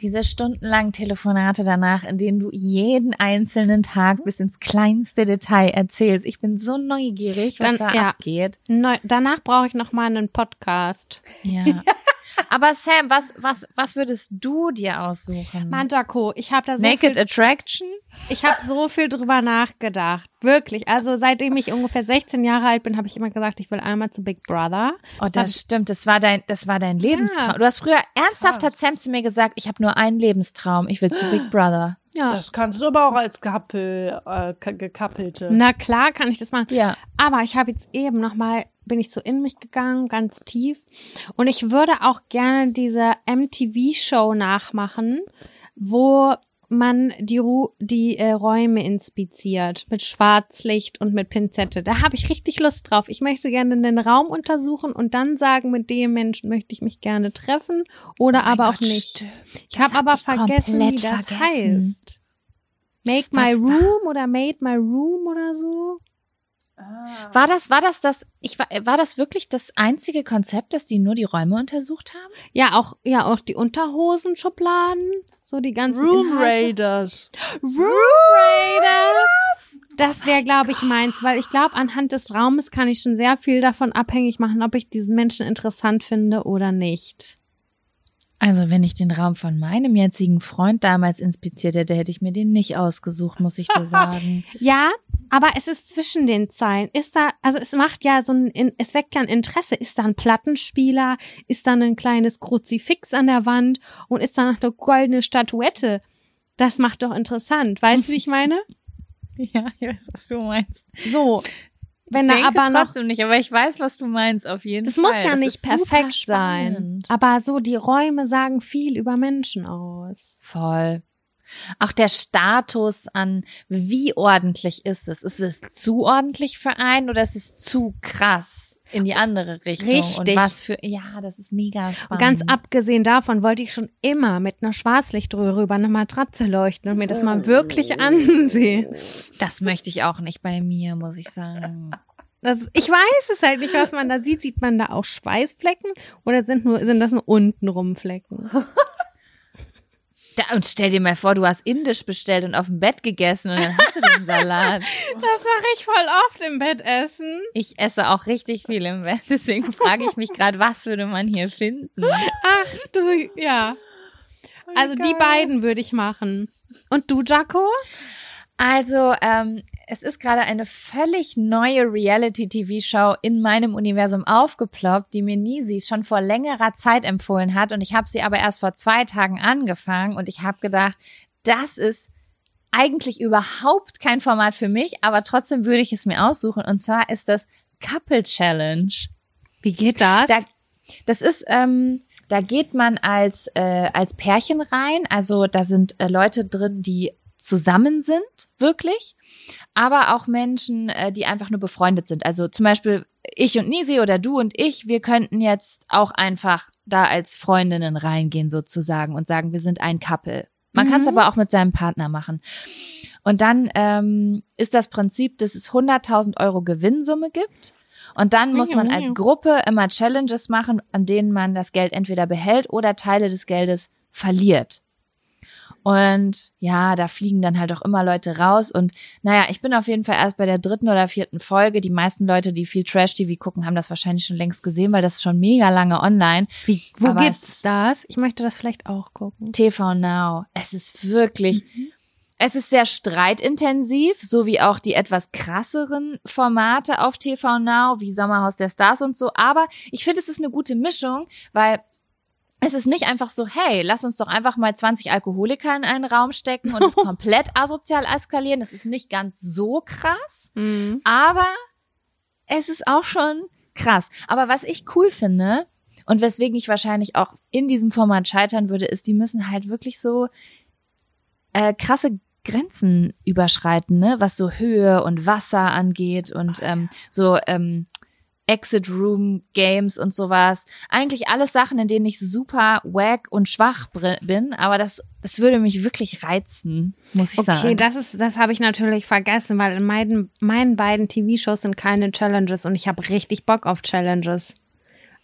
diese stundenlangen Telefonate danach, in denen du jeden einzelnen Tag bis ins kleinste Detail erzählst. Ich bin so neugierig, was Dann- da ja. abgeht. Neu danach brauche ich noch mal einen Podcast. Ja. Aber Sam, was, was, was würdest du dir aussuchen? Mann, Jaco, ich habe da so Naked viel, Attraction? ich habe so viel drüber nachgedacht. Wirklich. Also seitdem ich ungefähr 16 Jahre alt bin, habe ich immer gesagt, ich will einmal zu Big Brother. Oh, das ich- stimmt. Das war dein, das war dein Lebenstraum. Du hast früher ernsthaft hat. Sam zu mir gesagt, ich habe nur einen Lebenstraum. Ich will zu Big Brother. Ja. Das kannst du aber auch als Couple, äh, ka- gekappelte. Na klar kann ich das machen. Ja. Aber ich habe jetzt eben noch mal bin ich so in mich gegangen, ganz tief. Und ich würde auch gerne diese MTV-Show nachmachen, wo man die, Ru die äh, Räume inspiziert mit Schwarzlicht und mit Pinzette. Da habe ich richtig Lust drauf. Ich möchte gerne den Raum untersuchen und dann sagen, mit dem Menschen möchte ich mich gerne treffen oder aber auch nicht. Ich habe aber vergessen, wie das vergessen. heißt. Make my Was war- room oder made my room oder so. Ah. War das, war das das, ich war, war das wirklich das einzige Konzept, dass die nur die Räume untersucht haben? Ja, auch, ja, auch die Unterhosenschubladen, so die ganzen Room Inhalte. Raiders. Room Raiders. Das wäre, glaube ich, meins, weil ich glaube, anhand des Raumes kann ich schon sehr viel davon abhängig machen, ob ich diesen Menschen interessant finde oder nicht. Also, wenn ich den Raum von meinem jetzigen Freund damals inspiziert hätte, hätte ich mir den nicht ausgesucht, muss ich dir sagen. Ja, aber es ist zwischen den Zeilen. Ist da, also es macht ja so ein, es weckt ja ein Interesse. Ist da ein Plattenspieler? Ist da ein kleines Kruzifix an der Wand? Und ist da noch eine goldene Statuette? Das macht doch interessant. Weißt du, wie ich meine? ja, ich weiß, was du meinst. So. Wenn ich denke aber noch trotzdem nicht, aber ich weiß, was du meinst, auf jeden Das Fall. muss ja nicht ist super perfekt sein. Aber so die Räume sagen viel über Menschen aus. Voll. Auch der Status an, wie ordentlich ist es? Ist es zu ordentlich für einen oder ist es zu krass in die andere Richtung? Und Richtig. was für, ja, das ist mega Und spannend. ganz abgesehen davon wollte ich schon immer mit einer Schwarzlichtröhre über eine Matratze leuchten und mir das mal wirklich ansehen. Das möchte ich auch nicht bei mir, muss ich sagen. Das, ich weiß es halt nicht, was man da sieht. Sieht man da auch Schweißflecken oder sind nur sind das nur untenrum Flecken? Da, und stell dir mal vor, du hast Indisch bestellt und auf dem Bett gegessen und dann hast du den Salat. Das mache ich voll oft im Bett essen. Ich esse auch richtig viel im Bett, deswegen frage ich mich gerade, was würde man hier finden? Ach du, ja. Also die beiden würde ich machen. Und du, Jaco? Also, ähm, es ist gerade eine völlig neue Reality-TV-Show in meinem Universum aufgeploppt, die mir Nisi schon vor längerer Zeit empfohlen hat. Und ich habe sie aber erst vor zwei Tagen angefangen und ich habe gedacht, das ist eigentlich überhaupt kein Format für mich, aber trotzdem würde ich es mir aussuchen. Und zwar ist das Couple Challenge. Wie geht das? Da, das ist, ähm, da geht man als, äh, als Pärchen rein. Also da sind äh, Leute drin, die zusammen sind, wirklich. Aber auch Menschen, äh, die einfach nur befreundet sind. Also zum Beispiel ich und Nisi oder du und ich, wir könnten jetzt auch einfach da als Freundinnen reingehen sozusagen und sagen, wir sind ein Couple. Man kann es Mhm. aber auch mit seinem Partner machen. Und dann ähm, ist das Prinzip, dass es 100.000 Euro Gewinnsumme gibt. Und dann muss man als Gruppe immer Challenges machen, an denen man das Geld entweder behält oder Teile des Geldes verliert. Und ja, da fliegen dann halt auch immer Leute raus. Und naja, ich bin auf jeden Fall erst bei der dritten oder vierten Folge. Die meisten Leute, die viel Trash-TV gucken, haben das wahrscheinlich schon längst gesehen, weil das ist schon mega lange online. Wie, wo Aber gibt's es- das? Ich möchte das vielleicht auch gucken. TV Now. Es ist wirklich, es ist sehr streitintensiv, so wie auch die etwas krasseren Formate auf TV Now, wie Sommerhaus der Stars und so. Aber ich finde, es ist eine gute Mischung, weil es ist nicht einfach so, hey, lass uns doch einfach mal 20 Alkoholiker in einen Raum stecken und es komplett asozial eskalieren. Das ist nicht ganz so krass. Mhm. Aber es ist auch schon krass. Aber was ich cool finde und weswegen ich wahrscheinlich auch in diesem Format scheitern würde, ist, die müssen halt wirklich so äh, krasse Grenzen überschreiten, ne? was so Höhe und Wasser angeht und ähm, so ähm, Exit Room Games und sowas. Eigentlich alles Sachen, in denen ich super wack und schwach bin, aber das, das würde mich wirklich reizen, muss ich Okay, sagen. das ist, das habe ich natürlich vergessen, weil in meinen, meinen beiden TV-Shows sind keine Challenges und ich habe richtig Bock auf Challenges.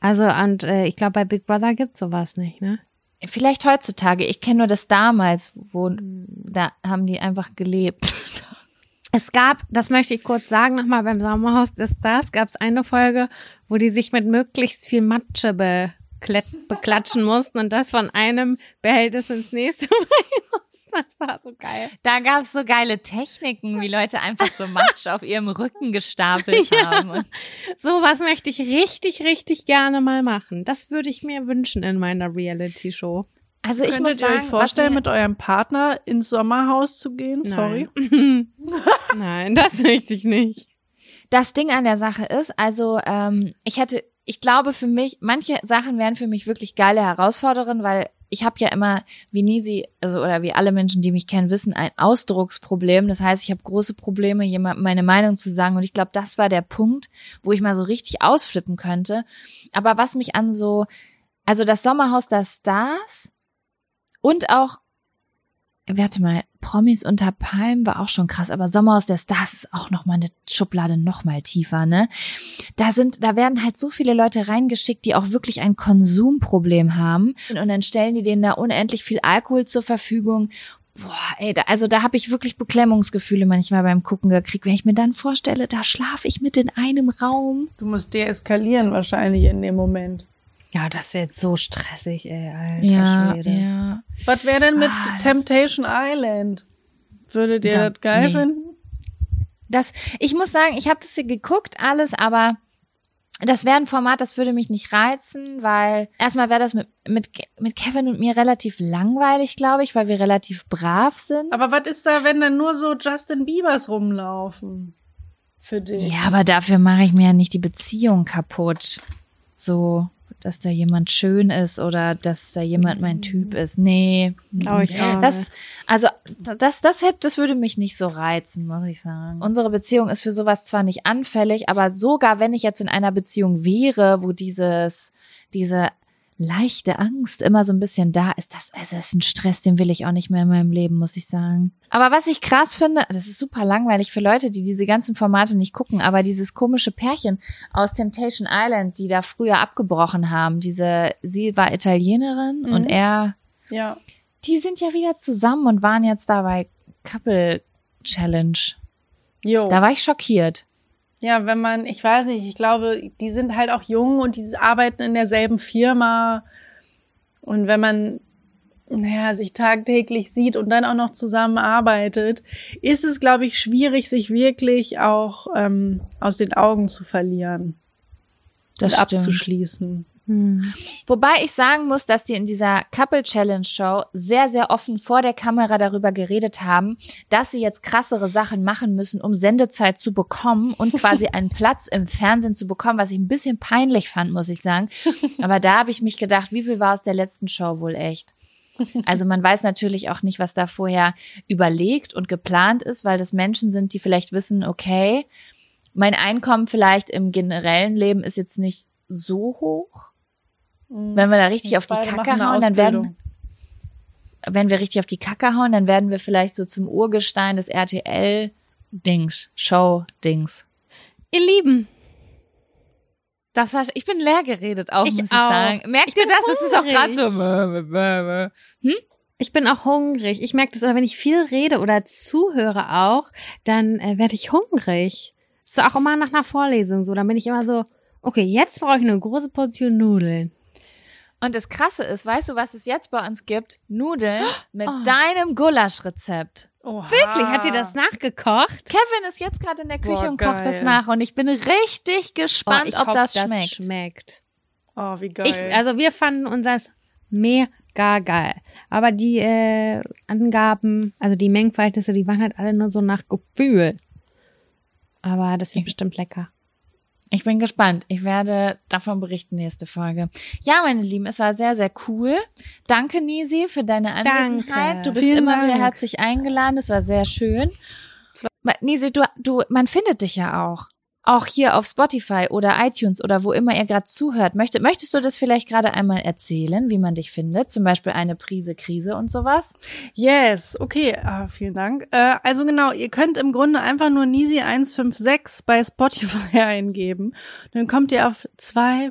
Also und äh, ich glaube bei Big Brother gibt's sowas nicht, ne? Vielleicht heutzutage. Ich kenne nur das damals, wo da haben die einfach gelebt. Es gab, das möchte ich kurz sagen, nochmal beim Sommerhaus des Stars gab es eine Folge, wo die sich mit möglichst viel Matsche beklet- beklatschen mussten und das von einem Behältnis ins nächste bringen. Das war so geil. Da gab es so geile Techniken, wie Leute einfach so Matsch auf ihrem Rücken gestapelt haben. Und Sowas möchte ich richtig, richtig gerne mal machen. Das würde ich mir wünschen in meiner Reality-Show. Also ich muss Könntet ihr sagen, euch vorstellen, mit eurem Partner ins Sommerhaus zu gehen? Sorry. Nein. Nein, das möchte ich nicht. das Ding an der Sache ist, also ähm, ich hätte, ich glaube für mich, manche Sachen wären für mich wirklich geile Herausforderungen, weil ich habe ja immer, wie Nisi, also oder wie alle Menschen, die mich kennen, wissen, ein Ausdrucksproblem. Das heißt, ich habe große Probleme, jemandem meine Meinung zu sagen. Und ich glaube, das war der Punkt, wo ich mal so richtig ausflippen könnte. Aber was mich an so, also das Sommerhaus der Stars und auch Warte mal, Promis unter Palmen war auch schon krass, aber Sommerhaus der Stars ist auch noch mal eine Schublade noch mal tiefer, ne? Da sind, da werden halt so viele Leute reingeschickt, die auch wirklich ein Konsumproblem haben und dann stellen die denen da unendlich viel Alkohol zur Verfügung. Boah, ey, da, also da habe ich wirklich Beklemmungsgefühle manchmal beim Gucken gekriegt, wenn ich mir dann vorstelle, da schlafe ich mit in einem Raum. Du musst deeskalieren wahrscheinlich in dem Moment. Ja, das wäre jetzt so stressig, ey, alter Ja, Schwede. ja. Was wäre denn mit Ah. Temptation Island? Würdet ihr Da- das geil nee. finden? Das, ich muss sagen, ich habe das hier geguckt, alles, aber das wäre ein Format, das würde mich nicht reizen, weil erstmal wäre das mit, mit, mit Kevin und mir relativ langweilig, glaube ich, weil wir relativ brav sind. Aber was ist da, wenn dann nur so Justin Biebers rumlaufen? für dich. Ja, aber dafür mache ich mir ja nicht die Beziehung kaputt. So, dass da jemand schön ist oder dass da jemand mein Typ ist. Nee. Glaube ich auch Das, also, das, das hätte, das würde mich nicht so reizen, muss ich sagen. Unsere Beziehung ist für sowas zwar nicht anfällig, aber sogar wenn ich jetzt in einer Beziehung wäre, wo dieses, diese leichte Angst immer so ein bisschen da ist, das, also ist ein Stress, den will ich auch nicht mehr in meinem Leben, muss ich sagen. Aber was ich krass finde, das ist super langweilig für Leute, die diese ganzen Formate nicht gucken, aber dieses komische Pärchen aus Temptation Island, die da früher abgebrochen haben, diese, sie war Italienerin Mhm. und er, Ja. die sind ja wieder zusammen und waren jetzt da bei Couple Challenge. Jo. Da war ich schockiert. Ja, wenn man, ich weiß nicht, ich glaube, die sind halt auch jung und die arbeiten in derselben Firma. Und wenn man, naja, sich tagtäglich sieht und dann auch noch zusammenarbeitet, ist es, glaube ich, schwierig, sich wirklich auch ähm, aus den Augen zu verlieren Das und stimmt. abzuschließen. Hm. Wobei ich sagen muss, dass die in dieser Couple Challenge Show sehr, sehr offen vor der Kamera darüber geredet haben, dass sie jetzt krassere Sachen machen müssen, um Sendezeit zu bekommen und quasi einen Platz im Fernsehen zu bekommen, was ich ein bisschen peinlich fand, muss ich sagen. Aber da habe ich mich gedacht, wie viel war aus der letzten Show wohl echt? Also man weiß natürlich auch nicht, was da vorher überlegt und geplant ist, weil das Menschen sind, die vielleicht wissen, okay, mein Einkommen vielleicht im generellen Leben ist jetzt nicht so hoch. Wenn wir da richtig auf die Kacke hauen, dann werden, wenn wir richtig auf die Kacke hauen, dann werden wir vielleicht so zum Urgestein des RTL-Dings, Show-Dings. Ihr Lieben, Das war, ich bin leer geredet auch, Ich muss ich auch. sagen. Merkt Ich ihr das? Es ist auch gerade so. hungrig. mö, mö, mö. ich bin auch hungrig. Ich merke das aber, wenn ich viel rede oder zuhöre auch, dann äh, werde ich hungrig. Das ist auch immer nach einer Vorlesung so. Dann bin ich immer so, okay, jetzt brauche ich eine große Portion Nudeln. Und das Krasse ist, weißt du, was es jetzt bei uns gibt? Nudeln mit Oh. deinem Gulaschrezept. Oha. Wirklich? Habt ihr das nachgekocht? Kevin ist jetzt gerade in der Küche Boah, und kocht das nach und ich bin richtig gespannt, Oh, ich ob hoffe, das das schmeckt. schmeckt. Oh, wie geil. Ich, also wir fanden unseres mega geil. Aber die äh, Angaben, also die Mengenverhältnisse, die waren halt alle nur so nach Gefühl. Aber das wird bestimmt lecker. Ich bin gespannt. Ich werde davon berichten nächste Folge. Ja, meine Lieben, es war sehr, sehr cool. Danke, Nisi, für deine Anwesenheit. Danke. Du bist Vielen immer wieder Dank. herzlich eingeladen. Es war sehr schön. Nisi, du, du, man findet dich ja auch. Auch hier auf Spotify oder iTunes oder wo immer ihr gerade zuhört. Möchte, möchtest du das vielleicht gerade einmal erzählen, wie man dich findet? Zum Beispiel eine Prise Krise und sowas? Yes, okay, ah, vielen Dank. Äh, also genau, ihr könnt im Grunde einfach nur Nisi156 bei Spotify eingeben. Dann kommt ihr auf zwei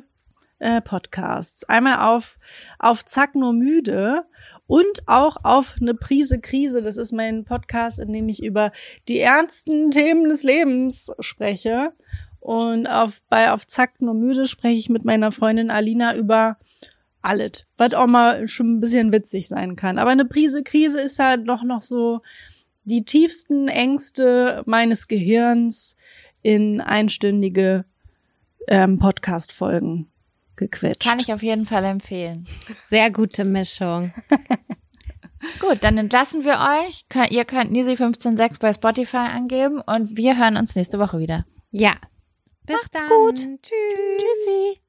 äh, Podcasts. Einmal auf, auf Zack nur müde und auch auf eine Prise Krise. Das ist mein Podcast, in dem ich über die ernsten Themen des Lebens spreche. Und auf, bei auf Zack nur müde spreche ich mit meiner Freundin Alina über alles, was auch mal schon ein bisschen witzig sein kann. Aber eine Prise Krise ist halt doch noch so die tiefsten Ängste meines Gehirns in einstündige ähm, Podcast-Folgen gequetscht. Kann ich auf jeden Fall empfehlen. Sehr gute Mischung. Gut, dann entlassen wir euch. Ihr könnt Nisi156 bei Spotify angeben und wir hören uns nächste Woche wieder. Ja. Bis dann. gut. Tschüss. Tschüssi.